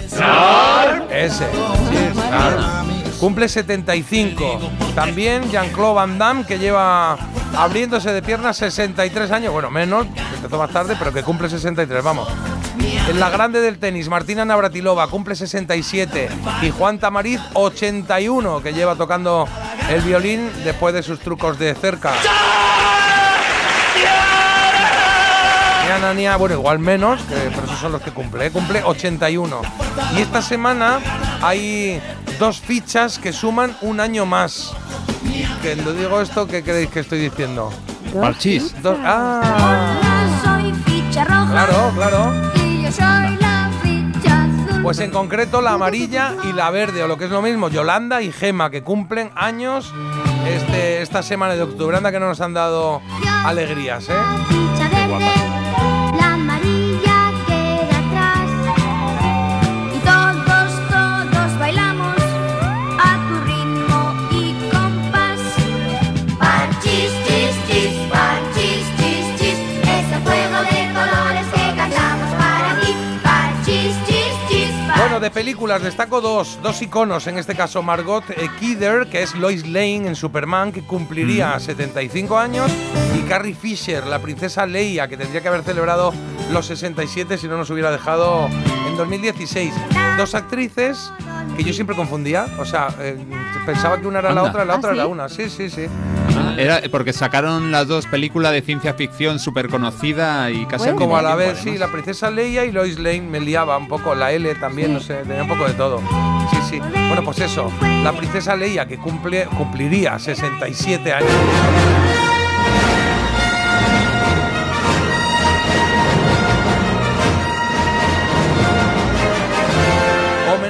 Ese, Cheers, claro. Cumple 75. También Jean-Claude Van Damme, que lleva abriéndose de piernas 63 años. Bueno, menos, empezó más tarde, pero que cumple 63, vamos. En la grande del tenis, Martina Navratilova cumple 67 y Juan Tamariz 81, que lleva tocando el violín después de sus trucos de cerca. Bueno, igual menos, pero esos son los que cumple, ¿eh? cumple 81. Y esta semana hay dos fichas que suman un año más. Que lo digo esto, ¿qué creéis que estoy diciendo? Parchís. Dos, ah, soy ficha roja claro, claro. y yo soy la ficha azul. Pues en concreto la amarilla y la verde, o lo que es lo mismo, Yolanda y Gema, que cumplen años este, esta semana de octubre. Anda que no nos han dado alegrías, ¿eh? De películas destaco dos, dos iconos, en este caso Margot eh, Kidder, que es Lois Lane en Superman, que cumpliría 75 años, y Carrie Fisher, la princesa Leia, que tendría que haber celebrado los 67 si no nos hubiera dejado en 2016. Dos actrices que yo siempre confundía, o sea, eh, pensaba que una era la otra, la ¿Ah, otra sí? era una, sí, sí, sí. Era porque sacaron las dos películas de ciencia ficción súper conocida y casi como mismo a la vez, sí, la princesa Leia y Lois Lane me liaba un poco, la L también, no sé, tenía un poco de todo. Sí, sí. Bueno, pues eso, la princesa Leia que cumple, cumpliría 67 años.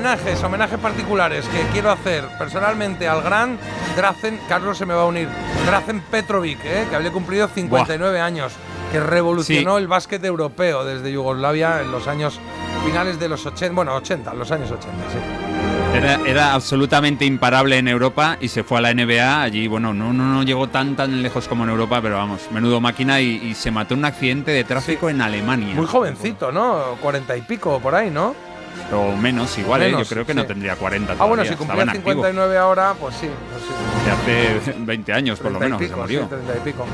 Homenajes, homenajes particulares que quiero hacer personalmente al gran Drazen, Carlos se me va a unir, Drazen Petrovic, ¿eh? que había cumplido 59 años, que revolucionó el básquet europeo desde Yugoslavia en los años finales de los 80, bueno, 80, los años 80, sí. Era, era absolutamente imparable en Europa y se fue a la NBA. Allí, bueno, no, no, no llegó tan tan lejos como en Europa, pero vamos, menudo máquina y, y se mató en un accidente de tráfico en Alemania. Muy jovencito, ¿no? 40 y pico por ahí, ¿no? O menos, igual, ¿eh? Yo creo que sí. no tendría 40 Ah, bueno, si cumplía en activo. 59 ahora, pues sí, pues sí. Hace 20 años, por lo 30 menos, y se pico, murió. sí, 30 y pico.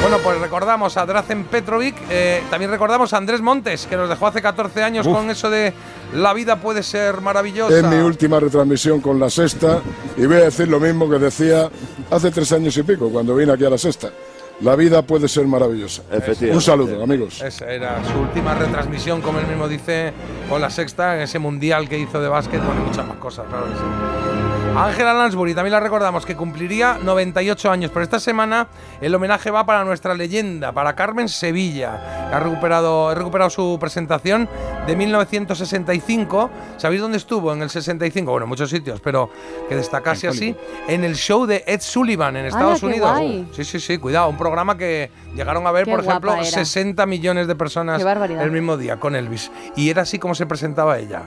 Bueno, pues recordamos a Drazen Petrovic, eh, también recordamos a Andrés Montes, que nos dejó hace 14 años Uf. con eso de la vida puede ser maravillosa. Es mi última retransmisión con la sexta y voy a decir lo mismo que decía hace tres años y pico cuando vine aquí a la sexta. La vida puede ser maravillosa. Un saludo, amigos. Esa era su última retransmisión, como él mismo dice, con la sexta, en ese mundial que hizo de básquet, bueno, y muchas más cosas, claro que sí. Ángela Lansbury, también la recordamos, que cumpliría 98 años, pero esta semana el homenaje va para nuestra leyenda, para Carmen Sevilla, ha recuperado, ha recuperado su presentación de 1965. ¿Sabéis dónde estuvo en el 65? Bueno, en muchos sitios, pero que destacase En así, en el show de Ed Sullivan en Estados Unidos. guay. Sí, sí, sí, cuidado, un programa que llegaron a ver, Qué por ejemplo, guapa era. 60 millones de personas el mismo día con Elvis. Y era así como se presentaba ella.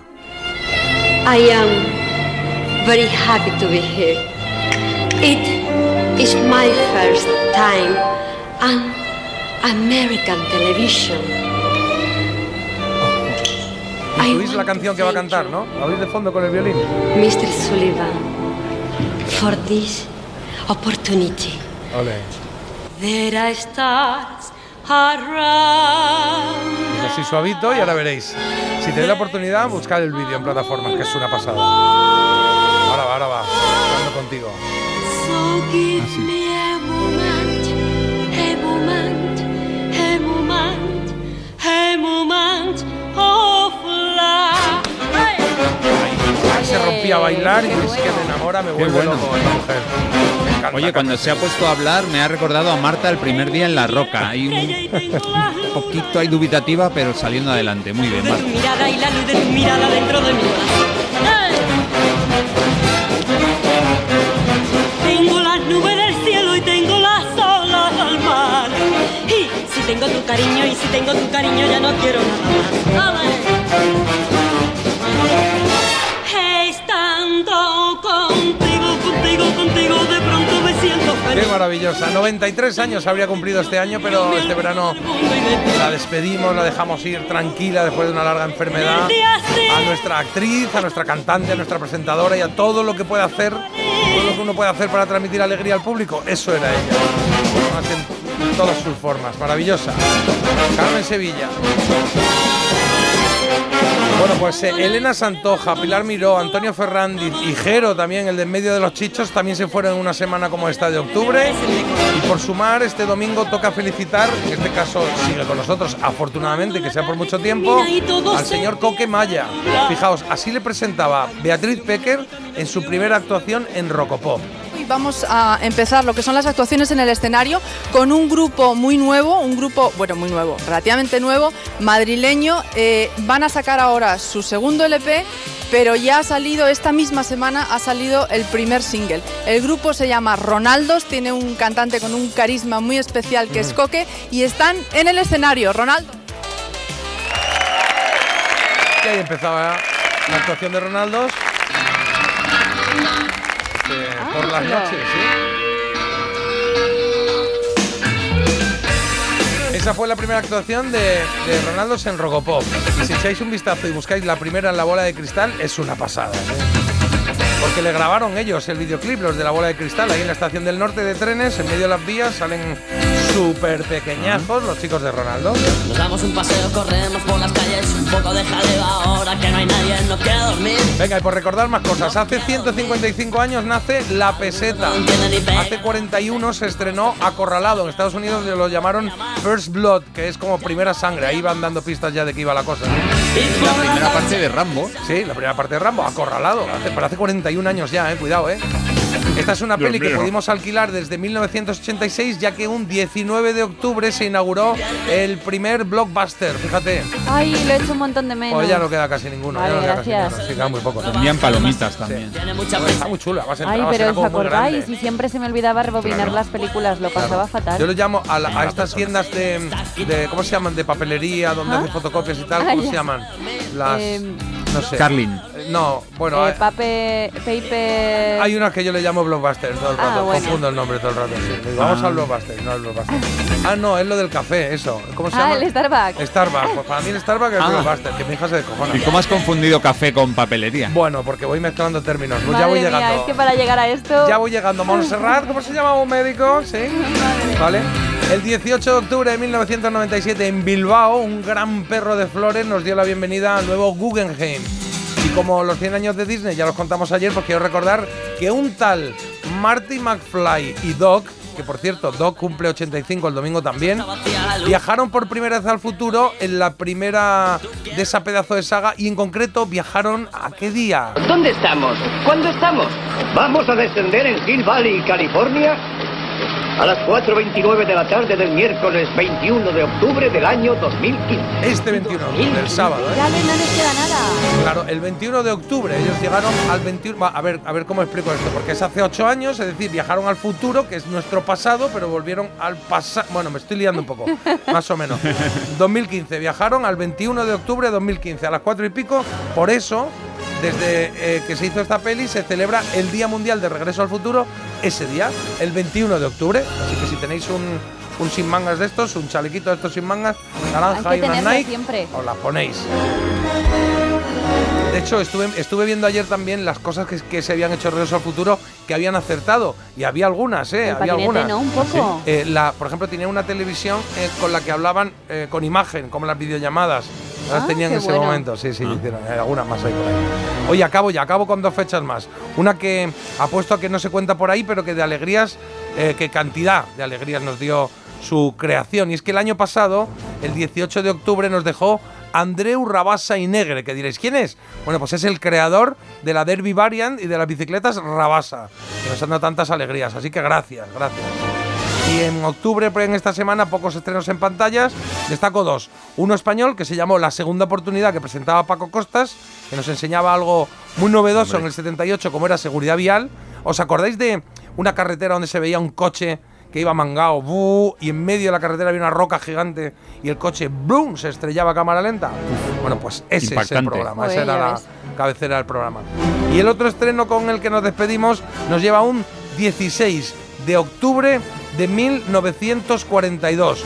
I am very happy to be here. It is my first time on American television. Intuís la canción que va a cantar, ¿no? ¿La oís de fondo con el violín? Mr. Sullivan, for this opportunity. Ole. There are stars around. Así suavito y ahora veréis. Si tenéis la oportunidad, buscad el vídeo en plataformas, que es una pasada. Ahora va, ahora va. Hablando contigo. So give me a moment, a moment, a moment, a moment of love. Ahí se rompía a bailar y es que me enamora, me vuelve bueno. loco esta mujer. Encanta. Oye, cuando se ha puesto a hablar, me ha recordado a Marta el primer día en La Roca. Hay un poquito ahí dubitativa, pero saliendo adelante. Muy bien, Marta. Tu cariño y si tengo tu cariño ya no quiero nada más. ¡Ale! Estando contigo, contigo, contigo, de pronto me siento Qué feliz. maravillosa. 93 años habría cumplido este año, pero este verano la despedimos, la dejamos ir tranquila después de una larga enfermedad. A nuestra actriz, a nuestra cantante, a nuestra presentadora y a todo lo que puede hacer, todo lo que uno puede hacer para transmitir alegría al público. Eso era ella. Todas sus formas. Maravillosa. Carmen Sevilla. Bueno, pues eh, Elena Santoja, Pilar Miró, Antonio Ferrandiz y Jero también, el de en medio de los chichos, también se fueron en una semana como esta de octubre. Y por sumar, este domingo toca felicitar, en este caso sigue con nosotros, afortunadamente, que sea por mucho tiempo, al señor Coque Maya. Fijaos, así le presentaba Beatriz Pecker en su primera actuación en Rocopop. Hoy vamos a empezar lo que son las actuaciones en el escenario con un grupo muy nuevo, un grupo, bueno, muy nuevo, relativamente nuevo, madrileño. Eh, van a sacar ahora su segundo LP, pero ya ha salido, esta misma semana ha salido el primer single. El grupo se llama Ronaldos, tiene un cantante con un carisma muy especial que es Mm. Coque y están en el escenario. Ronaldo. Y ahí empezaba la actuación de Ronaldos. Este, por las noches, ¿sí? Esa fue la primera actuación de, de Ronaldo en Rogopop. Y si echáis un vistazo y buscáis la primera en la bola de cristal, es una pasada. ¿eh? Porque le grabaron ellos el videoclip, los de la bola de cristal, ahí en la estación del norte de trenes, en medio de las vías, salen súper pequeñazos los chicos de Ronaldo. Nos damos un paseo, corremos por las calles, un poco de jaleo ahora que no hay nadie, no quiero dormir. Venga, y por recordar más cosas, hace 155 años nace La Peseta. Hace 41 se estrenó Acorralado. En Estados Unidos lo llamaron First Blood, que es como primera sangre. Ahí van dando pistas ya de qué iba la cosa. La primera parte de Rambo. Sí, la primera parte de Rambo, Acorralado. Hace, pero hace 41 años ya, eh, cuidado, eh. Esta es una Dios peli que pudimos alquilar desde 1986, ya que un 19 de octubre se inauguró el primer blockbuster. Fíjate, Ay, lo he hecho un montón de menos. pues ya no queda casi ninguno. ya no queda casi gracias. ninguno. Sí, queda muy poco. Vendían palomitas también. Está muy chula. Vas a Ay, entrar, vas a pero ser ¿os acordáis? Y siempre se me olvidaba rebobinar Claro. las películas, lo pasaba fatal. Yo lo llamo a, la- a estas tiendas de, de- ¿Cómo se llaman? De papelería, donde ¿Ah? hacen fotocopias y tal. Ah, ¿Cómo se llaman? Las. Em, no sé. Carlin. No, bueno. Eh, hay- pape, paper... Hay unas que yo le llamo blockbuster todo el Ah, rato. bueno. Confundo el nombre todo el rato. sí. Digo, vamos Ah. al blockbuster, no al blockbuster. Ah, no, es lo del café, eso. ¿Cómo se Ah, llama? el Starbucks. Starbucks. Pues para mí el Starbucks es Ah. blockbuster, que mi hija se descojona. ¿Y cómo has confundido café con papelería? Bueno, porque voy mezclando términos. Pues ya voy mía, llegando. es que para llegar a esto... Ya voy llegando. Montserrat, ¿cómo se llama un médico? Sí. Vale. El 18 de octubre de 1997 en Bilbao, un gran perro de flores nos dio la bienvenida al nuevo Guggenheim. Y como los 100 años de Disney ya los contamos ayer, pues quiero recordar que un tal Marty McFly y Doc, que por cierto, Doc cumple 85 el domingo también, viajaron por primera vez al futuro en la primera de esa pedazo de saga y en concreto viajaron a qué día? ¿Dónde estamos? ¿Cuándo estamos? Vamos a descender en Hill Valley, California, a las 4.29 de la tarde del miércoles 21 de octubre del año 2015. Este 21 de octubre, el sábado, ¿eh? Ya no les queda nada. Claro, el 21 de octubre ellos llegaron al 21. va, A ver, a ver cómo explico esto, porque es hace 8 años, es decir, viajaron al futuro, que es nuestro pasado, pero volvieron al pasado. Bueno, me estoy liando un poco, más o menos. 2015, viajaron al 21 de octubre de 2015, a las 4 y pico. Por eso, desde eh, que se hizo esta peli, se celebra el Día Mundial de Regreso al Futuro ese día, el 21 de octubre. Así que si tenéis un, un sin mangas de estos, un chalequito de estos sin mangas, naranja Hay y que tenerlo Nike, siempre. os las ponéis. De hecho, estuve, estuve viendo ayer también las cosas que, que se habían hecho Regreso al Futuro que habían acertado. Y había algunas, ¿eh? El había algunas. ¿no? Un poco. Sí. Eh, la, por ejemplo, tenía una televisión eh, con la que hablaban eh, con imagen, como las videollamadas. Las Ah, tenían en ese bueno. momento. Sí, sí, hicieron. Hay algunas más ahí por ahí. Oye, acabo ya, acabo con dos fechas más. Una que apuesto a que no se cuenta por ahí, pero que de alegrías, eh, que cantidad de alegrías nos dio su creación. Y es que el año pasado, el 18 de octubre, nos dejó Andreu Rabasa y Negre, que diréis, ¿quién es? Bueno, pues es el creador de la Derby Variant y de las bicicletas Rabasa, que nos han dado tantas alegrías. Así que gracias, gracias. Y en octubre, pues, en esta semana, pocos estrenos en pantallas. Destaco dos. Uno español que se llamó La Segunda Oportunidad, que presentaba Paco Costas, que nos enseñaba algo muy novedoso en el 78, como era seguridad vial. ¿Os acordáis de una carretera donde se veía un coche que iba mangao, ¡bu! y en medio de la carretera había una roca gigante y el coche ¡blum! se estrellaba a cámara lenta? Bueno, pues ese es el Impactante. programa, esa era la cabecera del programa. Y el otro estreno con el que nos despedimos nos lleva a un 16 de octubre de 1942.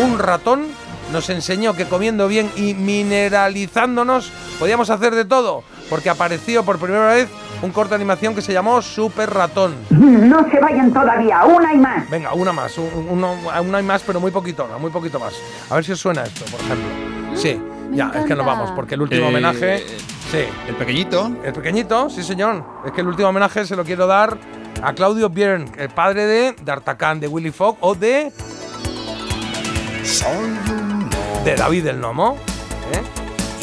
Un ratón nos enseñó que comiendo bien y mineralizándonos podíamos hacer de todo, porque apareció por primera vez un corto de animación que se llamó Super Ratón. No se vayan todavía, una y más. Venga, una más, un- uno, una hay más, pero muy poquito, muy poquito más. A ver si os suena esto, por ejemplo. Sí, ya, es que nos vamos, porque el último Eh, homenaje. Sí. El pequeñito. El pequeñito, sí, señor. Es que el último homenaje se lo quiero dar a Claudio Björn, el padre de D'Artagnan, de Willy Fogg o de. De David el Nomo. ¿eh?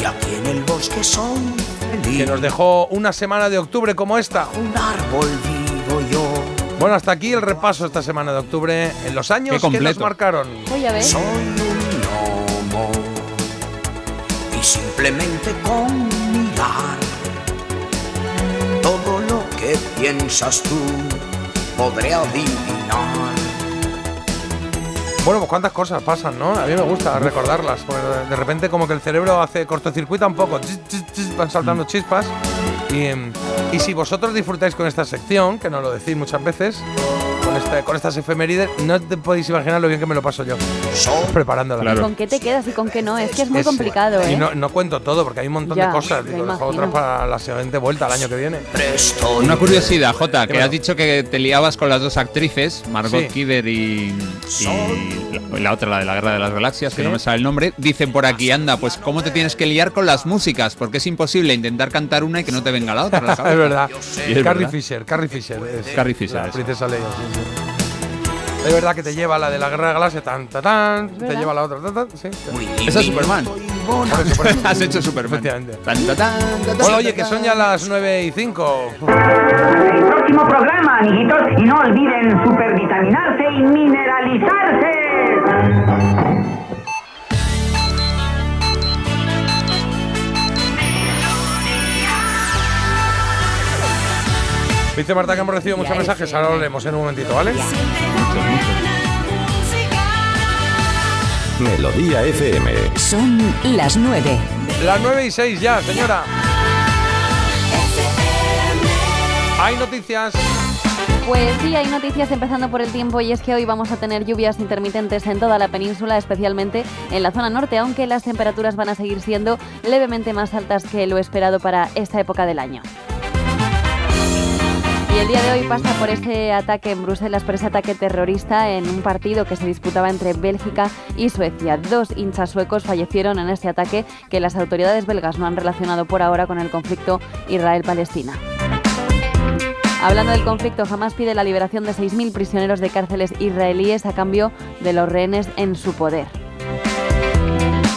Y aquí en el bosque soy feliz. Que nos dejó una semana de octubre como esta. Un árbol vivo yo. Bueno, hasta aquí el repaso esta semana de octubre en los años que nos marcaron. Voy a ver. Soy un gnomo. Y simplemente con mirar todo lo que piensas tú podré adivinar. Bueno, pues cuántas cosas pasan, ¿no? A mí me gusta recordarlas. porque de repente como que el cerebro hace cortocircuita un poco. chis, chis, chis, van saltando chispas. Y, em, y si vosotros disfrutáis con esta sección, que nos lo decís muchas veces, con, este- con estas efemérides, no te podéis imaginar lo bien que me lo paso yo preparándolas. ¿Con qué te quedas y con qué no? Es que es muy Es- complicado, Y ¿eh? no, no cuento todo porque hay un montón Ya, de cosas. Digo, dejo otras para la siguiente vuelta, el año que viene. Una curiosidad, Jota, que has dicho que te liabas con las dos actrices, Margot Sí. Kidder y, y la, otra, la de la Guerra de las Galaxias, que no me sabe el nombre. Dicen por aquí, anda, pues cómo te tienes que liar con las músicas, porque es imposible intentar cantar una y que no te venga la otra. la es verdad. Y es Carrie verdad. Fisher, Carrie Fisher. Es Carrie Fisher, La princesa Leia, sí, sí. Es verdad que te lleva la de la Guerra de Galaxia, tan, tan, tan, te lleva la otra, tan, tan, sí. Esa es Superman. Por eso, por eso. Has hecho Superman. Efectivamente. Tan, tan, tan, tan, Bueno, oye, que son ya las 9 y 5. El próximo programa, amiguitos, y no olviden supervitaminarse y mineralizarse. Dice Marta que hemos recibido muchos mensajes, ahora lo leemos en un momentito, ¿vale? Melodía FM. Son las 9. Las 9 y 6 ya, señora. Hay noticias. Pues sí, hay noticias empezando por el tiempo y es que hoy vamos a tener lluvias intermitentes en toda la península, especialmente en la zona norte, aunque las temperaturas van a seguir siendo levemente más altas que lo esperado para esta época del año. Y el día de hoy pasa por ese ataque en Bruselas, por ese ataque terrorista en un partido que se disputaba entre Bélgica y Suecia. Dos hinchas suecos fallecieron en este ataque que las autoridades belgas no han relacionado por ahora con el conflicto Israel-Palestina. Hablando del conflicto, Hamas pide la liberación de 6.000 prisioneros de cárceles israelíes a cambio de los rehenes en su poder.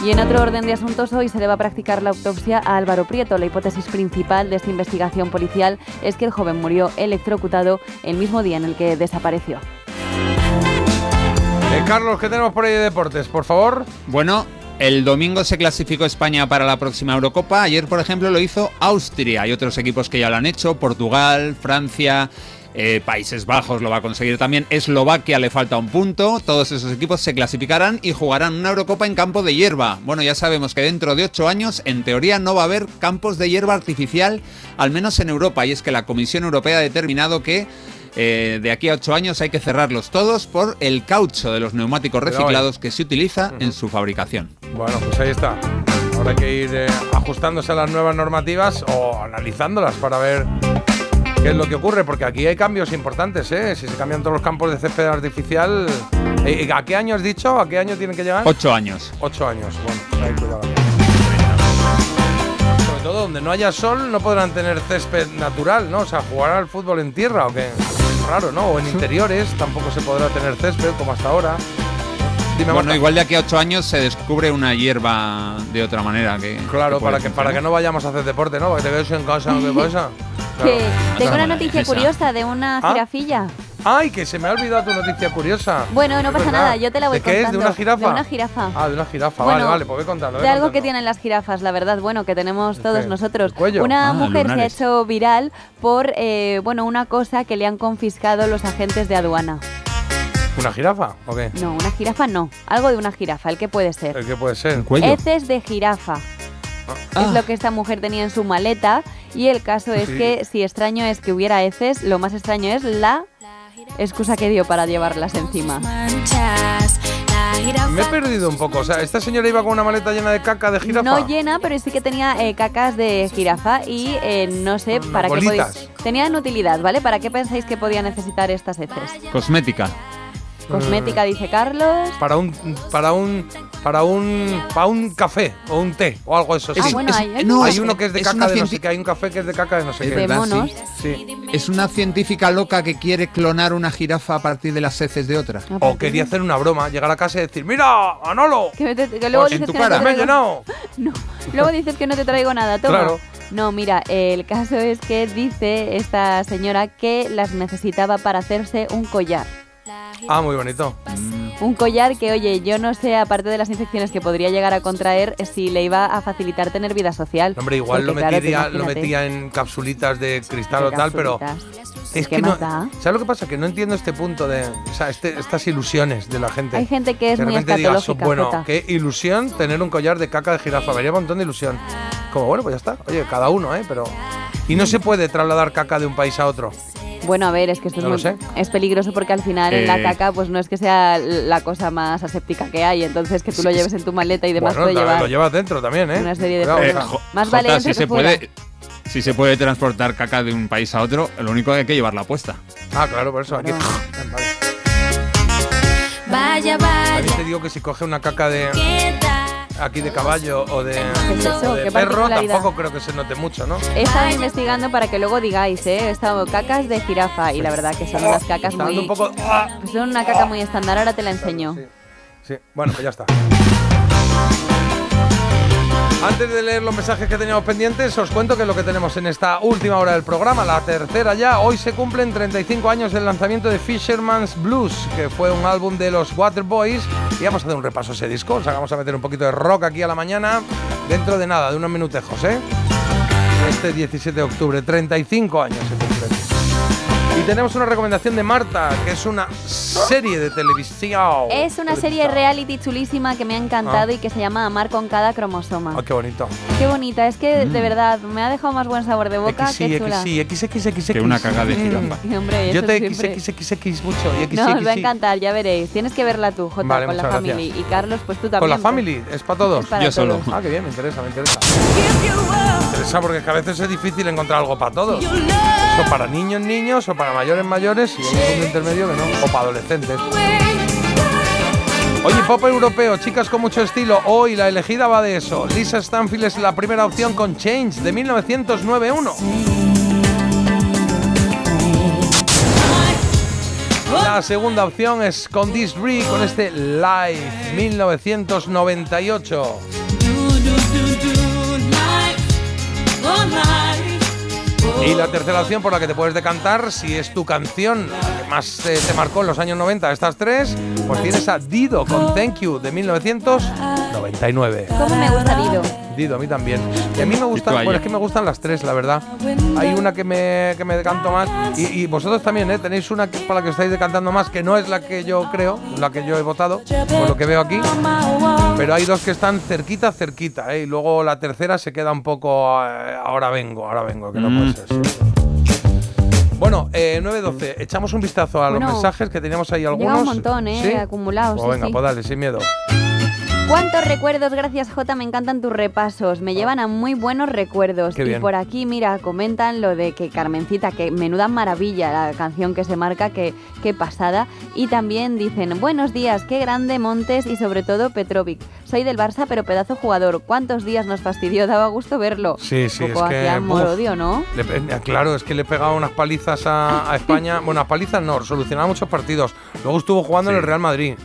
Y en otro orden de asuntos, hoy se le va a practicar la autopsia a Álvaro Prieto. La hipótesis principal de esta investigación policial es que el joven murió electrocutado el mismo día en el que desapareció. Eh, Carlos, ¿qué tenemos por ahí de deportes? Por favor. Bueno, el domingo se clasificó España para la próxima Eurocopa. Ayer, por ejemplo, lo hizo Austria. Hay otros equipos que ya lo han hecho. Portugal, Francia, eh, Países Bajos lo va a conseguir también. Eslovaquia le falta un punto. Todos esos equipos se clasificarán y jugarán una Eurocopa en campo de hierba. Bueno, ya sabemos que dentro de ocho años, en teoría, no va a haber campos de hierba artificial, al menos en Europa. Y es que la Comisión Europea ha determinado que eh, de aquí a ocho años hay que cerrarlos todos por el caucho de los neumáticos ahí. reciclados que se utiliza en su fabricación. Bueno, pues ahí está. Ahora hay que ir eh, ajustándose a las nuevas normativas o analizándolas para ver qué es lo que ocurre, porque aquí hay cambios importantes, ¿eh? Si se cambian todos los campos de césped artificial. Eh, ¿A qué año has dicho? ¿A qué año tienen que llegar? Ocho años. Ocho años. Bueno, pues ahí cuidado. Sobre todo donde no haya sol no podrán tener césped natural, ¿no? O sea, jugar al fútbol en tierra o qué. Raro, ¿no? O en interiores tampoco se podrá tener césped como hasta ahora. Dime, Bueno, Marta. igual de aquí a ocho años se descubre una hierba de otra manera que. Claro, para que, para que no vayamos a hacer deporte, ¿no? Para que te quedes en casa, ¿qué pasa? Claro. Que tengo una noticia Esa. curiosa de una ¿Ah? jirafilla. Ay, que se me ha olvidado tu noticia curiosa. Bueno, no pasa verdad. nada, yo te la voy ¿De qué es? ¿De contando. una jirafa? De una jirafa. Ah, de una jirafa. Bueno, vale, vale, pues voy contando. De algo que contando. tienen las jirafas, la verdad, bueno, que tenemos todos qué? nosotros. ¿El cuello? Una Ah, mujer lunares. se ha hecho viral por, eh, bueno, una cosa que le han confiscado los agentes de aduana. ¿Una jirafa o qué? No, una jirafa no, algo de una jirafa, ¿el qué puede ser? ¿El qué puede ser? Heces de jirafa. Ah. Es lo que esta mujer tenía en su maleta y el caso es Sí. que si extraño es que hubiera heces, lo más extraño es la excusa que dio para llevarlas encima. Me he perdido un poco. O sea, esta señora iba con una maleta llena de caca de jirafa. No llena, pero sí que tenía eh, cacas de jirafa y eh, no sé para qué podéis... Tenían utilidad, ¿vale? ¿Para qué pensáis que podía necesitar estas heces? Cosmética. Cosmética, dice Carlos. Para un, para un, para un, para un café o un té o algo de eso. Ah, bueno, hay- no, hay uno que es de es caca una de no sé qué. Hay un café que es de caca de no sé Es qué. sí. Sí. Es una científica loca que quiere clonar una jirafa a partir de las heces de otra. O quería hacer una broma, llegar a casa y decir, mira, Manolo. Que, te- que luego Pues en dices tu que no te cara. Me he traigo- llenado. Luego dices que no te traigo nada, toma. Claro. No, mira, el caso es que dice esta señora que las necesitaba para hacerse un collar. Ah, muy bonito. Un collar que, oye, yo no sé, aparte de las infecciones que podría llegar a contraer, si le iba a facilitar tener vida social. Hombre, igual lo, claro, metiría, lo metía en capsulitas de cristal De o tal, pero es ¿Qué que no. ¿Sabes lo que pasa? Que no entiendo este punto de. O sea, este- estas ilusiones de la gente. Hay gente que es de muy digas, bueno, Jota. qué ilusión tener un collar de caca de jirafa. Me haría un montón de ilusión. Como, bueno, pues ya está. Oye, cada uno, ¿eh? Pero. Y no se puede trasladar caca de un país a otro. Bueno, a ver, es que esto es, No muy- es peligroso porque al final en la Eh. caca pues no es que sea la cosa más aséptica que hay, entonces que tú lo lleves en tu maleta y demás Bueno, puede llevar lo llevas dentro también, ¿eh? una serie de Cuidado, problemas. o sea, Más vale si se fuera. puede, si se puede transportar caca de un país a otro, lo único que hay que llevarla puesta. Ah, claro, por eso. Aquí, Vale. Vaya, A vaya. mí te digo que si coge una caca de aquí de caballo o de, ¿Qué es eso? o de ¿Qué perro, tampoco creo que se note mucho, ¿no? He estado investigando para que luego digáis, ¿eh? He estado cacas de jirafa y la verdad que son unas cacas muy... un poco- ah. pues son una caca muy estándar, ahora te la enseño. Sí, bueno, pues ya está. Antes de leer los mensajes que teníamos pendientes, os cuento que es lo que tenemos en esta última hora del programa, la tercera ya. Hoy se cumplen 35 años del lanzamiento de Fisherman's Blues, que fue un álbum de los Waterboys. Y vamos a hacer un repaso a ese disco. O sea, vamos a meter un poquito de rock aquí a la mañana, dentro de nada, de unos minutejos, ¿eh? Este 17 de octubre, 35 años. Y tenemos una recomendación de Marta, que es una serie de televisión. Es una serie reality chulísima que me ha encantado Ah. y que se llama Amar con cada cromosoma. Ah, qué bonito. Qué bonita, es que de verdad me ha dejado más buen sabor de boca. XY, qué chula. XY, XXX. Que una caga de Mm. jirafa. Hombre, Yo te siempre- XXX mucho. Y No, os va a encantar, ya veréis. Tienes que verla tú, Jota, Vale, con la muchas family. gracias. Y Carlos, pues tú también. Con la pues. family, es para todos. Es para Yo solo. todos. Ah, qué bien, me interesa, me interesa. Me interesa porque es que a veces es difícil encontrar algo para todos. Eso para niños, niños, o para mayores, mayores, y un intermedio que no, o para adolescentes. Oye, pop europeo, chicas con mucho estilo. Hoy la elegida va de eso. Lisa Stanfield es la primera opción con Change de 1991. La segunda opción es con This Re, con este Live 1998. Y la tercera opción por la que te puedes decantar, si es tu canción que más eh, te marcó en los años 90, estas tres, pues tienes a Dido con Thank You de 1999. ¿Cómo me gusta Dido? Dido, a mí también. Y a mí me gustan, bueno, es que me gustan las tres, la verdad. Hay una que me, que me decanto más. Y, y vosotros también, ¿eh? Tenéis una que, para la que estáis decantando más, que no es la que yo creo, la que yo he votado, por lo que veo aquí. Pero hay dos que están cerquita, cerquita, ¿eh? Y luego la tercera se queda un poco. eh, ahora vengo, ahora vengo, que no Mm. puede ser. Bueno, eh, 9.12. Echamos un vistazo a Bueno, los mensajes que teníamos ahí algunos. Llega un montón, ¿eh? ¿Sí? Acumulados. Pues sí, venga, sí. pues dale, sin miedo. ¿Cuántos recuerdos? Gracias, Jota. Me encantan tus repasos. Me llevan a muy buenos recuerdos. Qué y bien. por aquí, mira, comentan lo de que Carmencita, que menuda maravilla la canción que se marca, que, qué pasada. Y también dicen, buenos días, qué grande Montes y sobre todo Petrovic. Soy del Barça, pero pedazo jugador. ¿Cuántos días nos fastidió? Daba gusto verlo. Sí, sí, Un poco es que. amor-odio, ¿no? le eh, claro, es que le pegaba unas palizas a, a España. bueno, a palizas no, solucionaba muchos partidos. Luego estuvo jugando en el Real Madrid.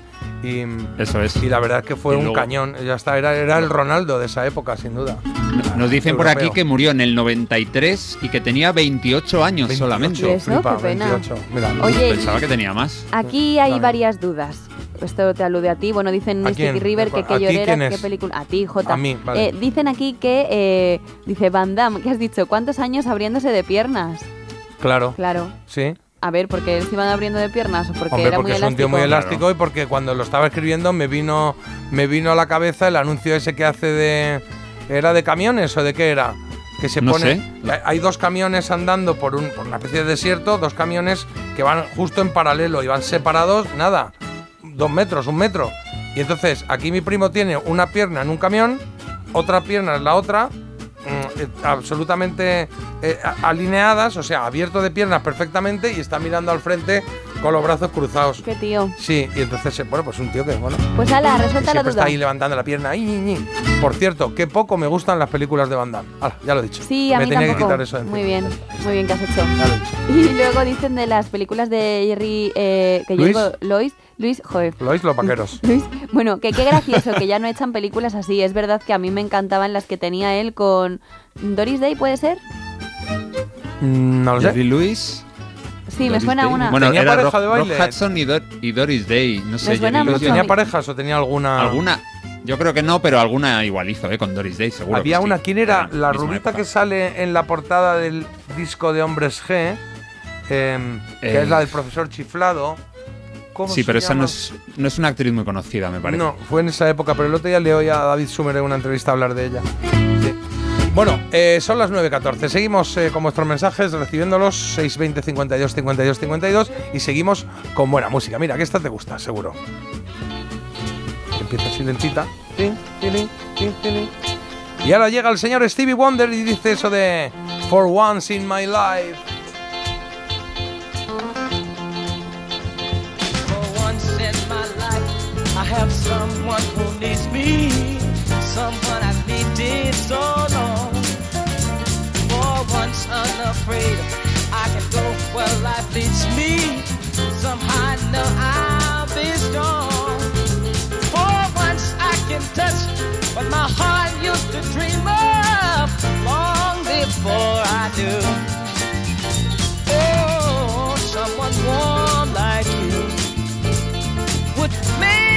Y, Eso es. y la verdad es que fue Y un luego- cañón. Ya está, era, era el Ronaldo de esa época, sin duda. Nos dicen por aquí que murió en el 93 y que tenía 28 años solamente. ¿Y eso? Qué pena. Oye, Pensaba que tenía más. Aquí hay varias dudas. Esto te alude a ti. Bueno, dicen ¿A Mystic? River que ¿A qué llorera, qué película. A ti, Jota. A mí, vale. Eh, dicen aquí que, eh, dice Van Damme, ¿qué has dicho? ¿Cuántos años abriéndose de piernas? Claro. Claro. Sí. A ver, ¿porque él se iban abriendo de piernas o porque Hombre, era porque muy es elástico? un tío muy elástico y porque cuando lo estaba escribiendo me vino, me vino a la cabeza el anuncio ese que hace de. ¿Era de camiones o de qué era? Que se No pone. sé. hay- Hay dos camiones andando por, un, por una especie de desierto, dos camiones que van justo en paralelo y van separados, nada, dos metros, un metro. Y entonces aquí mi primo tiene una pierna en un camión, otra pierna en la otra, mm, eh, absolutamente eh, alineadas, o sea, abierto de piernas perfectamente y está mirando al frente con los brazos cruzados. Qué tío. Sí, y entonces, eh, bueno, pues un tío que, bueno, Pues ala, resuelta la duda. está ahí levantando la pierna. Ay, ñi, ñi. Por cierto, qué poco me gustan las películas de Van Damme. Ala, ya lo he dicho. Sí, a me mí tenía tampoco. que quitar eso de muy bien, muy bien que has hecho. Ya lo he dicho. Y luego dicen de las películas de Jerry, eh, que Luis. digo, Lois, Luis, joder. ¿Lo veis, los vaqueros? Luis, bueno, que qué gracioso que ya no echan películas así. Es verdad que a mí me encantaban las que tenía él con Doris Day, ¿puede ser? Mm, no lo sé. Jerry Lewis. Sí, me suena Day. una. Bueno, ¿Tenía era pareja Rock, de baile? Rock Hudson y, Dor- y Doris Day. No sé. Me suena Jerry ¿Pero mucho tenía parejas o tenía alguna...? ¿Alguna? Yo creo que no, pero alguna igual hizo, ¿eh? Con Doris Day, seguro. Había que sí. una, ¿quién era? La rubita época. que sale en la portada del disco de Hombres G, em, que Eh. es la del profesor chiflado. ¿Cómo Sí, se pero esa llama? no es, no es una actriz muy conocida, me parece. No, fue en esa época, pero el otro día le oí a David Sumer en una entrevista hablar de ella. Sí. Bueno, eh, son las 9.14. Seguimos eh, con vuestros mensajes, recibiéndolos 620 52 52 52 y seguimos con buena música. Mira, que esta te gusta, seguro. Empieza así lentita. Y ahora llega el señor Stevie Wonder y dice eso de For once in my life. Someone who needs me, someone I've needed so long. For once unafraid, I can go where life leads me. Somehow I know I'll be strong. For once I can touch what my heart used to dream of long before I knew. Oh, someone warm like you would make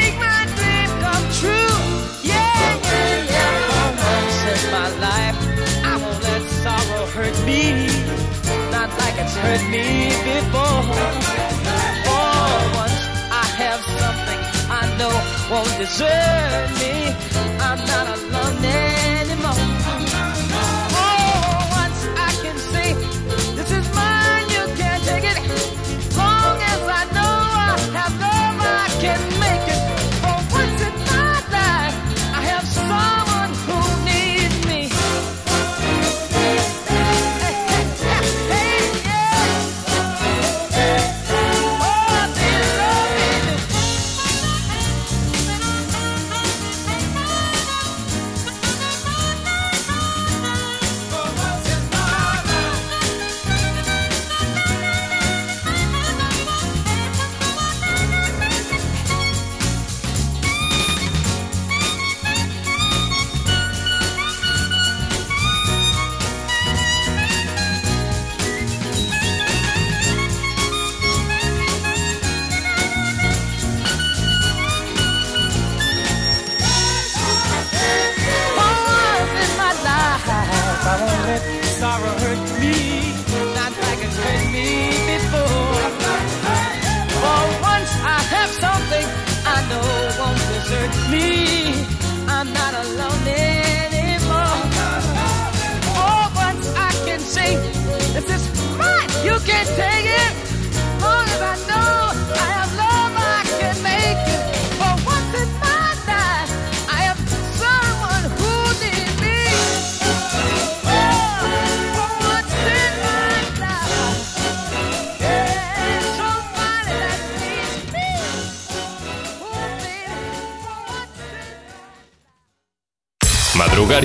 hurt me. Not like it's hurt me before. For once, I have something I know won't desert me. I'm not alone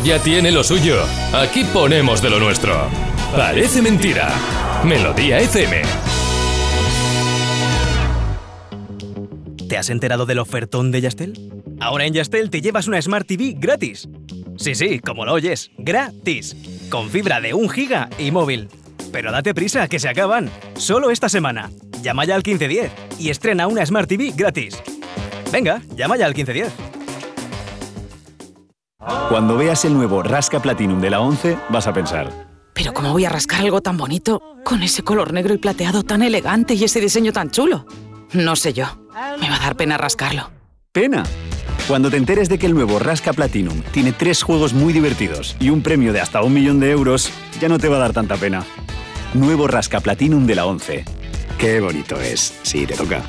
ya tiene lo suyo. Aquí ponemos de lo nuestro. Parece mentira. Melodía FM. ¿Te has enterado del ofertón de Yastel? Ahora en Yastel te llevas una Smart TV gratis. Sí, sí, como lo oyes, gratis. Con fibra de 1 giga y móvil. Pero date prisa, que se acaban. Solo esta semana. Llama ya al 1510 y estrena una Smart TV gratis. Venga, llama ya al 1510. Cuando veas el nuevo Rasca Platinum de la 11, vas a pensar. Pero ¿cómo voy a rascar algo tan bonito con ese color negro y plateado tan elegante y ese diseño tan chulo? No sé yo. Me va a dar pena rascarlo. ¡Pena! Cuando te enteres de que el nuevo Rasca Platinum tiene tres juegos muy divertidos y un premio de hasta un millón de euros, ya no te va a dar tanta pena. Nuevo Rasca Platinum de la 11. Qué bonito es. Sí, te toca.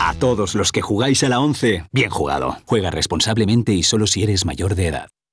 A todos los que jugáis a la 11, bien jugado. Juega responsablemente y solo si eres mayor de edad.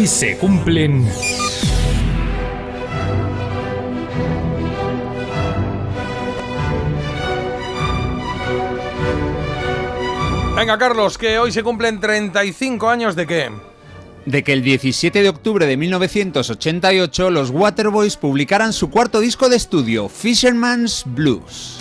Hoy se cumplen... Venga, Carlos, que hoy se cumplen 35 años de qué? de que el 17 de octubre de 1988 los Waterboys publicaran su cuarto disco de estudio, Fisherman's Blues.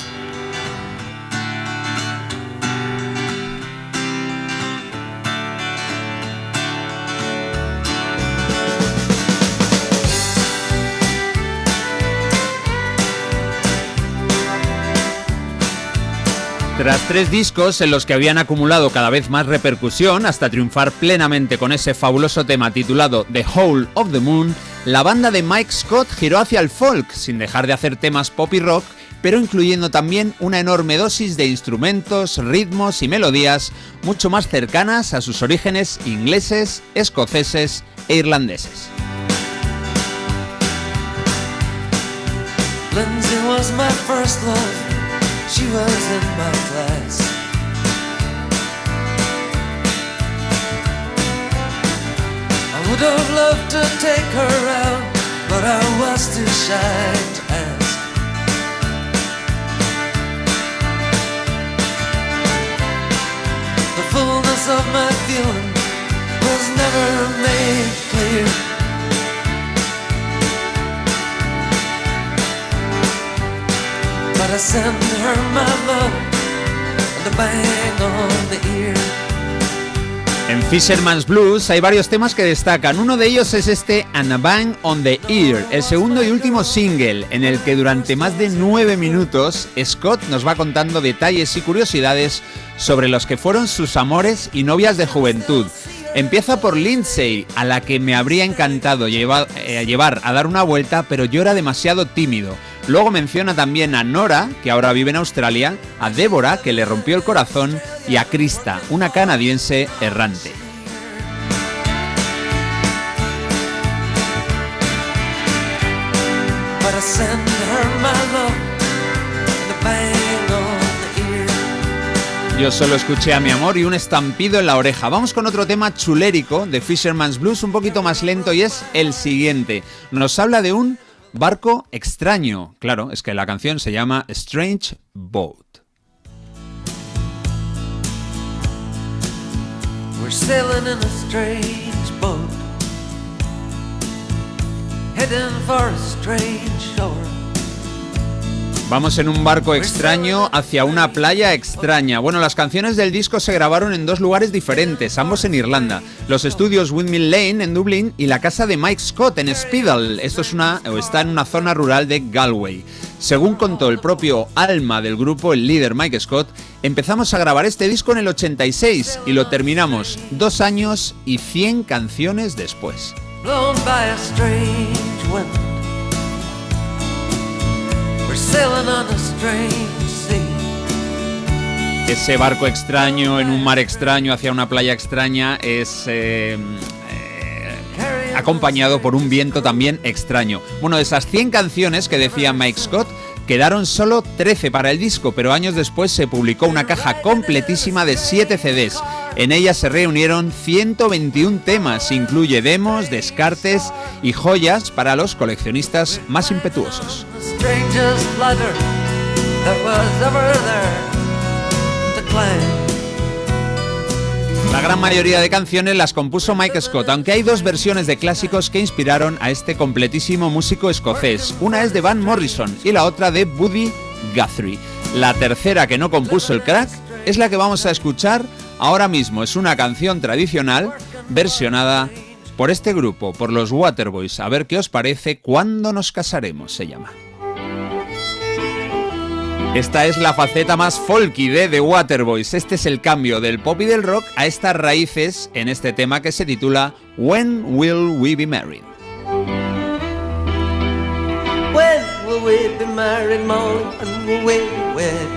Tras tres discos en los que habían acumulado cada vez más repercusión hasta triunfar plenamente con ese fabuloso tema titulado The Whole of the Moon, la banda de Mike Scott giró hacia el folk, sin dejar de hacer temas pop y rock, pero incluyendo también una enorme dosis de instrumentos, ritmos y melodías mucho más cercanas a sus orígenes ingleses, escoceses e irlandeses. She was in my class. I would have loved to take her out, but I was too shy to ask. The fullness of my feeling was never made clear. A bang on the. En Fisherman's Blues hay varios temas que destacan. Uno de ellos es este And a Bang on the Ear, el segundo y último single, en el que durante más de nueve minutos Scott nos va contando detalles y curiosidades sobre los que fueron sus amores y novias de juventud. Empieza por Lindsay, a la que me habría encantado eh, llevar a dar una vuelta, pero yo era demasiado tímido. Luego menciona también a Nora, que ahora vive en Australia, a Débora, que le rompió el corazón, y a Krista, una canadiense errante. Yo solo escuché a mi amor y un estampido en la oreja. Vamos con otro tema chulérico de Fisherman's Blues, un poquito más lento, y es el siguiente. Nos habla de un barco extraño. Claro, es que la canción se llama Strange Boat. We're sailing in a strange boat, heading for a strange shore. Vamos en un barco extraño hacia una playa extraña. Bueno, las canciones del disco se grabaron en dos lugares diferentes, ambos en Irlanda. Los estudios Windmill Lane en Dublín y la casa de Mike Scott en Spiddle. Esto es una, o está en una zona rural de Galway. Según contó el propio alma del grupo, el líder Mike Scott, Empezamos a grabar este disco en el 86 y lo terminamos dos años y 100 canciones después. Ese barco extraño en un mar extraño hacia una playa extraña es eh, eh, acompañado por un viento también extraño. Bueno, de esas 100 canciones que decía Mike Scott, quedaron solo 13 para el disco, pero años después se publicó una caja completísima de 7 CDs. En ella se reunieron 121 temas, incluye demos, descartes y joyas para los coleccionistas más impetuosos. La gran mayoría de canciones las compuso Mike Scott, aunque hay dos versiones de clásicos que inspiraron a este completísimo músico escocés. Una es de Van Morrison y la otra de Buddy Guthrie. La tercera que no compuso el crack es la que vamos a escuchar ahora mismo. Es una canción tradicional versionada por este grupo, por los Waterboys. A ver qué os parece cuando nos casaremos, se llama. Esta es la faceta más folky de The Waterboys. Este es el cambio del pop y del rock a estas raíces en este tema que se titula When Will We Be Married? When will we be married, Molly? When will we wed?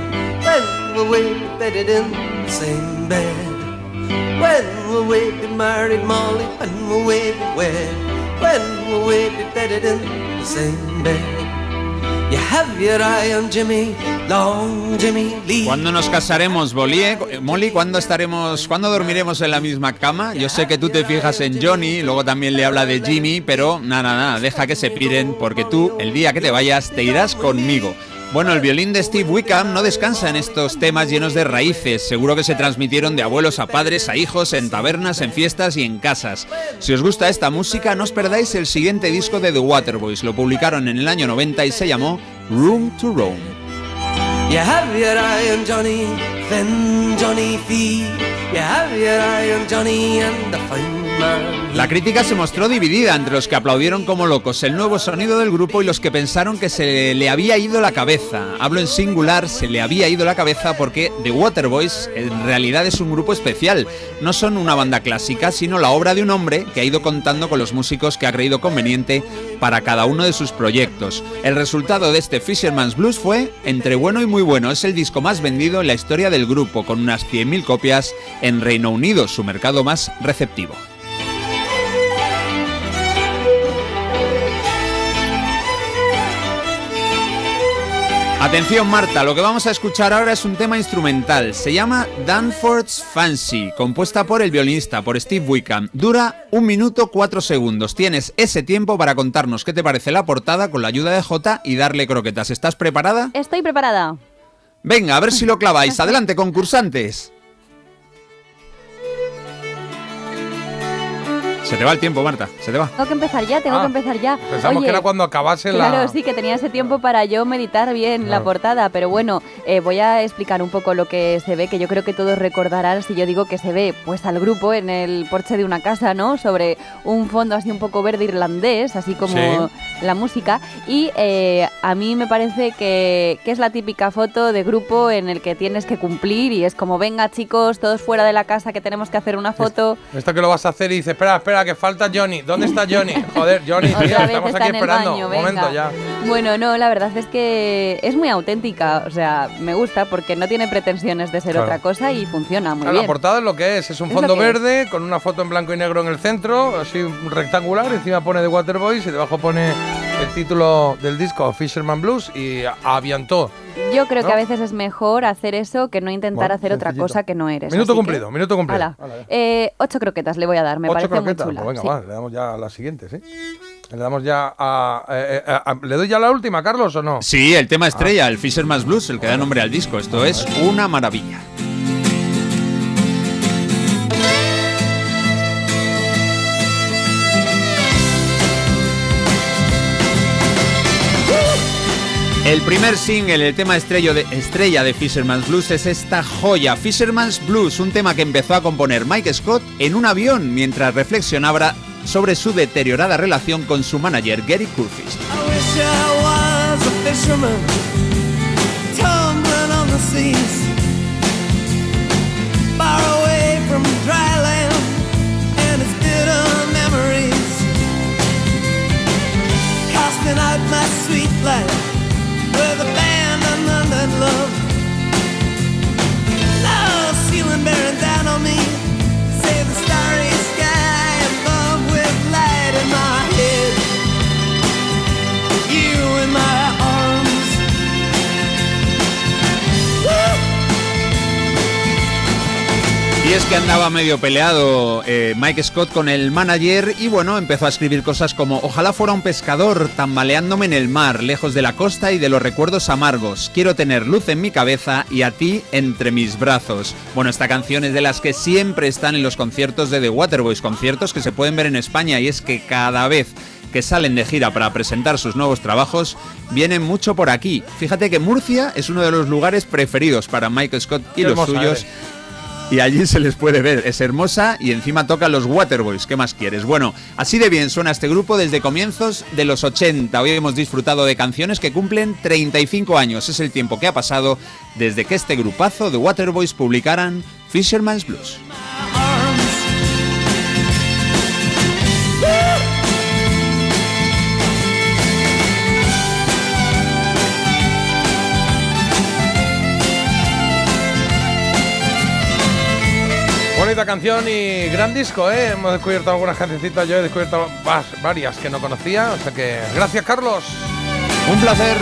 When will we be bedded in the same bed? When will we be married, Molly? When will we be wed? When will we be bedded in the same bed? You have your eye on Jimmy, long Jimmy Lee. ¿Cuándo nos casaremos, Bolie? Molly? ¿Cuándo estaremos, cuándo dormiremos en la misma cama? Yo sé que tú te fijas en Johnny, luego también le habla de Jimmy, pero nada, nada, deja que se piren porque tú, el día que te vayas, te irás conmigo. Bueno, el violín de Steve Wickham no descansa en estos temas llenos de raíces. Seguro que se transmitieron de abuelos a padres, a hijos, en tabernas, en fiestas y en casas. Si os gusta esta música, no os perdáis el siguiente disco de The Waterboys. Lo publicaron en el año 90 y se llamó Room to Roam. La crítica se mostró dividida entre los que aplaudieron como locos el nuevo sonido del grupo y los que pensaron que se le había ido la cabeza. Hablo en singular, se le había ido la cabeza porque The Waterboys en realidad es un grupo especial. No son una banda clásica, sino la obra de un hombre que ha ido contando con los músicos que ha creído conveniente para cada uno de sus proyectos. El resultado de este Fisherman's Blues fue entre bueno y muy bueno. Es el disco más vendido en la historia del grupo, con unas 100.000 copias en Reino Unido, su mercado más receptivo. Atención Marta, lo que vamos a escuchar ahora es un tema instrumental. Se llama Danforth's Fancy, compuesta por el violinista, por Steve Wickham. Dura un minuto cuatro segundos. Tienes ese tiempo para contarnos qué te parece la portada con la ayuda de Jota y darle croquetas. ¿Estás preparada? Estoy preparada. Venga, a ver si lo claváis. Adelante, concursantes. Se te va el tiempo, Marta. Se te va. Tengo que empezar ya, tengo Ah, que empezar ya. Pensamos Oye, que era cuando acabase la... Claro, sí, que tenía ese tiempo para yo meditar bien la Claro. portada, pero bueno, eh, voy a explicar un poco lo que se ve, que yo creo que todos recordarán si yo digo que se ve pues al grupo en el porche de una casa, ¿no? Sobre un fondo así un poco verde irlandés, así como Sí. la música, y eh, a mí me parece que, que es la típica foto de grupo en el que tienes que cumplir y es como, venga chicos, todos fuera de la casa que tenemos que hacer una foto. Esto que lo vas a hacer y dices, espera, espera, que falta Johnny. ¿Dónde está Johnny? Joder, Johnny, tío, estamos aquí esperando. baño, Un momento ya. Bueno, no, la verdad es que es muy auténtica, o sea, me gusta porque no tiene pretensiones de ser Claro. otra cosa y funciona muy Claro, bien. La portada es lo que es, es un fondo es. verde con una foto en blanco y negro en el centro, así rectangular, encima pone The Waterboys y debajo pone el título del disco Fisherman Blues y aviantó. Yo creo que a veces es mejor hacer eso que no intentar Bueno, hacer otra cosa que no eres. Minuto que- cumplido, minuto cumplido. Ya. Eh, ocho croquetas le voy a dar, me Ocho parece croquetas, muy chula. pues venga, sí. va, le damos ya a la siguiente, ¿sí? Le damos ya a, eh, eh, a- ¿Le doy ya la última, Carlos, o no? Sí, el tema estrella, el Fisherman's Blues, el que da nombre al disco. Esto es una maravilla. El primer single, el tema estrella de, estrella de Fisherman's Blues es esta joya, Fisherman's Blues, un tema que empezó a componer Mike Scott en un avión mientras reflexionaba sobre su deteriorada relación con su manager Gary Curtis. life where the Y es que andaba medio peleado eh, Mike Scott con el manager y bueno, empezó a escribir cosas como Ojalá fuera un pescador tambaleándome en el mar, lejos de la costa y de los recuerdos amargos. Quiero tener luz en mi cabeza y a ti entre mis brazos. Bueno, esta canción es de las que siempre están en los conciertos de The Waterboys, conciertos que se pueden ver en España y es que cada vez que salen de gira para presentar sus nuevos trabajos, vienen mucho por aquí. Fíjate que Murcia es uno de los lugares preferidos para Mike Scott y Qué los suyos. eres. Y allí se les puede ver, es hermosa y encima toca los Waterboys, ¿qué más quieres? Bueno, así de bien suena este grupo desde comienzos de los 80. Hoy hemos disfrutado de canciones que cumplen 35 años, es el tiempo que ha pasado desde que este grupazo de Waterboys publicaran Fisherman's Blues. Bonita canción y gran disco, ¿eh? Hemos descubierto algunas cancioncitas, yo he descubierto varias que no conocía, o sea que gracias Carlos. Un placer.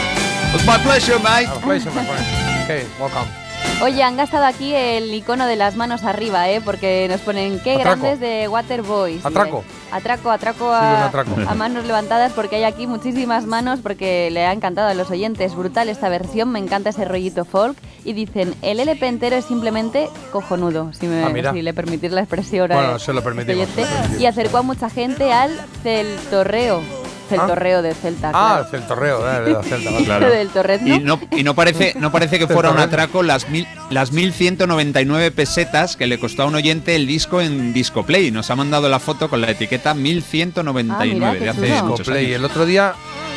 It's my pleasure, mate. A pleasure, my friend. Okay, welcome. Oye, han gastado aquí el icono de las manos arriba, ¿eh? Porque nos ponen qué Atraco. grandes de Waterboys. Atraco. Atraco, atraco a, atraco. a manos levantadas porque hay aquí muchísimas manos porque le ha encantado a los oyentes. Brutal esta versión, me encanta ese rollito folk. Y dicen, el LP entero es simplemente cojonudo, si, me, Ah, si le permitís la expresión. Bueno, eh, se lo permitimos, oyente. se lo permitimos. Y acercó a mucha gente al Celtorreo. Celtorreo de Celta. Ah, claro. el Torreo, eh, de la Celta. Claro. del. Y no, y no parece, no parece que fuera un atraco las, mil, las 1199 pesetas que le costó a un oyente el disco en Discoplay. Nos ha mandado la foto con la etiqueta 1199 Ah, de hace chulo. muchos Play. años. El otro día,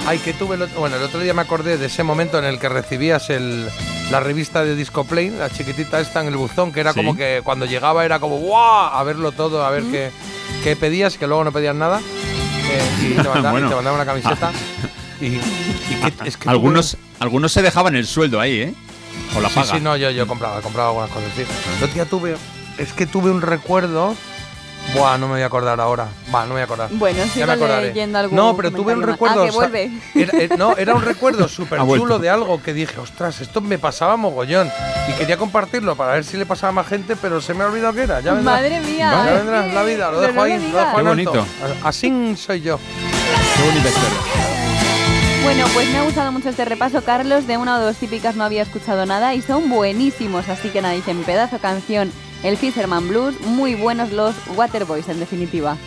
ay, que tuve, el otro- bueno, el otro día me acordé de ese momento en el que recibías el, la revista de Disco Play, la chiquitita esta en el buzón, que era Sí. como que cuando llegaba era como ¡guau! A verlo todo, a ver qué, qué pedías, que luego no pedías nada. Eh, y te mandaba, Bueno. y te mandaba una camiseta. Y, y que- es que tuve- Algunos, algunos se dejaban el sueldo ahí, ¿eh? O la Sí, paga. sí, no, yo, yo compraba, compraba algunas cosas, sí. Otro día tuve, es que tuve un recuerdo. Buah, no me voy a acordar ahora. Va, no me voy a acordar. Bueno, sigo me acordaré. leyendo algún No, pero tuve un comentario más. recuerdo. Ah, que o sea, vuelve. era- eh, no, era un recuerdo súper Ha vuelto. chulo de algo que dije, ostras, esto me pasaba mogollón. Y quería compartirlo para ver si le pasaba a más gente, pero se me ha olvidado qué era. Ya vendrá. Madre mía, Ya es vendrá que- la vida, lo pero dejo no ahí, lo lo digas. dejo Qué alto. bonito. Así soy yo. Qué bonita historia. Bueno, pues me ha gustado mucho este repaso, Carlos. De una o dos típicas no había escuchado nada y son buenísimos. Así que nada, dicen pedazo canción, el Fisherman Blues. Muy buenos los Waterboys, en definitiva.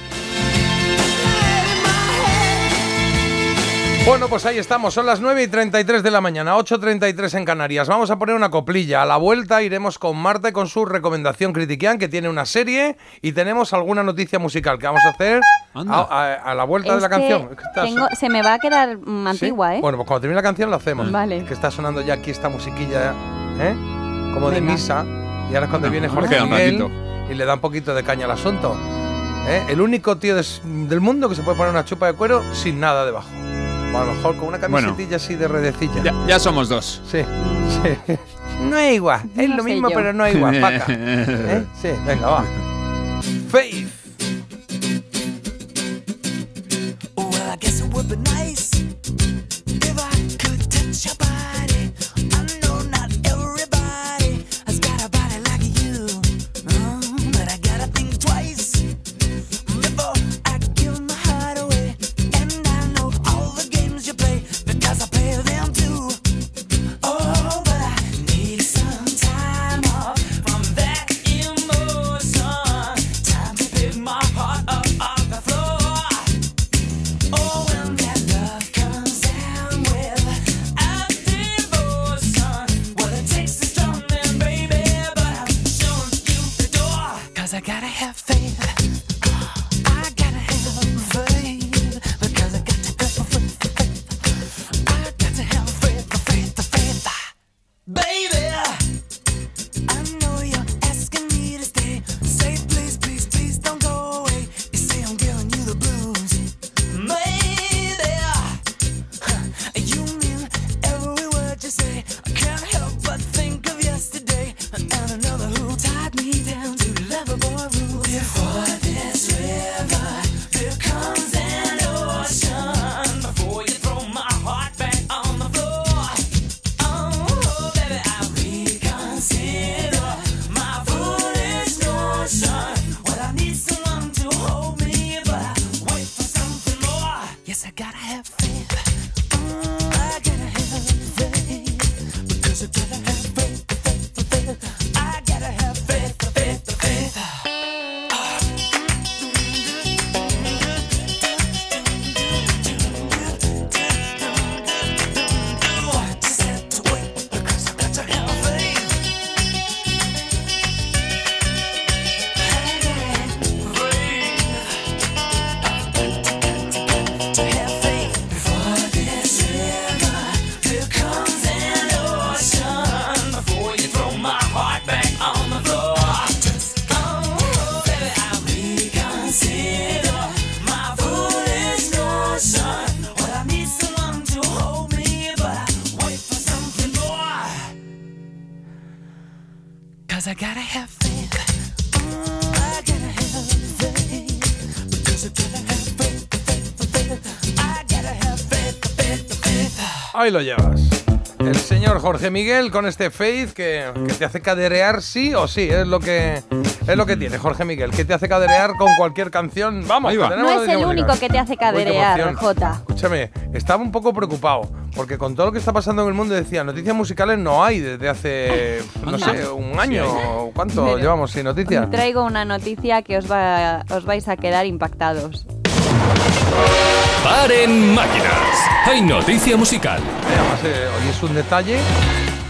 Bueno, pues ahí estamos, son las 9 y 33 de la mañana, 8.33 en Canarias. Vamos a poner una coplilla. A la vuelta iremos con Marta y con su recomendación Critiquian, que tiene una serie, y tenemos alguna noticia musical que vamos a hacer a, Anda. a- a la vuelta de la que canción. Tengo- se me va a quedar mm, ¿Sí? antigua, ¿eh? Bueno, pues cuando termine la canción lo hacemos. Vale. Es que está sonando ya aquí esta musiquilla, ¿eh? Como de misa. Y ahora es cuando No, viene nos Jorge Miguel y le da un poquito de caña al asunto. ¿eh? El único tío del mundo que se puede poner una chupa de cuero sin nada debajo. O a lo mejor con una Bueno. camisetilla así de redecilla. Ya, ya somos dos. Sí, sí. No es igual, es lo mismo, yo. pero no es igual, paca. ¿Eh? Sí, venga, va. Faith. Well, I guess it would be nice if I could touch your body. Ahí lo llevas. El señor Jorge Miguel con este Faith que, que te hace caderear sí o sí, es lo que es lo que tiene Jorge Miguel, que te hace caderear con cualquier canción. Vamos, Ahí va. No es el único que te hace caderear. Jota. Escúchame, estaba un poco preocupado, porque con todo lo que está pasando en el mundo decía, noticias musicales no hay desde hace, no sé, un año, o ¿cuánto Pero- llevamos sin noticias? Traigo una noticia que os, va, os vais a quedar impactados. Paren máquinas. Hay noticia musical. Además, eh, hoy es un detalle,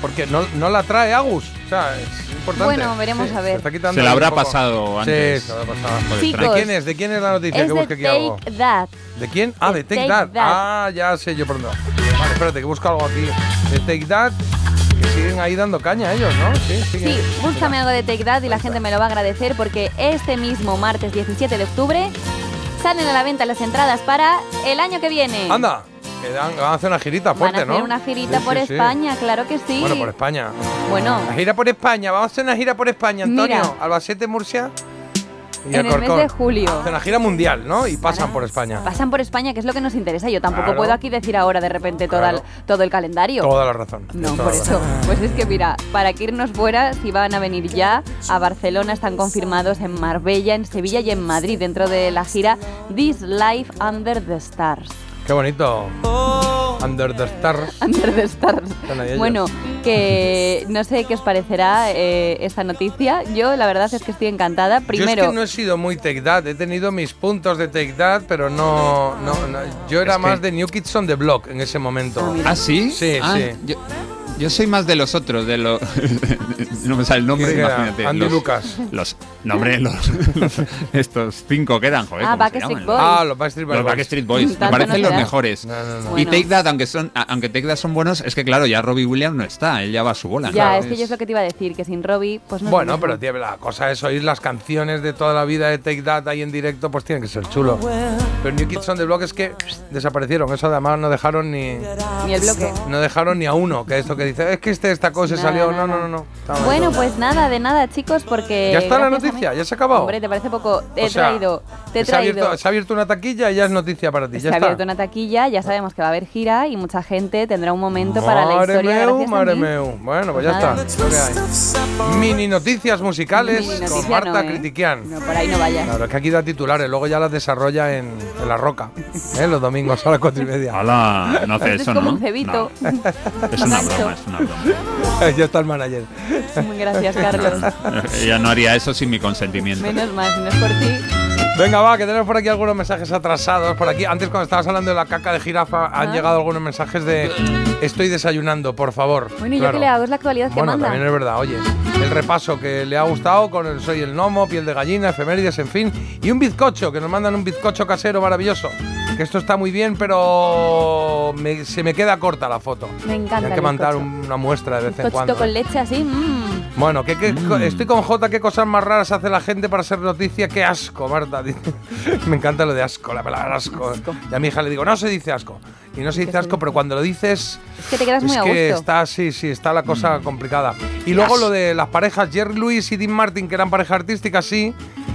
porque no, no la trae Agus, o sea, es importante. Bueno, veremos a ver. se Se la habrá pasado antes. Sí, se la habrá pasado. Chicos, ¿De quién es? ¿De quién es la noticia? Es que busque aquí algo. That. ¿De quién? Ah, de de Take, Take That. That. Ah, ya sé yo por dónde. va. Vale, espérate, que busco algo aquí. De Take That, que siguen ahí dando caña ellos, ¿no? Sí, siguen. Sí, búscame algo de Take That y la gente me lo va a agradecer porque este mismo martes 17 de octubre salen a la venta las entradas para el año que viene. Anda, que van a hacer una girita Van fuerte, a hacer ¿no? una girita Sí, por sí, sí. España, claro que sí. Bueno, por España. Bueno, La gira por España, vamos a hacer una gira por España, Antonio. Mira. Albacete, Murcia. Y En el mes de julio. Hacen una gira mundial, ¿no? Y pasan por España. pasan por España, que es lo que nos interesa. Yo tampoco Claro. puedo aquí decir ahora de repente toda el- todo el calendario. Toda la razón. No, Toda por eso. razón. Pues es que mira, para que irnos fuera, si van a venir ya a Barcelona, están confirmados en Marbella, en Sevilla y en Madrid, dentro de la gira This Life Under the Stars. Qué bonito. Under the Stars. Under the. Bueno, que no sé qué os parecerá eh, esta noticia. Yo la verdad es que estoy encantada. Primero, Yo es que no he sido muy Take That, he tenido mis puntos de Take That, pero no, no, no. yo era Es que- más de New Kids on the Block en ese momento. ¿Ah, sí? Sí, Ah, sí. Yo, yo soy más de los otros, de los. no me sale el nombre, imagínate. Andy los, Lucas. Los, no, hombre, los, los- estos cinco que eran, joder. Ah, ¿cómo se Backstreet? Boys. Ah, los Backstreet Boys. Los Backstreet Boys, me parecen no los mejores. No, no, no. Y Bueno. Take That, aunque son, aunque Take That son buenos, es que claro, ya Robbie Williams no está, él ya va a su bola. ya, claro. es que yo es lo que te iba a decir, que sin Robbie, pues no Bueno, pero tío, la cosa es oír las canciones de toda la vida de Take That ahí en directo, pues tienen que ser chulo. Pero New Kids on the Block es que desaparecieron, eso además no dejaron ni Ni el bloque. no dejaron ni a uno, que esto que dice, es que este esta cosa Nada, salió, nada. no, no, no, no. Ahí Bueno, pues nada, de nada, chicos, porque. ¿Ya está la noticia? ¿Ya se ha acabado? Hombre, ¿te parece poco? Te he O sea, traído. Te he se, ha traído. abierto, se ha abierto una taquilla y ya es noticia para ti, Se ya ha está. abierto una taquilla, ya sabemos que va a haber gira y mucha gente tendrá un momento para la Madre historia meu, madre meu. Bueno, pues ya Nada. está. Mini noticias musicales Mini con noticia Marta no, ¿eh? Critiquian. No, por ahí no vayas. Claro, es que aquí da titulares, luego ya las desarrolla en, en La Roca, ¿eh? los domingos a las cuatro y media. Hala, no hace eso, es como ¿no? un cebito. No. Es una broma, es una broma. ya está el manager. Gracias, Carlos. Ella no haría eso sin mi consentimiento. Menos mal, si no es por ti. Venga, va, que tenemos por aquí algunos mensajes atrasados. Por aquí, antes cuando estabas hablando de la caca de jirafa, han Ah. llegado algunos mensajes de estoy desayunando, por favor. Bueno, ¿y yo qué le hago? Es la actualidad que Bueno, manda. también es verdad, oye, el repaso que le ha gustado con el Soy el Gnomo, Piel de Gallina, Efemérides, en fin, y un bizcocho, que nos mandan un bizcocho casero maravilloso. Que esto está muy bien, pero me- se me queda corta la foto. Me encanta Hay que mandar un- una muestra de vez en cuando. con leche así. mm. Bueno, ¿qué, qué- estoy con J, ¿qué cosas más raras hace la gente para ser noticia? ¡Qué asco, Marta! Me encanta lo de asco, la palabra asco. Y a mi hija le digo, no se dice asco. Y no se dice asco, pero cuando lo dices... Es que te quedas Es muy a que gusto. está, sí, sí, está la cosa complicada. Y luego lo de las parejas, Jerry Lewis y Dean Martin, que eran pareja artística, sí,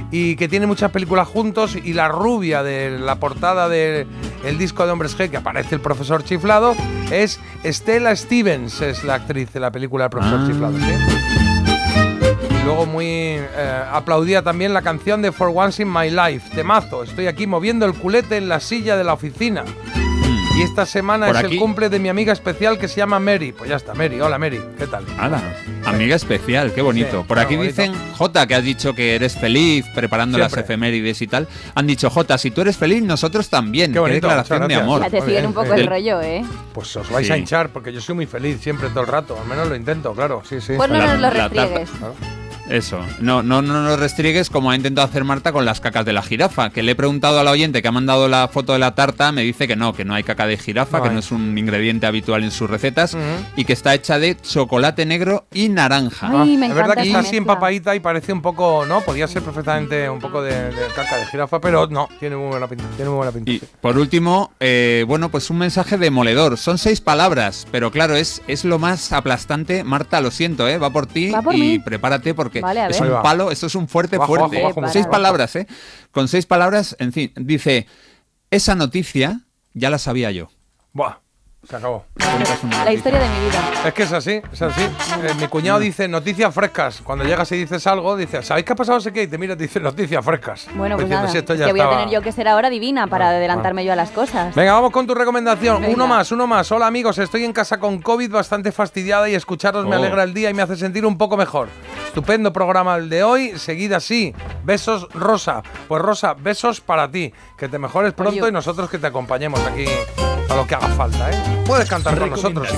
y que tienen muchas películas juntos, y la rubia de la portada del disco de Hombres G, que aparece el profesor chiflado, es Stella Stevens, es la actriz de la película del profesor Ah. chiflado, ¿sí? Y luego muy eh, aplaudía también la canción de For Once in My Life, temazo. Estoy aquí moviendo el culete en la silla de la oficina. Y esta semana Por es aquí- el cumple de mi amiga especial que se llama Mary. Pues ya está, Mary. Hola, Mary. ¿Qué tal? Hala, amiga especial, qué bonito. Sí, Por aquí bonito. dicen, Jota, que has dicho que eres feliz preparando Siempre. las efemérides y tal. Han dicho, Jota, si tú eres feliz, nosotros también. Qué declaración de amor. Ya te siguen un poco el rollo, ¿eh? Pues os vais Sí. a hinchar porque yo soy muy feliz siempre todo el rato. Al menos lo intento, claro. Sí, sí. Pues no nos lo restriegues. Eso, no, no, no nos restriegues como ha intentado hacer Marta con las cacas de la jirafa, que le he preguntado a la oyente que ha mandado la foto de la tarta, me dice que no, que no hay caca de jirafa, No que hay. no es un ingrediente habitual en sus recetas y que está hecha de chocolate negro y naranja. Ay, me es verdad que está así mezcla. empapadita y parece un poco, ¿no? Podría ser perfectamente un poco de, de caca de jirafa, pero no, tiene muy buena pinta. Tiene muy buena pinta. Y sí. por último, eh, bueno, pues un mensaje demoledor. Son seis palabras, pero claro, es, es lo más aplastante. Marta, lo siento, ¿eh? va por ti Va por y mí. prepárate porque Vale, es un palo, esto es un fuerte Bajo, fuerte. bajo, bajo, Con seis palabras, ¿eh? Con seis palabras, en fin, dice, esa noticia ya la sabía yo. Buah. Se acabó. La historia de mi vida. Es que es así, es así. Eh, mi cuñado dice noticias frescas. Cuando llegas y dices algo, dice, ¿sabéis qué ha pasado? Sé qué. Y te mira y te dice noticias frescas. Bueno, pues Diciendo, nada, "Sí, esto ya que voy a estaba". tener yo que ser ahora divina para adelantarme yo a las cosas. Venga, vamos con tu recomendación. Venga. Uno más, uno más. Hola amigos, estoy en casa con COVID bastante fastidiada y escucharos me Oh. alegra el día y me hace sentir un poco mejor. Estupendo programa el de hoy. Seguida así. Besos, Rosa. Pues Rosa, besos para ti. Que te mejores pronto Oye. y nosotros que te acompañemos aquí a lo que haga falta, ¿eh? Puedes cantar con nosotros si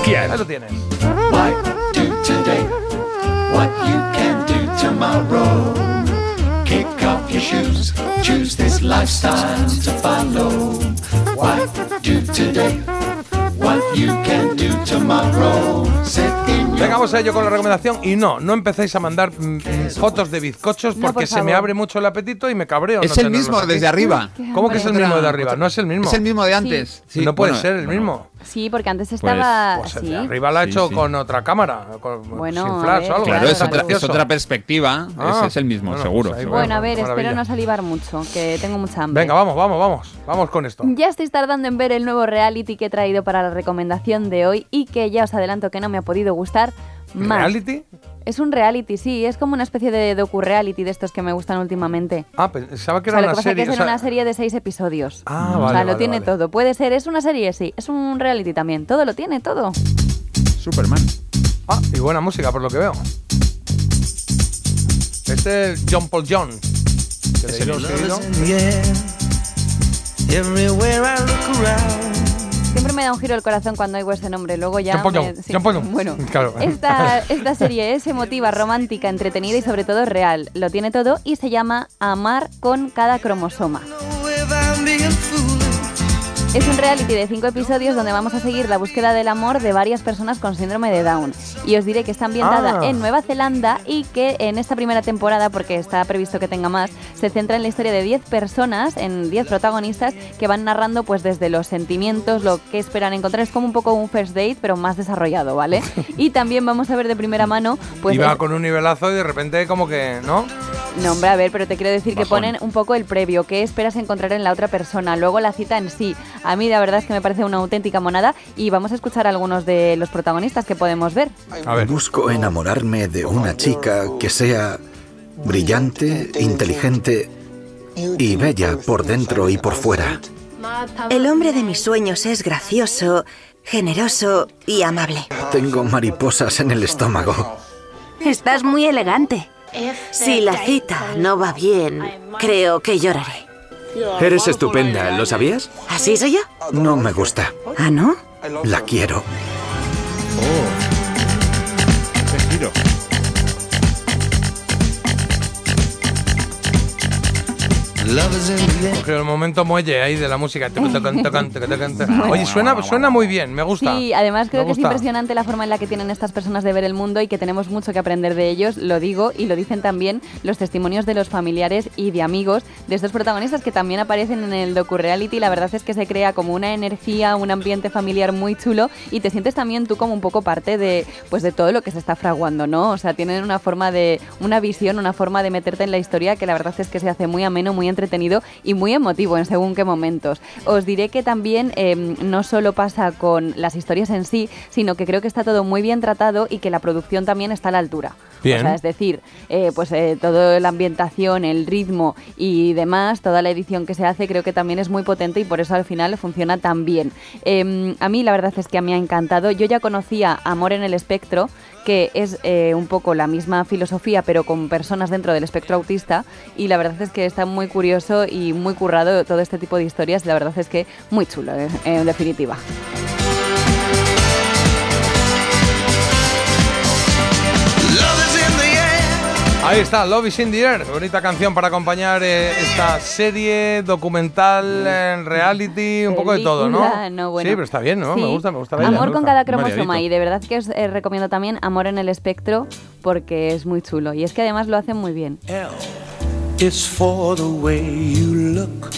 quieres. Ahí lo tienes. do today what you can do tomorrow. Kick off your shoes, choose this lifestyle to follow. Why do today what you can do tomorrow? Set in your Venga, vamos a ello con la recomendación. Y no, no empecéis a mandar mm, mm, fotos de bizcochos No, porque por se me favor. abre mucho el apetito y me cabreo. Es no el tenerlos mismo aquí. desde arriba. ¿Cómo que es el mismo de arriba? No es el mismo. Es el mismo de antes. Sí, no puede bueno, ser el bueno. mismo. Sí, porque antes estaba Pues el así. de arriba la ha Sí, hecho sí. con otra cámara, con- Bueno, sin flash ver, o algo. Claro, es otra, es otra perspectiva. Ah, Ese es el mismo, bueno, seguro. pues. Bueno, a ver, Maravilla. espero no salivar mucho, que tengo mucha hambre. Venga, vamos, vamos, vamos. Vamos con esto. Ya estáis tardando en ver el nuevo reality que he traído para la recomendación de hoy y que ya os adelanto que no me ha podido gustar más. ¿Reality? Es un reality, sí, es como una especie de docu-reality de estos que me gustan últimamente. Ah, pensaba que O sea, era lo una que pasa serie. es que es o sea- una serie de seis episodios. Ah, o vale, sea, lo tiene vale. todo. Puede ser, es una serie, sí. Es un reality también. Todo lo tiene, todo. Superman. Ah, y buena música por lo que veo. Este es John Paul John. Que Es el. Everywhere I look around. Siempre me da un giro el corazón cuando oigo ese nombre. Luego ya. Me- sí. Bueno, Claro. esta, esta serie es emotiva, romántica, entretenida y sobre todo real. Lo tiene todo y se llama Amar con cada cromosoma. Es un reality de cinco episodios donde vamos a seguir la búsqueda del amor de varias personas con síndrome de Down. Y os diré que está ambientada Ah. en Nueva Zelanda y que en esta primera temporada, porque está previsto que tenga más, se centra en la historia de 10 personas, en 10 protagonistas, que van narrando pues desde los sentimientos, lo que esperan encontrar. Es como un poco un first date, pero más desarrollado, ¿vale? y también vamos a ver de primera mano, pues... Iba con un nivelazo y de repente como que, ¿no? no, hombre, a ver, pero te quiero decir que Bajón. ponen un poco el previo, qué esperas encontrar en la otra persona, luego la cita en sí. A mí la verdad es que me parece una auténtica monada y vamos a escuchar algunos de los protagonistas que podemos ver. Busco enamorarme de una chica que sea brillante, inteligente y bella por dentro y por fuera. El hombre de mis sueños es gracioso, generoso y amable. Tengo mariposas en el estómago. Estás muy elegante. Si la cita no va bien, creo que lloraré. Eres estupenda, ¿lo sabías? ¿Así soy yo? No me gusta. ¿Ah, no? La quiero. Qué giro. Cogió el momento muelle ahí de la música. Oye, suena, suena muy bien, me gusta. Sí, además creo Me que es impresionante la forma en la que tienen estas personas de ver el mundo y que tenemos mucho que aprender de ellos, lo digo, y lo dicen también los testimonios de los familiares y de amigos de estos protagonistas que también aparecen en el docu-reality. La verdad es que se crea como una energía, un ambiente familiar muy chulo y te sientes también tú como un poco parte de, pues de todo lo que se está fraguando, ¿no? O sea, tienen una forma de, una visión, una forma de meterte en la historia que la verdad es que se hace muy ameno, muy entretenido y muy emotivo en según qué momentos. Os diré que también eh, no solo pasa con las historias en sí, sino que creo que está todo muy bien tratado y que la producción también está a la altura. Bien. O sea, es decir, eh, pues eh, toda la ambientación, el ritmo y demás, toda la edición que se hace creo que también es muy potente y por eso al final funciona tan bien. Eh, a mí la verdad es que me ha encantado. Yo ya conocía Amor en el Espectro, que es eh, un poco la misma filosofía pero con personas dentro del espectro autista y la verdad es que está muy curioso y muy currado todo este tipo de historias la verdad es que muy chulo eh, en definitiva. Ahí está, Love is in the air. Bonita canción para acompañar eh, esta serie documental, en reality, un poco de todo, ¿no? Película, no, bueno. Sí, pero está bien, ¿no? Sí. Me gusta, me gusta. verla, Amor me con gusta. cada cromosoma y de verdad que os eh, recomiendo también Amor en el Espectro porque es muy chulo y es que además lo hacen muy bien. It's for the way you look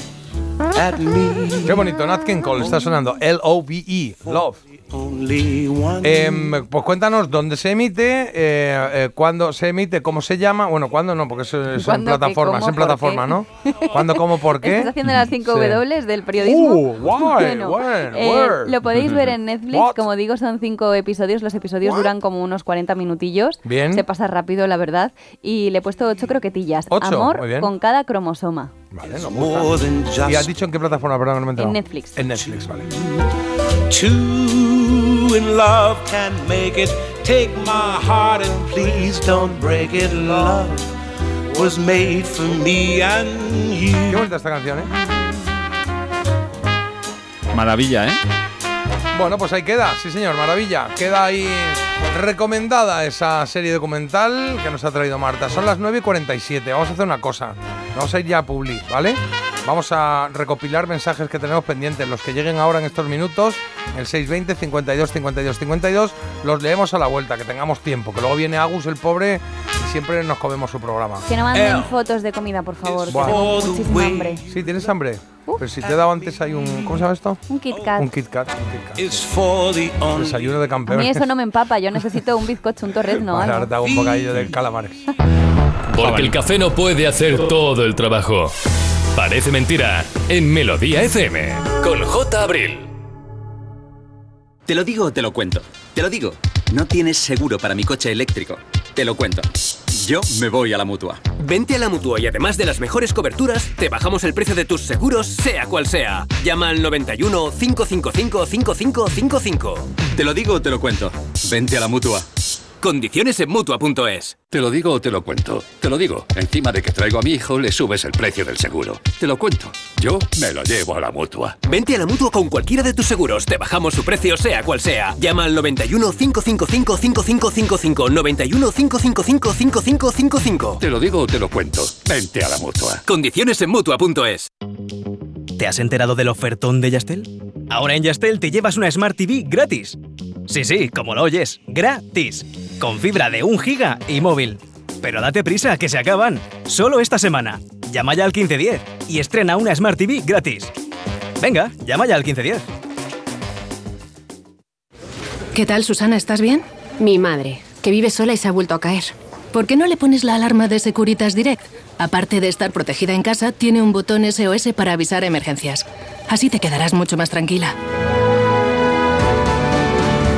at me. Qué bonito, Nat King Cole, está sonando L-O-V-E, Love only one. Em, pues cuéntanos dónde se emite, eh, eh, cuándo se emite, cómo se llama. Bueno, cuándo no, porque eso es en ¿Cuándo, qué, plataforma, es cómo, en por plataforma, qué? ¿no? ¿Cuándo, cómo, por qué? Estás haciendo las 5 Sí. W del periodismo. Uh, guay, Bueno, buen, eh, lo podéis ver en Netflix. What? Como digo, son 5 episodios. Los episodios What? duran como unos 40 minutillos. Bien. Se pasa rápido, la verdad. Y le he puesto 8 croquetillas. Ocho, Amor muy bien. con cada cromosoma. Vale, no gusta. ¿Y has dicho en qué plataforma? Perdón, no me he enterado. En Netflix. En Netflix, vale. Two in love can make it. Take my heart and please don't break it. Love was made for me and you. Qué bonita esta canción, ¿eh? Maravilla, ¿eh? Bueno, pues ahí queda, sí señor, maravilla. Queda ahí recomendada esa serie documental que nos ha traído Marta. Son las 9 y 47. Vamos a hacer una cosa. Vamos a ir ya a Publi, ¿vale? Vamos a recopilar mensajes que tenemos pendientes. Los que lleguen ahora en estos minutos, el 620 52 52 52, los leemos a la vuelta, que tengamos tiempo. Que luego viene Agus, el pobre, y siempre nos comemos su programa. Que no manden fotos de comida, por favor. Que Buah. tengo muchísima hambre. Sí, ¿tienes hambre? Pero si te he dado antes hay un... ¿Cómo se llama esto? Un Kit Kat. Un Kit Kat. un Kit Kat. It's for the only. Desayuno de A mí eso no me empapa. Yo necesito un bizcocho, un torrezno. Ahora te hago un bocadillo de calamares. Porque el café no puede hacer todo el trabajo. Parece mentira en Melodía FM con J. Abril. Te lo digo o te lo cuento. Te lo digo. No tienes seguro para mi coche eléctrico. Te lo cuento. Yo me voy a la mutua. Vente a la mutua y además de las mejores coberturas, te bajamos el precio de tus seguros, sea cual sea. Llama al 91 555 5555. Te lo digo o te lo cuento. Vente a la mutua. Condiciones en mutua.es. Te lo digo o te lo cuento. Te lo digo. Encima de que traigo a mi hijo, le subes el precio del seguro. Te lo cuento. Yo me lo llevo a la mutua. Vente a la mutua con cualquiera de tus seguros, te bajamos su precio, sea cual sea. Llama al 91 555 5555. 91 555 5555. Te lo digo o te lo cuento. Vente a la mutua. Condiciones en mutua.es. ¿Te has enterado del ofertón de Yastel? Ahora en Yastel te llevas una Smart TV gratis. Sí, sí, como lo oyes, gratis. Con fibra de 1 giga y móvil. Pero date prisa, que se acaban. Solo esta semana. Llama ya al 1510 y estrena una Smart TV gratis. Venga, llama ya al 1510. ¿Qué tal, Susana? ¿Estás bien? Mi madre, que vive sola y se ha vuelto a caer. ¿Por qué no le pones la alarma de Securitas Direct? Aparte de estar protegida en casa, tiene un botón SOS para avisar emergencias. Así te quedarás mucho más tranquila.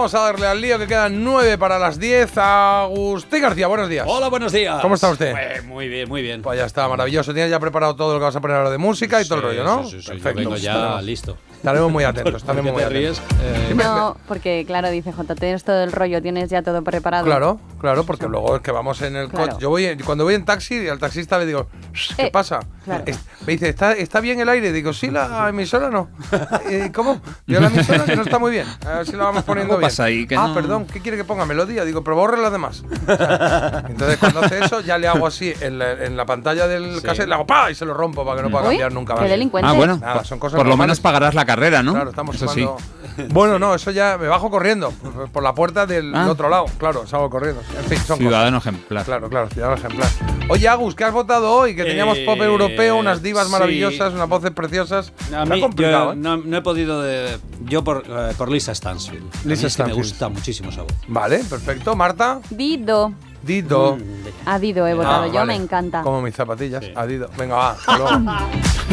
Vamos a darle al lío que quedan 9 para las 10. Agustín García, buenos días. Hola, buenos días. ¿Cómo está usted? Pues muy bien, muy bien. Pues ya está, maravilloso. Tienes ya preparado todo lo que vas a poner ahora de música y todo el rollo, ¿no? Sí, sí, sí, yo Perfecto. vengo ya listo. Estaremos muy atentos, ¿Por estaremos muy atentos. Eh, Sí, No, porque claro, dice J, tienes todo el rollo, tienes ya todo preparado. Claro, claro, porque luego es que vamos en el Claro. coche. Yo voy, cuando voy en taxi, al taxista le digo, ¿qué Eh, pasa? claro. Me dice, ¿Está, ¿está bien el aire? Digo, sí, la emisora no. Eh, ¿Cómo? Yo la emisora que no está muy bien. A ver si la vamos poniendo ¿Cómo bien. pasa ahí? Que ah, no- perdón, ¿qué quiere que ponga? Melodía. Digo, pero borre las demás. O sea, entonces, cuando hace eso, ya le hago así en la, en la pantalla del Sí. cassette, le hago ¡pa! y se lo rompo para que no pueda Uy, cambiar nunca qué más. delincuente. Ah, bueno, Nada, son cosas por lo menos pagarás la carrera, ¿no? Claro, estamos Eso sí. sumando- Bueno, no, eso ya me bajo corriendo por- la puerta del Ah. otro lado. Claro, salgo corriendo. En fin, son Ciudadano cosas. ejemplar. Claro, claro, ciudadano ejemplar. Oye, Agus, ¿qué has votado hoy? Que teníamos Eh, pop europeo, unas divas sí. maravillosas, unas voces preciosas. A mí, complicado, yo ¿eh? no, no he podido de, yo por, eh, por Lisa Stansfield. Lisa es que me Stansfield. gusta muchísimo esa voz. Vale, perfecto. Marta, Dido. Dido. A Dido he votado Ah, yo, vale. me encanta. Como mis zapatillas. A Dido. Venga, va. hasta luego.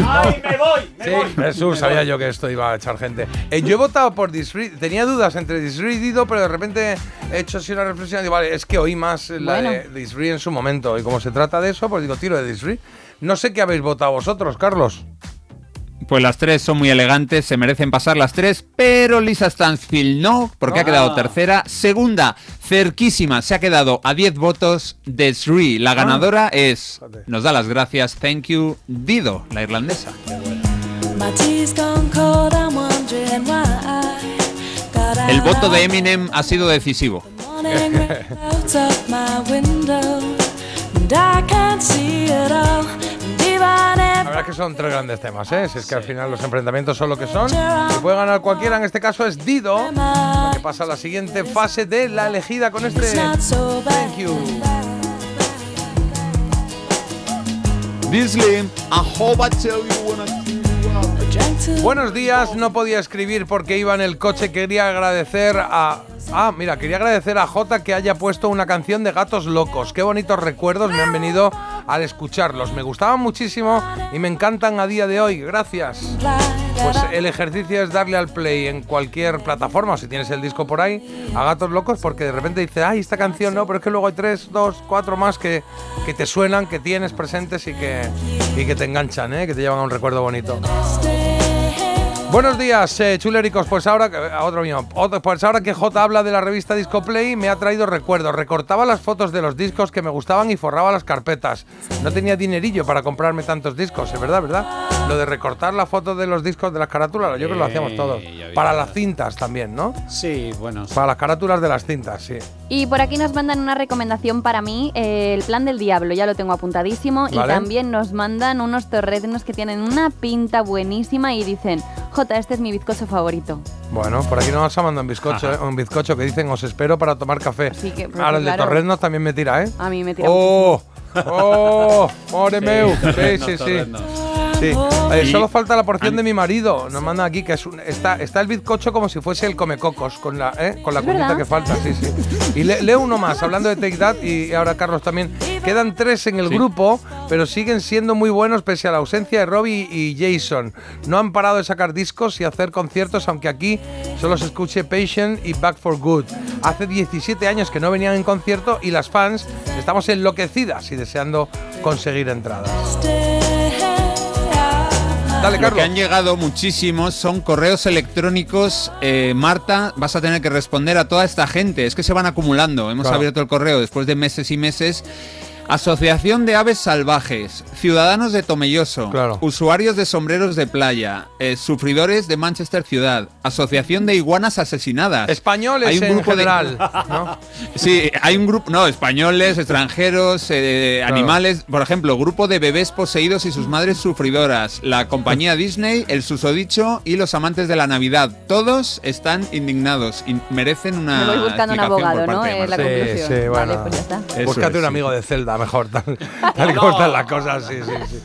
¡Ay, me voy! Me Sí, voy! Jesús, sabía yo que esto iba a echar gente. Eh, yo he votado por Disfree. Tenía dudas entre Disfree y Dido, pero de repente he hecho así una reflexión y digo, vale, es que oí más la Bueno. de Disfree en su momento. Y como se trata de eso, pues digo, tiro de Disfree. No sé qué habéis votado vosotros, Carlos. Pues las tres son muy elegantes, se merecen pasar las tres, pero Lisa Stansfield no, porque ha quedado Ah. tercera. Segunda, cerquísima, se ha quedado a 10 votos de Sri. La ganadora es, nos da las gracias, thank you, Dido, la irlandesa. El voto de Eminem ha sido decisivo. La verdad es que son tres grandes temas, ¿eh? Si es que al final los enfrentamientos son lo que son. Y puede ganar cualquiera, en este caso es Dido, que pasa a la siguiente fase de la elegida con este Thank you. Buenos días, no podía escribir porque iba en el coche, quería agradecer a... Ah, mira, quería agradecer a Jota que haya puesto una canción de Gatos Locos. Qué bonitos recuerdos me han venido al escucharlos. Me gustaban muchísimo y me encantan a día de hoy. Gracias. Pues el ejercicio es darle al play en cualquier plataforma, o si tienes el disco por ahí, a Gatos Locos, porque de repente dices, ay, esta canción no, pero es que luego hay tres, dos, cuatro más que, que te suenan, que tienes presentes y que, y que te enganchan, ¿eh? que te llevan a un recuerdo bonito. Buenos días, eh, chulericos. Pues ahora, que- a otro mío. Pues ahora que J habla de la revista Disco Play, me ha traído recuerdos. Recortaba las fotos de los discos que me gustaban y forraba las carpetas. No tenía dinerillo para comprarme tantos discos, es verdad, ¿verdad? Lo de recortar la foto de los discos de las carátulas, yo creo que lo hacíamos todos. Para las cintas también, ¿no? Sí, bueno. sí. Para las carátulas de las cintas, sí. Y por aquí nos mandan una recomendación para mí, eh, el plan del diablo, ya lo tengo apuntadísimo. Y también nos mandan unos torreznos que tienen una pinta buenísima y dicen, J, este es mi bizcocho favorito. Bueno, por aquí nos ha mandado un bizcocho, ¿eh? un bizcocho que dicen os espero para tomar café. Así que, porque, Ahora el de Torreznos también me tira, ¿eh? A mí me tira ¡Oh! ¡Oh! ¡More Sí, meu! Sí, sí, sí. Sí. Y- solo falta la porción de mi marido. Nos manda aquí que es un- está, está el bizcocho como si fuese el comecocos, con la, ¿eh? con la ¿Es cuñita verdad? que falta. Sí, sí. Y le- leo uno más, hablando de Take That, y ahora Carlos también. Quedan tres en el grupo, pero siguen siendo muy buenos pese a la ausencia de Robbie y Jason. No han parado de sacar discos y hacer conciertos, aunque aquí solo se escuche Patient y Back for Good. Hace 17 años que no venían en concierto y las fans estamos enloquecidas y deseando conseguir entradas. Dale, Lo Carlos. que han llegado muchísimos son correos electrónicos. Eh, Marta, vas a tener que responder a toda esta gente. Es que se van acumulando. Hemos Claro. abierto el correo después de meses y meses. Asociación de Aves Salvajes, Ciudadanos de Tomelloso, Claro. Usuarios de Sombreros de Playa, eh, Sufridores de Manchester Ciudad, Asociación de Iguanas Asesinadas. Españoles Hay un en grupo de- general, ¿no? Sí, hay un grupo, no, españoles, extranjeros, eh, Claro. animales, por ejemplo, grupo de bebés poseídos y sus madres sufridoras, la compañía Disney, el susodicho y los amantes de la Navidad. Todos están indignados y merecen una. Me voy buscando un abogado, ¿no? Es la. Sí, conclusión. sí, bueno. Vale, pues ya está. Búscate es, un sí. amigo de Zelda, mejor, tal, tal y como están las cosas, sí, sí, sí.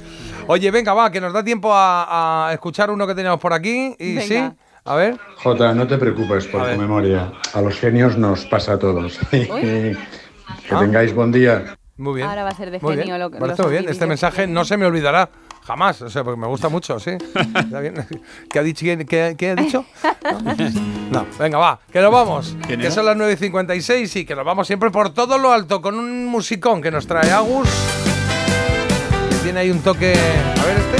Oye, venga, va, que nos da tiempo a, a escuchar uno que teníamos por aquí. Y Venga. sí, a ver. Jota, no te preocupes por A tu ver. memoria. A los genios nos pasa a todos. que Ah. tengáis buen día. Muy bien. Ahora va a ser de genio lo que- Parece muy bien. Este mensaje no se me olvidará Jamás, o sea, porque me gusta mucho, sí. ¿Qué ha dicho? ¿Qué, qué- ha dicho? No, venga, va, que nos vamos. ¿Quién Que son las 9.56 y que nos vamos siempre por todo lo alto con un musicón que nos trae Agus. Que tiene ahí un toque. A ver este.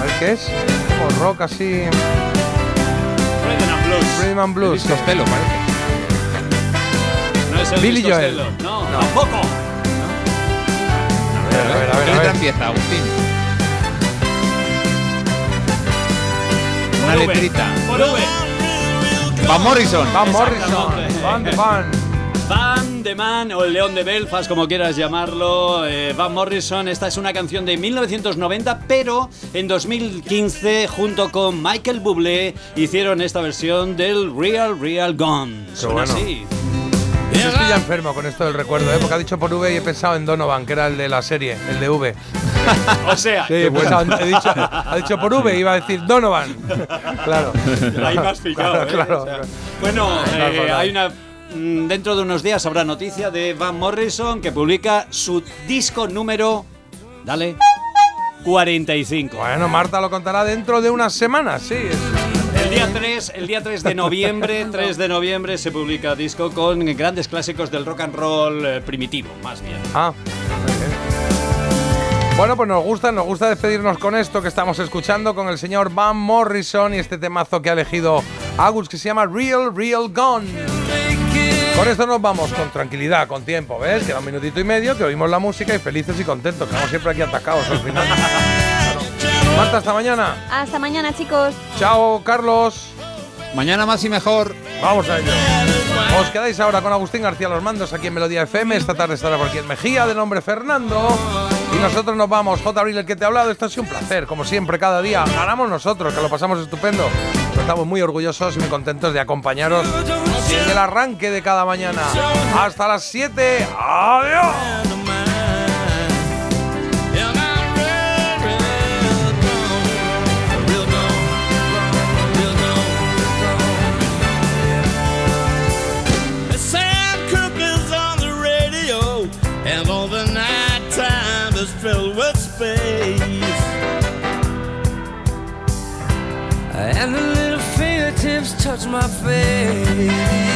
A ver qué es. Como rock así. Rhythm and Blues. Rhythm and Blues. Costello, parece. No es el Billy Joel. No, tampoco. Ver, a ver, a ver. ¿Qué letra empieza, Agustín? Una letrita. Por V. Van Morrison. Van Morrison. Van de Van. Van de Man o el León de Belfast, como quieras llamarlo, eh, Van Morrison. Esta es una canción de 1990, pero en 2015, junto con Michael Bublé, hicieron esta versión del Real Real Gone. Suena bueno. así. Estoy ya enfermo con esto del recuerdo, ¿eh? porque ha dicho por V y he pensado en Donovan, que era el de la serie, el de V. O sea, Sí, en- he dicho, ha dicho por V, iba a decir Donovan. Claro. ahí me has. Claro, ¿eh? claro. O sea, bueno, eh, hay una. mm, Dentro de unos días habrá noticia de Van Morrison que publica su disco número. Dale. 45. Bueno, Marta lo contará dentro de unas semanas, sí. Día 3, el día 3 de noviembre, 3 de noviembre se publica disco con grandes clásicos del rock and roll eh, primitivo, más bien. Ah. Bueno, pues nos gusta, nos gusta despedirnos con esto que estamos escuchando con el señor Van Morrison y este temazo que ha elegido Agus que se llama Real Real Gone. Con esto nos vamos con tranquilidad, con tiempo, ¿ves? Queda un minutito y medio que oímos la música y felices y contentos. Quedamos siempre aquí atacados al final. Marta, hasta mañana. Hasta mañana, chicos. Chao, Carlos. Mañana más y mejor. Vamos a ello. Os quedáis ahora con Agustín García Los Mandos aquí en Melodía FM. Esta tarde estará por aquí en Mejía, de nombre Fernando. Y nosotros nos vamos. J. Abril, el que te ha hablado. Esto ha sido un placer, como siempre, cada día. Ganamos nosotros, que lo pasamos estupendo. Pero estamos muy orgullosos y muy contentos de acompañaros en el arranque de cada mañana. Hasta las 7. Adiós. Touch my face. You're a friend